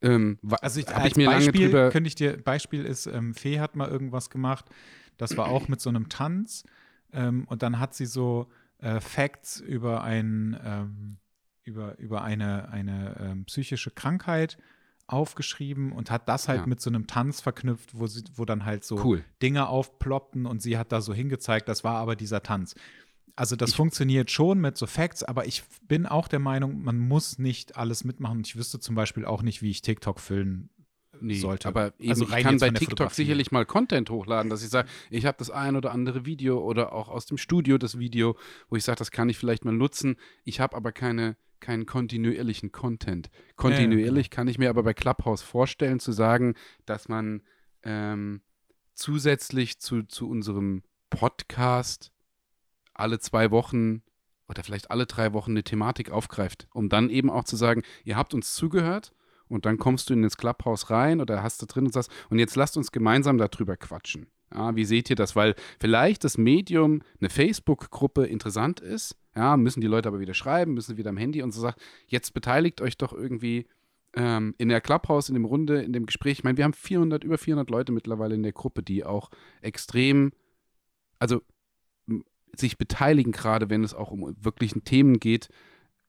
Ähm, also ich, als ich mir Beispiel, lange drüber könnte ich dir Beispiel ist ähm, Fee hat mal irgendwas gemacht. Das war auch mit so einem Tanz ähm, und dann hat sie so äh, Facts über ein ähm, über über eine eine ähm, psychische Krankheit aufgeschrieben und hat das halt ja. mit so einem Tanz verknüpft, wo sie, wo dann halt so cool. Dinge aufploppten und sie hat da so hingezeigt, das war aber dieser Tanz. Also das ich, funktioniert schon mit so Facts, aber ich bin auch der Meinung, man muss nicht alles mitmachen. Ich wüsste zum Beispiel auch nicht, wie ich TikTok füllen nee, sollte. Aber eben, also ich kann bei TikTok sicherlich mal Content hochladen, dass ich sage, ich habe das ein oder andere Video oder auch aus dem Studio das Video, wo ich sage, das kann ich vielleicht mal nutzen. Ich habe aber keine keinen kontinuierlichen Content. Kontinuierlich ja, ja. kann ich mir aber bei Clubhouse vorstellen, zu sagen, dass man ähm, zusätzlich zu, zu unserem Podcast alle zwei Wochen oder vielleicht alle drei Wochen eine Thematik aufgreift, um dann eben auch zu sagen, ihr habt uns zugehört und dann kommst du in das Clubhouse rein oder hast du drin und sagst, und jetzt lasst uns gemeinsam darüber quatschen. Ja, wie seht ihr das? Weil vielleicht das Medium, eine Facebook-Gruppe interessant ist, ja, müssen die Leute aber wieder schreiben, müssen wieder am Handy und so sagt, jetzt beteiligt euch doch irgendwie ähm, in der Clubhouse, in dem Runde, in dem Gespräch. Ich meine, wir haben 400, über 400 Leute mittlerweile in der Gruppe, die auch extrem, also sich beteiligen, gerade wenn es auch um wirklichen Themen geht,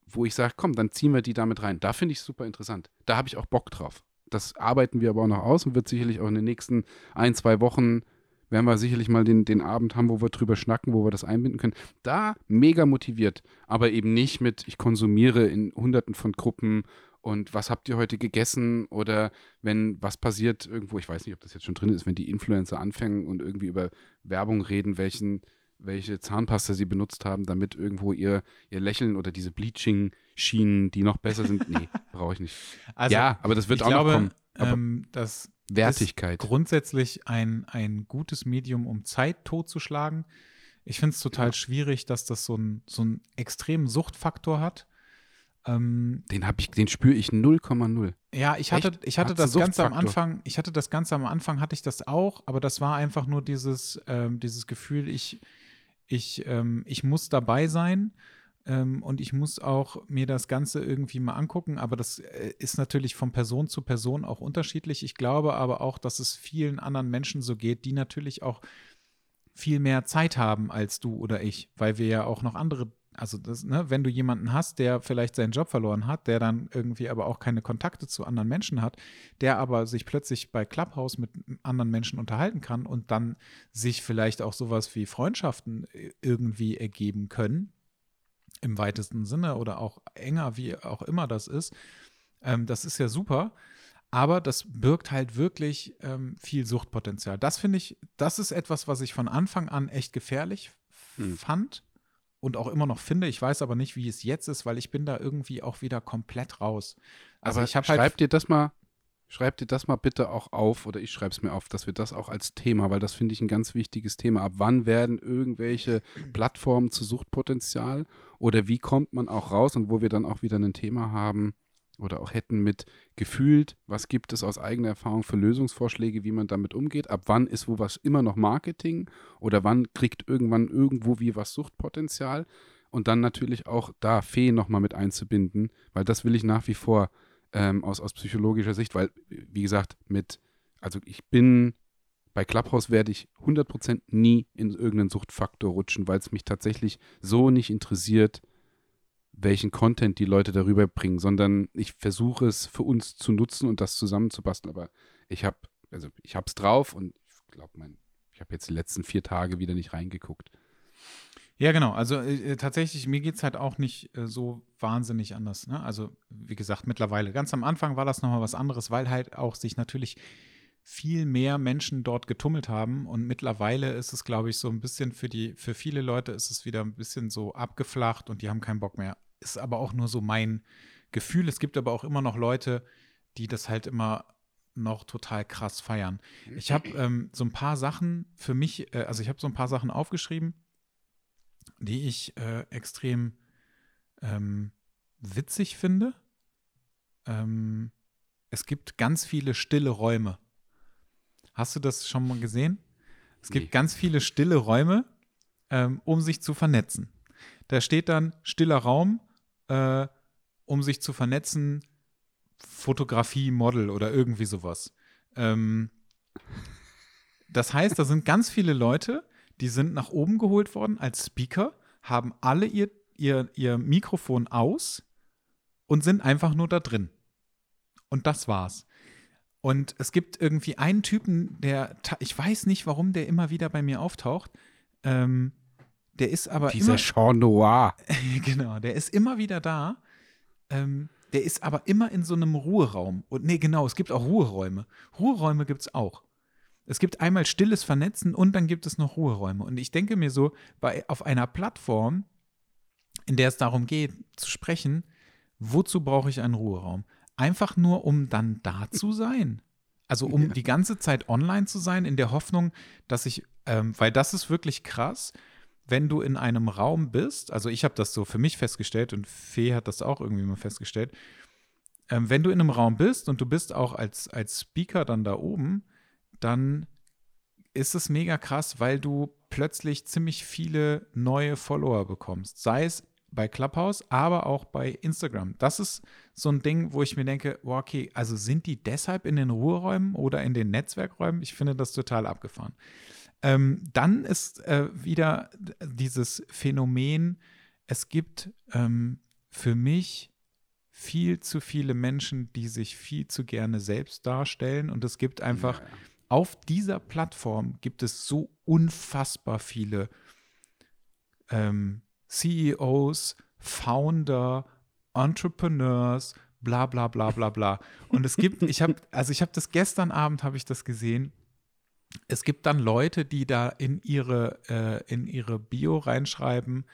wo ich sage, komm, dann ziehen wir die damit rein. Da finde ich es super interessant. Da habe ich auch Bock drauf. Das arbeiten wir aber auch noch aus und wird sicherlich auch in den nächsten ein, zwei Wochen, werden wir sicherlich mal den, den Abend haben, wo wir drüber schnacken, wo wir das einbinden können. Da mega motiviert, aber eben nicht mit, ich konsumiere in hunderten von Gruppen und was habt ihr heute gegessen oder wenn was passiert irgendwo, ich weiß nicht, ob das jetzt schon drin ist, wenn die Influencer anfangen und irgendwie über Werbung reden, welchen welche Zahnpasta sie benutzt haben, damit irgendwo ihr, ihr Lächeln oder diese Bleaching-Schienen, die noch besser sind. Nee, *laughs* brauche ich nicht. Also, ja, aber das wird auch glaube, noch kommen. Ähm, das Wertigkeit. Ist grundsätzlich ein, ein gutes Medium, um Zeit totzuschlagen. Ich finde es total ja. schwierig, dass das so, ein, so einen extremen Suchtfaktor hat. Ähm, den habe ich, den spüre ich 0,0. Ja, ich hatte, ich hatte das Ganze am Anfang, ich hatte das Ganze am Anfang, hatte ich das auch, aber das war einfach nur dieses, ähm, dieses Gefühl, ich, ich, ähm, ich muss dabei sein ähm, und ich muss auch mir das Ganze irgendwie mal angucken, aber das äh, ist natürlich von Person zu Person auch unterschiedlich. Ich glaube aber auch, dass es vielen anderen Menschen so geht, die natürlich auch viel mehr Zeit haben als du oder ich, weil wir ja auch noch andere also das, ne, wenn du jemanden hast, der vielleicht seinen Job verloren hat, der dann irgendwie aber auch keine Kontakte zu anderen Menschen hat, der aber sich plötzlich bei Clubhouse mit anderen Menschen unterhalten kann und dann sich vielleicht auch sowas wie Freundschaften äh, irgendwie ergeben können, im weitesten Sinne oder auch enger, wie auch immer das ist, ähm, das ist ja super. Aber das birgt halt wirklich ähm, viel Suchtpotenzial. Das finde ich, das ist etwas, was ich von Anfang an echt gefährlich hm. fand und auch immer noch finde. Ich weiß aber nicht, wie es jetzt ist, weil ich bin da irgendwie auch wieder komplett raus. Also aber ich habe halt. Schreib dir das mal, schreib dir das mal bitte auch auf oder ich schreibe es mir auf, dass wir das auch als Thema, weil das finde ich ein ganz wichtiges Thema. Ab wann werden irgendwelche Plattformen zu Suchtpotenzial oder wie kommt man auch raus und wo wir dann auch wieder ein Thema haben, oder auch hätten mit gefühlt, was gibt es aus eigener Erfahrung für Lösungsvorschläge, wie man damit umgeht, ab wann ist wo was immer noch Marketing oder wann kriegt irgendwann irgendwo wie was Suchtpotenzial und dann natürlich auch da Fee nochmal mit einzubinden, weil das will ich nach wie vor ähm, aus, aus psychologischer Sicht, weil, wie gesagt, mit also ich bin, bei Clubhouse werde ich 100% nie in irgendeinen Suchtfaktor rutschen, weil es mich tatsächlich so nicht interessiert, welchen Content die Leute darüber bringen, sondern ich versuche es für uns zu nutzen und das zusammenzubasteln. Aber ich habe, also ich habe es drauf und ich glaube, mein, ich habe jetzt die letzten vier Tage wieder nicht reingeguckt. Ja, genau. Also äh, tatsächlich, mir geht es halt auch nicht äh, so wahnsinnig anders. Ne? Also, wie gesagt, mittlerweile. Ganz am Anfang war das nochmal was anderes, weil halt auch sich natürlich viel mehr Menschen dort getummelt haben. Und mittlerweile ist es, glaube ich, so ein bisschen für die, für viele Leute ist es wieder ein bisschen so abgeflacht und die haben keinen Bock mehr. Ist aber auch nur so mein Gefühl. Es gibt aber auch immer noch Leute, die das halt immer noch total krass feiern. Ich habe ähm, so ein paar Sachen für mich, äh, also ich habe so ein paar Sachen aufgeschrieben, die ich äh, extrem ähm, witzig finde. Ähm, es gibt ganz viele stille Räume. Hast du das schon mal gesehen? Es gibt Nee. ganz viele stille Räume, ähm, um sich zu vernetzen. Da steht dann stiller Raum, äh, um sich zu vernetzen, Fotografie, Model oder irgendwie sowas. Ähm, das heißt, da sind ganz viele Leute, die sind nach oben geholt worden als Speaker, haben alle ihr, ihr, ihr Mikrofon aus und sind einfach nur da drin. Und das war's. Und es gibt irgendwie einen Typen, der, ich weiß nicht, warum der immer wieder bei mir auftaucht. Ähm, der ist aber Dieser immer, Jean Noir. *laughs* genau, der ist immer wieder da. Ähm, der ist aber immer in so einem Ruheraum. Und nee, genau, es gibt auch Ruheräume. Ruheräume gibt es auch. Es gibt einmal stilles Vernetzen und dann gibt es noch Ruheräume. Und ich denke mir so, bei, auf einer Plattform, in der es darum geht, zu sprechen, wozu brauche ich einen Ruheraum? Einfach nur, um dann da zu sein. Also um die ganze Zeit online zu sein, in der Hoffnung, dass ich, ähm, weil das ist wirklich krass, wenn du in einem Raum bist, also ich habe das so für mich festgestellt und Fee hat das auch irgendwie mal festgestellt, ähm, wenn du in einem Raum bist und du bist auch als, als Speaker dann da oben, dann ist es mega krass, weil du plötzlich ziemlich viele neue Follower bekommst. Sei es bei Clubhouse, aber auch bei Instagram. Das ist so ein Ding, wo ich mir denke, okay, also sind die deshalb in den Ruheräumen oder in den Netzwerkräumen? Ich finde das total abgefahren. Ähm, dann ist äh, wieder dieses Phänomen, es gibt ähm, für mich viel zu viele Menschen, die sich viel zu gerne selbst darstellen und es gibt einfach auf dieser Plattform gibt es so unfassbar viele ähm, CEOs, Founder, Entrepreneurs, bla bla bla bla bla. Und es gibt, ich habe, *laughs* also ich habe das gestern Abend habe ich das gesehen. Es gibt dann Leute, die da in ihre, äh, in ihre Bio reinschreiben,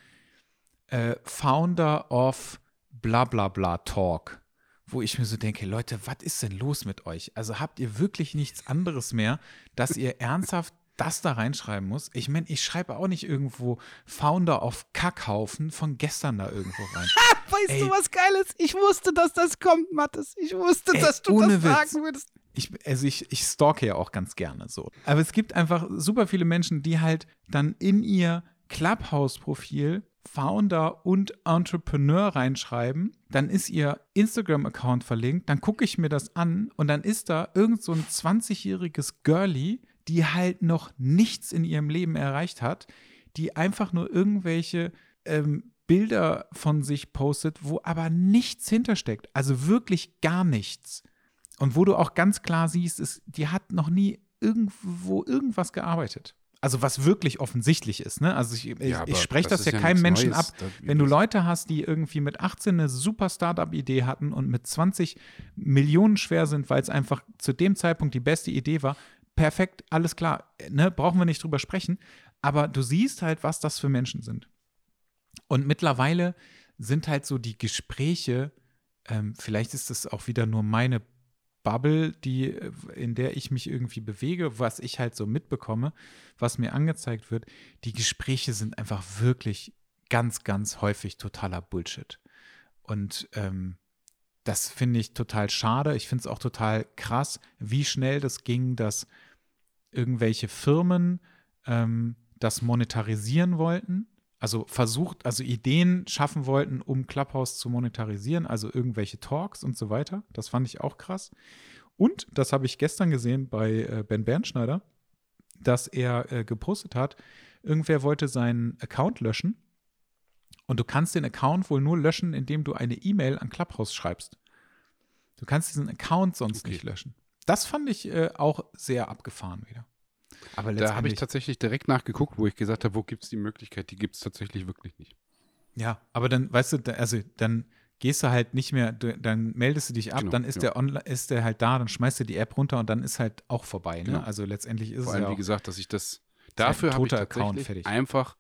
äh, Founder of bla bla bla Talk. Wo ich mir so denke, Leute, was ist denn los mit euch? Also habt ihr wirklich nichts anderes mehr, dass ihr ernsthaft das da reinschreiben muss? Ich meine, ich schreibe auch nicht irgendwo Founder of Kackhaufen von gestern da irgendwo rein. *laughs* Weißt Ey. du, was Geiles? Ich wusste, dass das kommt, Mathis. Ich wusste, Ey, dass du das Witz. sagen würdest. Ich, also ich, ich stalke ja auch ganz gerne so. Aber es gibt einfach super viele Menschen, die halt dann in ihr Clubhouse-Profil Founder und Entrepreneur reinschreiben. Dann ist ihr Instagram-Account verlinkt. Dann gucke ich mir das an und dann ist da irgend so ein 20-jähriges Girlie, die halt noch nichts in ihrem Leben erreicht hat, die einfach nur irgendwelche ähm, Bilder von sich postet, wo aber nichts hintersteckt. Also wirklich gar nichts. Und wo du auch ganz klar siehst, ist, die hat noch nie irgendwo irgendwas gearbeitet. Also was wirklich offensichtlich ist, ne? Also ich, Ja, ich spreche das das, ja keinem Menschen Neues. ab. Wenn du Leute hast, die irgendwie mit 18 eine super Startup-Idee hatten und mit 20 Millionen schwer sind, weil es einfach zu dem Zeitpunkt die beste Idee war, perfekt, alles klar, ne? Brauchen wir nicht drüber sprechen. Aber du siehst halt, was das für Menschen sind. Und mittlerweile sind halt so die Gespräche, ähm, vielleicht ist das auch wieder nur meine Bubble, die, äh, in der ich mich irgendwie bewege, was ich halt so mitbekomme, was mir angezeigt wird. Die Gespräche sind einfach wirklich ganz, ganz häufig totaler Bullshit. Und ähm, das finde ich total schade. Ich finde es auch total krass, wie schnell das ging, dass irgendwelche Firmen ähm, das monetarisieren wollten. Also versucht, also Ideen schaffen wollten, um Clubhouse zu monetarisieren, also irgendwelche Talks und so weiter. Das fand ich auch krass. Und das habe ich gestern gesehen bei äh, Ben Bernschneider, dass er äh, gepostet hat, irgendwer wollte seinen Account löschen. Und du kannst den Account wohl nur löschen, indem du eine E-Mail an Clubhouse schreibst. Du kannst diesen Account sonst Okay. nicht löschen. Das fand ich äh, auch sehr abgefahren wieder. Aber Da habe ich tatsächlich direkt nachgeguckt, wo ich gesagt habe, wo gibt es die Möglichkeit? Die gibt es tatsächlich wirklich nicht. ja, aber dann, weißt du, also dann gehst du halt nicht mehr, dann meldest du dich ab, Genau, dann ist, ja. der online, ist der halt da, dann schmeißt du die App runter und dann ist halt auch vorbei. Ne? Genau. Also letztendlich ist Vor es allem, ja wie gesagt, dass ich das. ein Dafür habe ich tatsächlich einfach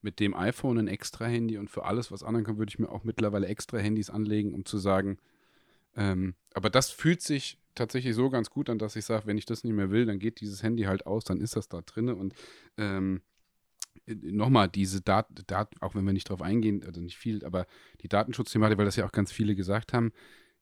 mit dem iPhone ein extra Handy und für alles, was anderen kann, würde ich mir auch mittlerweile extra Handys anlegen, um zu sagen, ähm, aber das fühlt sich tatsächlich so ganz gut an, dass ich sage, wenn ich das nicht mehr will, dann geht dieses Handy halt aus, dann ist das da drinne. Und ähm, äh, nochmal, diese Daten, Dat auch wenn wir nicht drauf eingehen, also nicht viel, aber die Datenschutzthematik, weil das ja auch ganz viele gesagt haben,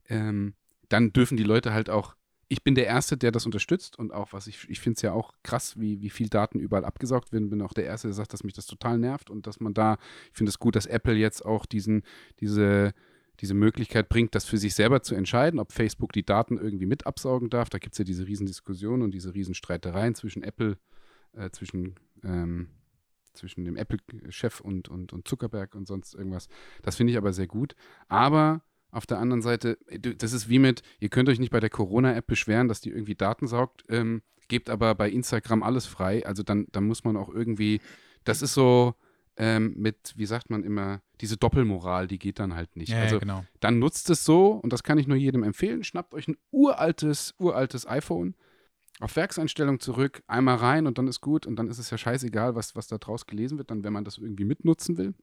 ähm, dann dürfen die Leute halt auch, ich bin der Erste, der das unterstützt und auch, was ich, ich finde es ja auch krass, wie, wie viel Daten überall abgesaugt werden, bin auch der Erste, der sagt, dass mich das total nervt und dass man da, ich finde es gut, dass Apple jetzt auch diesen, diese, diese Möglichkeit bringt, das für sich selber zu entscheiden, ob Facebook die Daten irgendwie mit absaugen darf. Da gibt es ja diese Riesendiskussion und diese Riesenstreitereien zwischen Apple, äh, zwischen, ähm, zwischen dem Apple-Chef und, und, und Zuckerberg und sonst irgendwas. Das finde ich aber sehr gut. Aber auf der anderen Seite, äh, das ist wie mit, ihr könnt euch nicht bei der Corona-App beschweren, dass die irgendwie Daten saugt, ähm, gebt aber bei Instagram alles frei. Also dann, dann muss man auch irgendwie, das ist so ähm, mit, wie sagt man immer, diese Doppelmoral, die geht dann halt nicht. ja, also ja, genau. dann nutzt es so, und das kann ich nur jedem empfehlen, schnappt euch ein uraltes, uraltes iPhone, auf Werkseinstellung zurück, einmal rein und dann ist gut und dann ist es ja scheißegal, was, was da draus gelesen wird, dann wenn man das irgendwie mitnutzen will.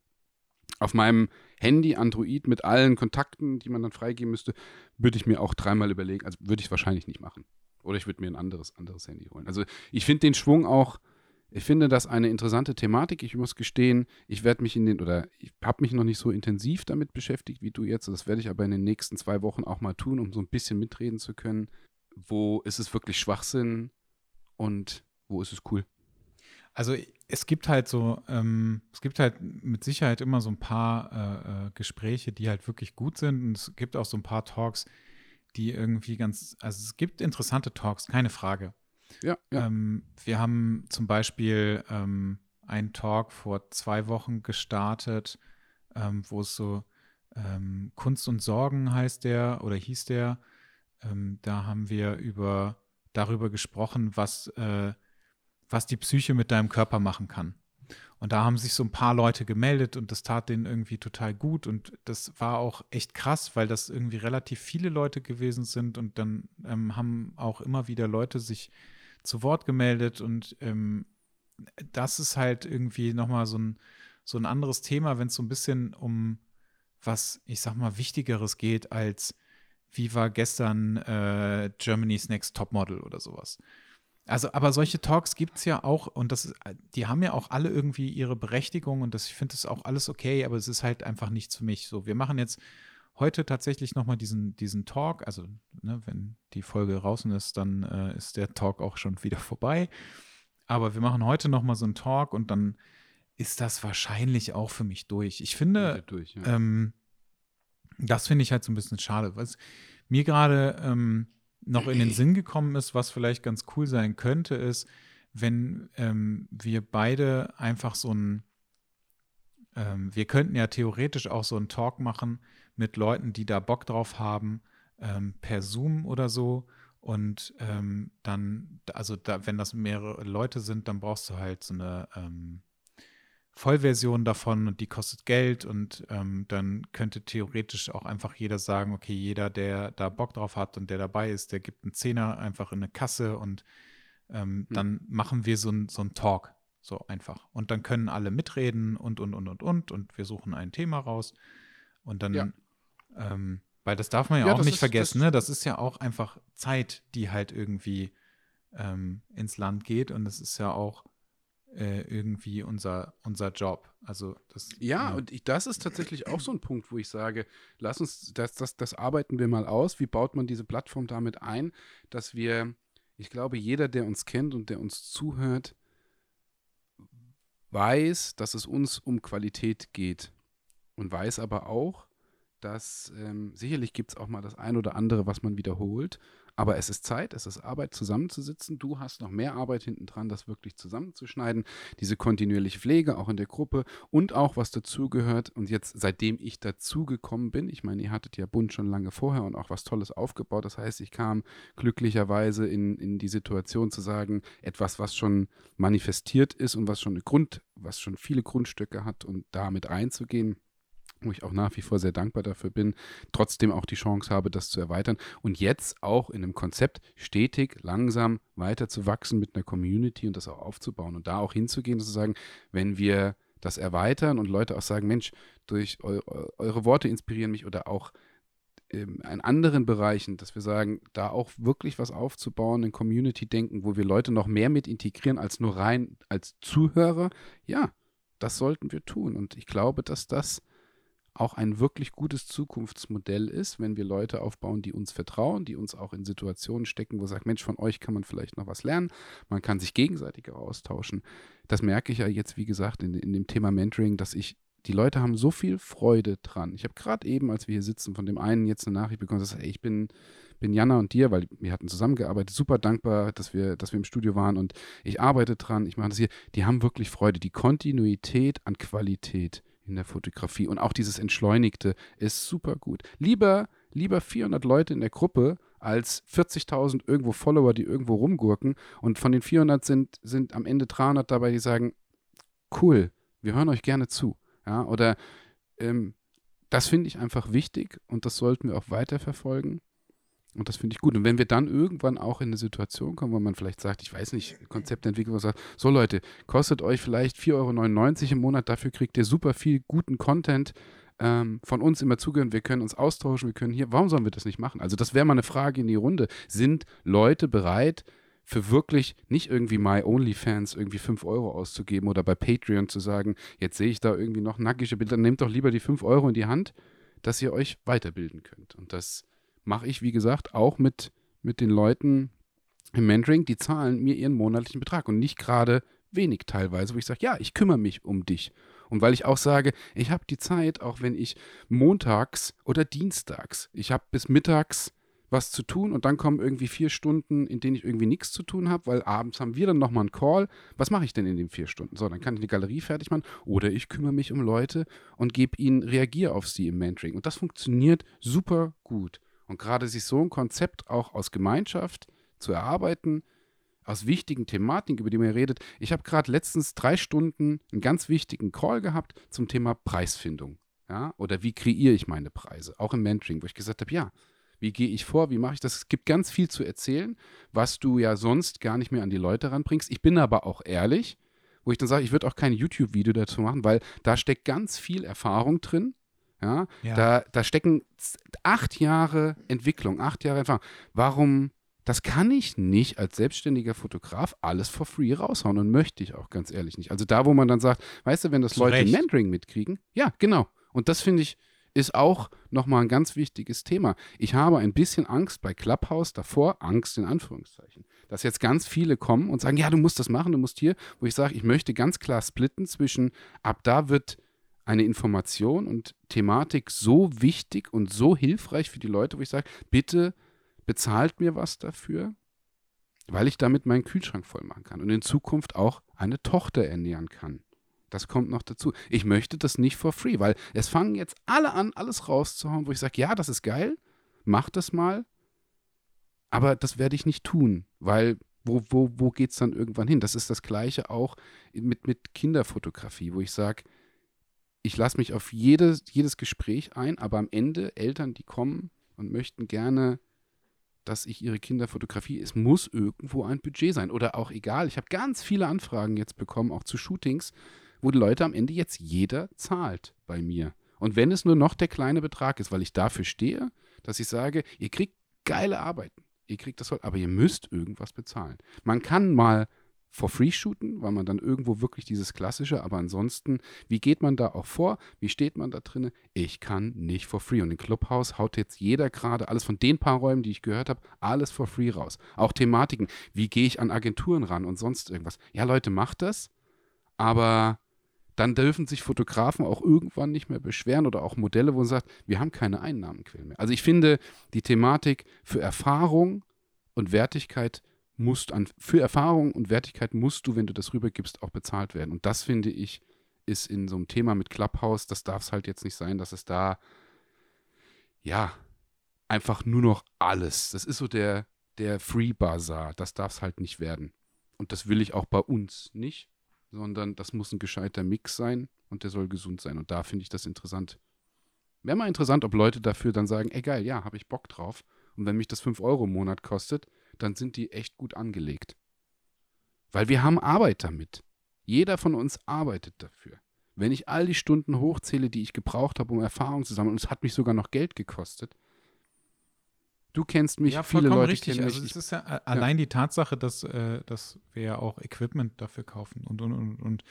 Auf meinem Handy, Android mit allen Kontakten, die man dann freigeben müsste, würde ich mir auch dreimal überlegen, also würde ich es wahrscheinlich nicht machen. Oder ich würde mir ein anderes, anderes Handy holen. Also ich finde den Schwung auch, ich finde das eine interessante Thematik. Ich muss gestehen, ich werde mich in den, oder ich habe mich noch nicht so intensiv damit beschäftigt wie du jetzt. Das werde ich aber in den nächsten zwei Wochen auch mal tun, um so ein bisschen mitreden zu können. Wo ist es wirklich Schwachsinn und wo ist es cool? Also es gibt halt so, ähm, es gibt halt mit Sicherheit immer so ein paar äh, äh, Gespräche, die halt wirklich gut sind. Und es gibt auch so ein paar Talks, die irgendwie ganz, also es gibt interessante Talks, keine Frage. Ja, ja. Ähm, wir haben zum Beispiel ähm, einen Talk vor zwei Wochen gestartet, ähm, wo es so ähm, Kunst und Sorgen heißt der oder hieß der. Ähm, da haben wir über darüber gesprochen, was, äh, was die Psyche mit deinem Körper machen kann. Und da haben sich so ein paar Leute gemeldet und das tat denen irgendwie total gut. Und das war auch echt krass, weil das irgendwie relativ viele Leute gewesen sind. Und dann ähm, haben auch immer wieder Leute sich zu Wort gemeldet. Und ähm, das ist halt irgendwie nochmal so ein, so ein anderes Thema, wenn es so ein bisschen um was, ich sag mal, Wichtigeres geht als wie war gestern äh, Germany's Next Topmodel oder sowas. Also, aber solche Talks gibt es ja auch und das die haben ja auch alle irgendwie ihre Berechtigung und das, ich finde das auch alles okay, aber es ist halt einfach nichts für mich. So, wir machen jetzt heute tatsächlich nochmal diesen, diesen Talk. Also, ne, wenn die Folge draußen ist, dann äh, ist der Talk auch schon wieder vorbei. Aber wir machen heute nochmal so einen Talk und dann ist das wahrscheinlich auch für mich durch. Ich finde, durch, ja. ähm, das finde ich halt so ein bisschen schade. Was mir gerade ähm, noch in den Sinn gekommen ist, was vielleicht ganz cool sein könnte, ist, wenn ähm, wir beide einfach so ein, ähm, wir könnten ja theoretisch auch so einen Talk machen mit Leuten, die da Bock drauf haben, ähm, per Zoom oder so. Und ähm, dann, also da, wenn das mehrere Leute sind, dann brauchst du halt so eine ähm, Vollversion davon und die kostet Geld und ähm, dann könnte theoretisch auch einfach jeder sagen, okay, jeder, der da Bock drauf hat und der dabei ist, der gibt einen Zehner einfach in eine Kasse und ähm, Hm. dann machen wir so ein, so ein Talk, so einfach. Und dann können alle mitreden und, und, und, und, und und wir suchen ein Thema raus und dann, Ja. Ähm, weil das darf man ja, Ja, auch das nicht ist- vergessen, das- ne? Das ist ja auch einfach Zeit, die halt irgendwie ähm, ins Land geht und es ist ja auch äh, irgendwie unser, unser Job. Also das Ja, ne? und ich, das ist tatsächlich auch so ein Punkt, wo ich sage, lass uns, das, das, das arbeiten wir mal aus. Wie baut man diese Plattform damit ein, dass wir, ich glaube, jeder, der uns kennt und der uns zuhört, weiß, dass es uns um Qualität geht. Und weiß aber auch, dass ähm, sicherlich gibt es auch mal das ein oder andere, was man wiederholt. aber es ist Zeit, es ist Arbeit, zusammenzusitzen. Du hast noch mehr Arbeit hinten dran, das wirklich zusammenzuschneiden. Diese kontinuierliche Pflege, auch in der Gruppe und auch, was dazugehört. Und jetzt, seitdem ich dazugekommen bin, ich meine, ihr hattet ja Bund schon lange vorher und auch was Tolles aufgebaut. Das heißt, ich kam glücklicherweise in, in die Situation zu sagen, etwas, was schon manifestiert ist und was schon eine Grund, was schon viele Grundstücke hat und damit reinzugehen wo ich auch nach wie vor sehr dankbar dafür bin, trotzdem auch die Chance habe, das zu erweitern und jetzt auch in einem Konzept stetig, langsam weiter zu wachsen mit einer Community und das auch aufzubauen und da auch hinzugehen und zu sagen, wenn wir das erweitern und Leute auch sagen, Mensch, durch eu eure Worte inspirieren mich oder auch ähm, in anderen Bereichen, dass wir sagen, da auch wirklich was aufzubauen, ein Community-Denken, wo wir Leute noch mehr mit integrieren als nur rein als Zuhörer, ja, das sollten wir tun. Und ich glaube, dass das auch ein wirklich gutes Zukunftsmodell ist, wenn wir Leute aufbauen, die uns vertrauen, die uns auch in Situationen stecken, wo sagt, Mensch, von euch kann man vielleicht noch was lernen, man kann sich gegenseitig austauschen. Das merke ich ja jetzt, wie gesagt, in, in dem Thema Mentoring, dass ich, die Leute haben so viel Freude dran. Ich habe gerade eben, als wir hier sitzen, von dem einen jetzt eine Nachricht bekommen, dass ey, ich bin, bin Jana und dir, weil wir hatten zusammengearbeitet, super dankbar, dass wir, dass wir im Studio waren und ich arbeite dran, ich mache das hier. Die haben wirklich Freude. Die Kontinuität an Qualität in der Fotografie. Und auch dieses Entschleunigte ist super gut. Lieber, lieber 400 Leute in der Gruppe als 40.000 irgendwo Follower, die irgendwo rumgurken. Und von den 400 sind, sind am Ende 300 dabei, die sagen, cool, wir hören euch gerne zu. Ja, oder ähm, das finde ich einfach wichtig und das sollten wir auch weiterverfolgen. Und das finde ich gut. Und wenn wir dann irgendwann auch in eine Situation kommen, wo man vielleicht sagt, ich weiß nicht, Konzept entwickelt, was sagt, so Leute, kostet euch vielleicht 4,99 Euro im Monat, dafür kriegt ihr super viel guten Content ähm, von uns immer zugehören, wir können uns austauschen, wir können hier, warum sollen wir das nicht machen? Also das wäre mal eine Frage in die Runde. Sind Leute bereit, für wirklich nicht irgendwie My OnlyFans irgendwie 5 Euro auszugeben oder bei Patreon zu sagen, jetzt sehe ich da irgendwie noch nackige Bilder, nehmt doch lieber die 5 Euro in die Hand, dass ihr euch weiterbilden könnt. Und das mache ich, wie gesagt, auch mit, mit den Leuten im Mentoring, die zahlen mir ihren monatlichen Betrag und nicht gerade wenig teilweise, wo ich sage, ja, ich kümmere mich um dich. Und weil ich auch sage, ich habe die Zeit, auch wenn ich montags oder dienstags, ich habe bis mittags was zu tun und dann kommen irgendwie vier Stunden, in denen ich irgendwie nichts zu tun habe, weil abends haben wir dann nochmal einen Call. Was mache ich denn in den vier Stunden? So, dann kann ich die Galerie fertig machen oder ich kümmere mich um Leute und gebe ihnen, reagiere auf sie im Mentoring. Und das funktioniert super gut. Und gerade sich so ein Konzept auch aus Gemeinschaft zu erarbeiten, aus wichtigen Thematiken, über die man redet. Ich habe gerade letztens drei Stunden einen ganz wichtigen Call gehabt zum Thema Preisfindung. Ja? Oder wie kreiere ich meine Preise? Auch im Mentoring, wo ich gesagt habe, ja, wie gehe ich vor? Wie mache ich das? Es gibt ganz viel zu erzählen, was du ja sonst gar nicht mehr an die Leute ranbringst. Ich bin aber auch ehrlich, wo ich dann sage, ich würde auch kein YouTube-Video dazu machen, weil da steckt ganz viel Erfahrung drin. Ja, ja. Da, da stecken acht Jahre Entwicklung, acht Jahre Erfahrung. Warum? Das kann ich nicht als selbstständiger Fotograf alles for free raushauen und möchte ich auch ganz ehrlich nicht. Also da, wo man dann sagt, weißt du, wenn das Leute Recht. Mentoring mitkriegen, ja, genau. Und das finde ich, ist auch nochmal ein ganz wichtiges Thema. Ich habe ein bisschen Angst bei Clubhouse davor, Angst in Anführungszeichen, dass jetzt ganz viele kommen und sagen, ja, du musst das machen, du musst hier, wo ich sage, ich möchte ganz klar splitten zwischen, ab da wird eine Information und Thematik so wichtig und so hilfreich für die Leute, wo ich sage, bitte bezahlt mir was dafür, weil ich damit meinen Kühlschrank voll machen kann und in Zukunft auch eine Tochter ernähren kann. Das kommt noch dazu. Ich möchte das nicht for free, weil es fangen jetzt alle an, alles rauszuhauen, wo ich sage, ja, das ist geil, mach das mal, aber das werde ich nicht tun, weil wo, wo, wo geht es dann irgendwann hin? Das ist das gleiche auch mit, mit Kinderfotografie, wo ich sage, ich lasse mich auf jedes, jedes Gespräch ein, aber am Ende Eltern, die kommen und möchten gerne, dass ich ihre Kinder fotografiere, es muss irgendwo ein Budget sein. Oder auch egal, ich habe ganz viele Anfragen jetzt bekommen, auch zu Shootings, wo die Leute am Ende jetzt jeder zahlt bei mir. Und wenn es nur noch der kleine Betrag ist, weil ich dafür stehe, dass ich sage, ihr kriegt geile Arbeiten, ihr kriegt das, aber ihr müsst irgendwas bezahlen. Man kann mal for free shooten, weil man dann irgendwo wirklich dieses klassische, aber ansonsten, wie geht man da auch vor? Wie steht man da drin? Ich kann nicht for free. Und im Clubhouse haut jetzt jeder gerade alles von den paar Räumen, die ich gehört habe, alles for free raus. Auch Thematiken. Wie gehe ich an Agenturen ran und sonst irgendwas? Ja, Leute, macht das, aber dann dürfen sich Fotografen auch irgendwann nicht mehr beschweren oder auch Modelle, wo man sagt, wir haben keine Einnahmequellen mehr. Also ich finde die Thematik für Erfahrung und Wertigkeit musst an, für Erfahrung und Wertigkeit musst du, wenn du das rübergibst, auch bezahlt werden. Und das finde ich, ist in so einem Thema mit Clubhouse, das darf es halt jetzt nicht sein, dass es da, ja, einfach nur noch alles. Das ist so der, der Free Bazaar. Das darf es halt nicht werden. Und das will ich auch bei uns nicht, sondern das muss ein gescheiter Mix sein und der soll gesund sein. Und da finde ich das interessant. Wäre mal interessant, ob Leute dafür dann sagen, ey geil, ja, habe ich Bock drauf. Und wenn mich das 5 Euro im Monat kostet, dann sind die echt gut angelegt. Weil wir haben Arbeit damit. Jeder von uns arbeitet dafür. Wenn ich all die Stunden hochzähle, die ich gebraucht habe, um Erfahrung zu sammeln, und es hat mich sogar noch Geld gekostet. Du kennst mich, ja, viele Leute richtig. kennen also mich. es ist ja allein die Tatsache, dass, äh, dass wir ja auch Equipment dafür kaufen und und und und.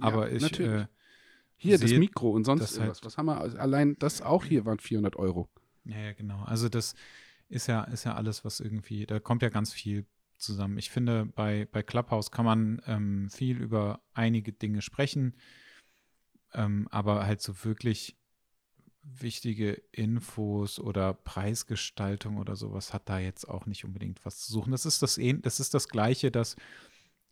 Aber Ja, ich natürlich. äh, hier das Mikro und sonst das halt- irgendwas. Was haben wir? Also Allein das auch hier waren 400 Euro. Ja, ja, genau. Also das ist ja, ist ja alles, was irgendwie, da kommt ja ganz viel zusammen. Ich finde, bei, bei Clubhouse kann man ähm, viel über einige Dinge sprechen, ähm, aber halt so wirklich wichtige Infos oder Preisgestaltung oder sowas hat da jetzt auch nicht unbedingt was zu suchen. Das ist das, ähn- das, ist das Gleiche, dass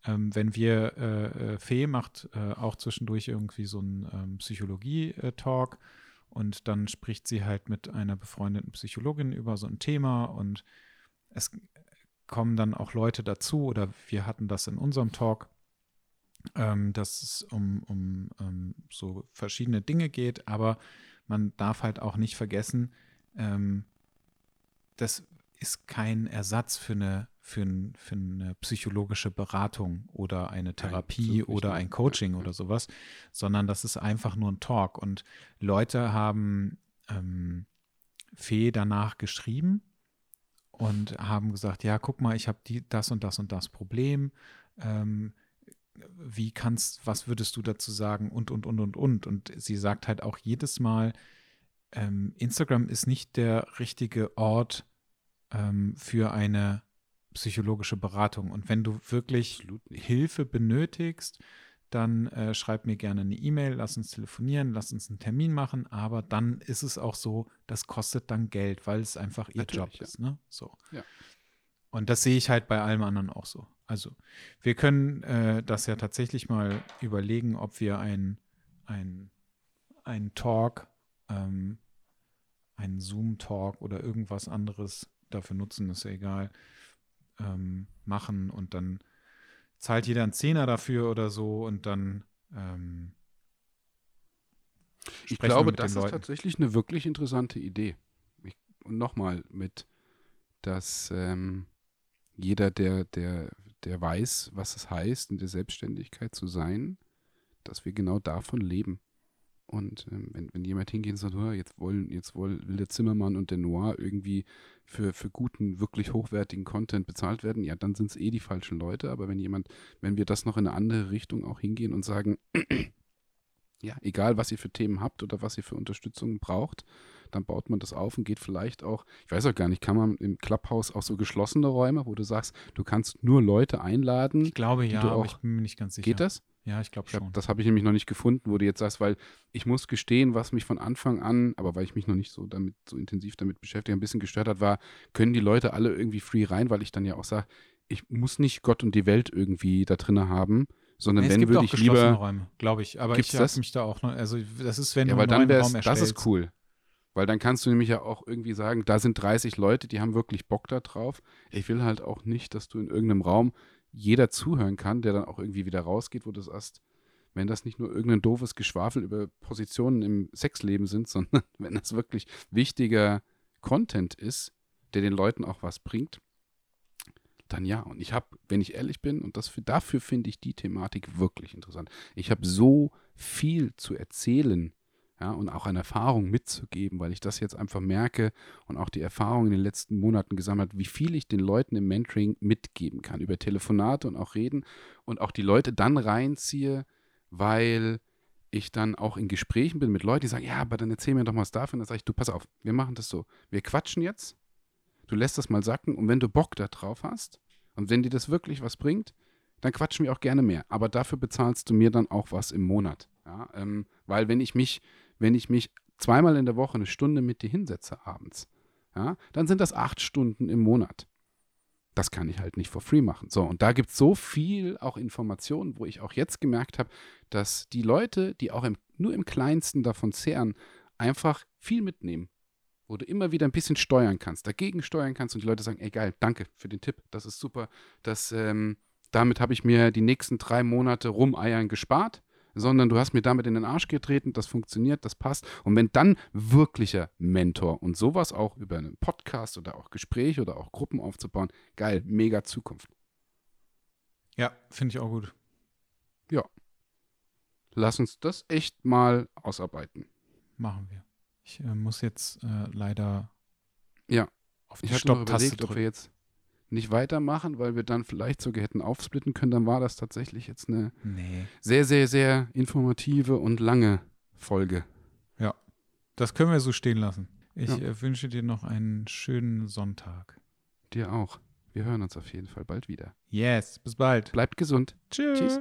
ähm, wenn wir, äh, äh, Fee macht äh, auch zwischendurch irgendwie so einen ähm, Psychologie-Talk und dann spricht sie halt mit einer befreundeten Psychologin über so ein Thema und es kommen dann auch Leute dazu oder wir hatten das in unserem Talk, ähm, dass es um, um ähm, so verschiedene Dinge geht, aber man darf halt auch nicht vergessen, ähm, das ist kein Ersatz für eine, für, ein, für eine psychologische Beratung oder eine Therapie nicht, oder ein Coaching Ja, oder sowas, sondern das ist einfach nur ein Talk. Und Leute haben ähm, Fee danach geschrieben und haben gesagt, ja, guck mal, ich habe die, das und das und das Problem. Ähm, wie kannst, was würdest du dazu sagen? Und, und, und, und, und. Und sie sagt halt auch jedes Mal, ähm, Instagram ist nicht der richtige Ort ähm, für eine psychologische Beratung. Und wenn du wirklich. Hilfe benötigst, dann äh, schreib mir gerne eine E-Mail, lass uns telefonieren, lass uns einen Termin machen, aber dann ist es auch so, das kostet dann Geld, weil es einfach ihr Natürlich, Job ja. ist, ne? So. Ja. Und das sehe ich halt bei allem anderen auch so. Also, wir können äh, das ja tatsächlich mal überlegen, ob wir ein, ein, ein Talk, ähm, einen Zoom-Talk oder irgendwas anderes dafür nutzen, ist ja egal, ähm, machen und dann zahlt jeder einen Zehner dafür oder so und dann ähm, Ich glaube, das ist Leuten. tatsächlich eine wirklich interessante Idee. Ich, und nochmal mit, dass ähm, jeder, der, der, der weiß, was es heißt, in der Selbstständigkeit zu sein, dass wir genau davon leben. Und ähm, wenn, wenn jemand hingeht und sagt, "Oh, jetzt wollen, jetzt wollen, will der Zimmermann und der Noir irgendwie für, für guten, wirklich hochwertigen Content bezahlt werden, ja, dann sind es eh die falschen Leute. Aber wenn jemand, wenn wir das noch in eine andere Richtung auch hingehen und sagen, *clears throat* ja, egal was ihr für Themen habt oder was ihr für Unterstützung braucht, dann baut man das auf und geht vielleicht auch, ich weiß auch gar nicht, kann man im Clubhouse auch so geschlossene Räume, wo du sagst, du kannst nur Leute einladen. Ich glaube ja, du aber auch- ich bin mir nicht ganz sicher. Geht das? Ja, ich glaube hab, schon. das habe ich nämlich noch nicht gefunden, wo du jetzt sagst, weil ich muss gestehen, was mich von Anfang an, aber weil ich mich noch nicht so damit so intensiv damit beschäftigt, ein bisschen gestört hat, war, können die Leute alle irgendwie free rein, weil ich dann ja auch sage, ich muss nicht Gott und die Welt irgendwie da drinne haben, sondern Nee, wenn würde auch ich lieber Räume, glaube ich. Aber ich habe das? mich da auch noch, also das ist, wenn Ja, du weil einen dann Raum das erstellst. ist cool. Weil dann kannst du nämlich ja auch irgendwie sagen, da sind 30 Leute, die haben wirklich Bock da drauf. Ich will halt auch nicht, dass du in irgendeinem Raum jeder zuhören kann, der dann auch irgendwie wieder rausgeht, wo du sagst, wenn das nicht nur irgendein doofes Geschwafel über Positionen im Sexleben sind, *laughs* sondern wenn das wirklich wichtiger Content ist, der den Leuten auch was bringt, dann ja. Und ich habe, wenn ich ehrlich bin, und das, dafür finde ich die Thematik wirklich interessant. Ich habe so viel zu erzählen ja, und auch eine Erfahrung mitzugeben, weil ich das jetzt einfach merke und auch die Erfahrung in den letzten Monaten gesammelt, wie viel ich den Leuten im Mentoring mitgeben kann, über Telefonate und auch reden und auch die Leute dann reinziehe, weil ich dann auch in Gesprächen bin mit Leuten, die sagen, ja, aber dann erzähl mir doch mal was davon. Dann sage ich, du, pass auf, wir machen das so. Wir quatschen jetzt, du lässt das mal sacken und wenn du Bock da drauf hast und wenn dir das wirklich was bringt, dann quatschen wir auch gerne mehr. Aber dafür bezahlst du mir dann auch was im Monat. Ja, ähm, weil wenn ich mich, wenn ich mich zweimal in der Woche eine Stunde mit dir hinsetze abends, ja, dann sind das acht Stunden im Monat. Das kann ich halt nicht for free machen. So, und da gibt es so viel auch Informationen, wo ich auch jetzt gemerkt habe, dass die Leute, die auch im, nur im Kleinsten davon zehren, einfach viel mitnehmen. Wo du immer wieder ein bisschen steuern kannst, dagegen steuern kannst und die Leute sagen, ey geil, danke für den Tipp, das ist super. Das, ähm, damit habe ich mir die nächsten drei Monate rumeiern gespart sondern du hast mir damit in den Arsch getreten, das funktioniert, das passt. Und wenn dann wirklicher Mentor und sowas auch über einen Podcast oder auch Gespräch oder auch Gruppen aufzubauen, geil, mega Zukunft. Ja, finde ich auch gut. Ja. Lass uns das echt mal ausarbeiten. Machen wir. Ich äh, muss jetzt äh, leider ja. auf die Stopptaste drücken. ob wir jetzt nicht weitermachen, weil wir dann vielleicht sogar hätten aufsplitten können, dann war das tatsächlich jetzt eine nee. sehr, sehr, sehr informative und lange Folge. Ja, das können wir so stehen lassen. Ich ja. äh, wünsche dir noch einen schönen Sonntag. Dir auch. Wir hören uns auf jeden Fall bald wieder. Yes, bis bald. Bleibt gesund. Tschüss. Tschüss.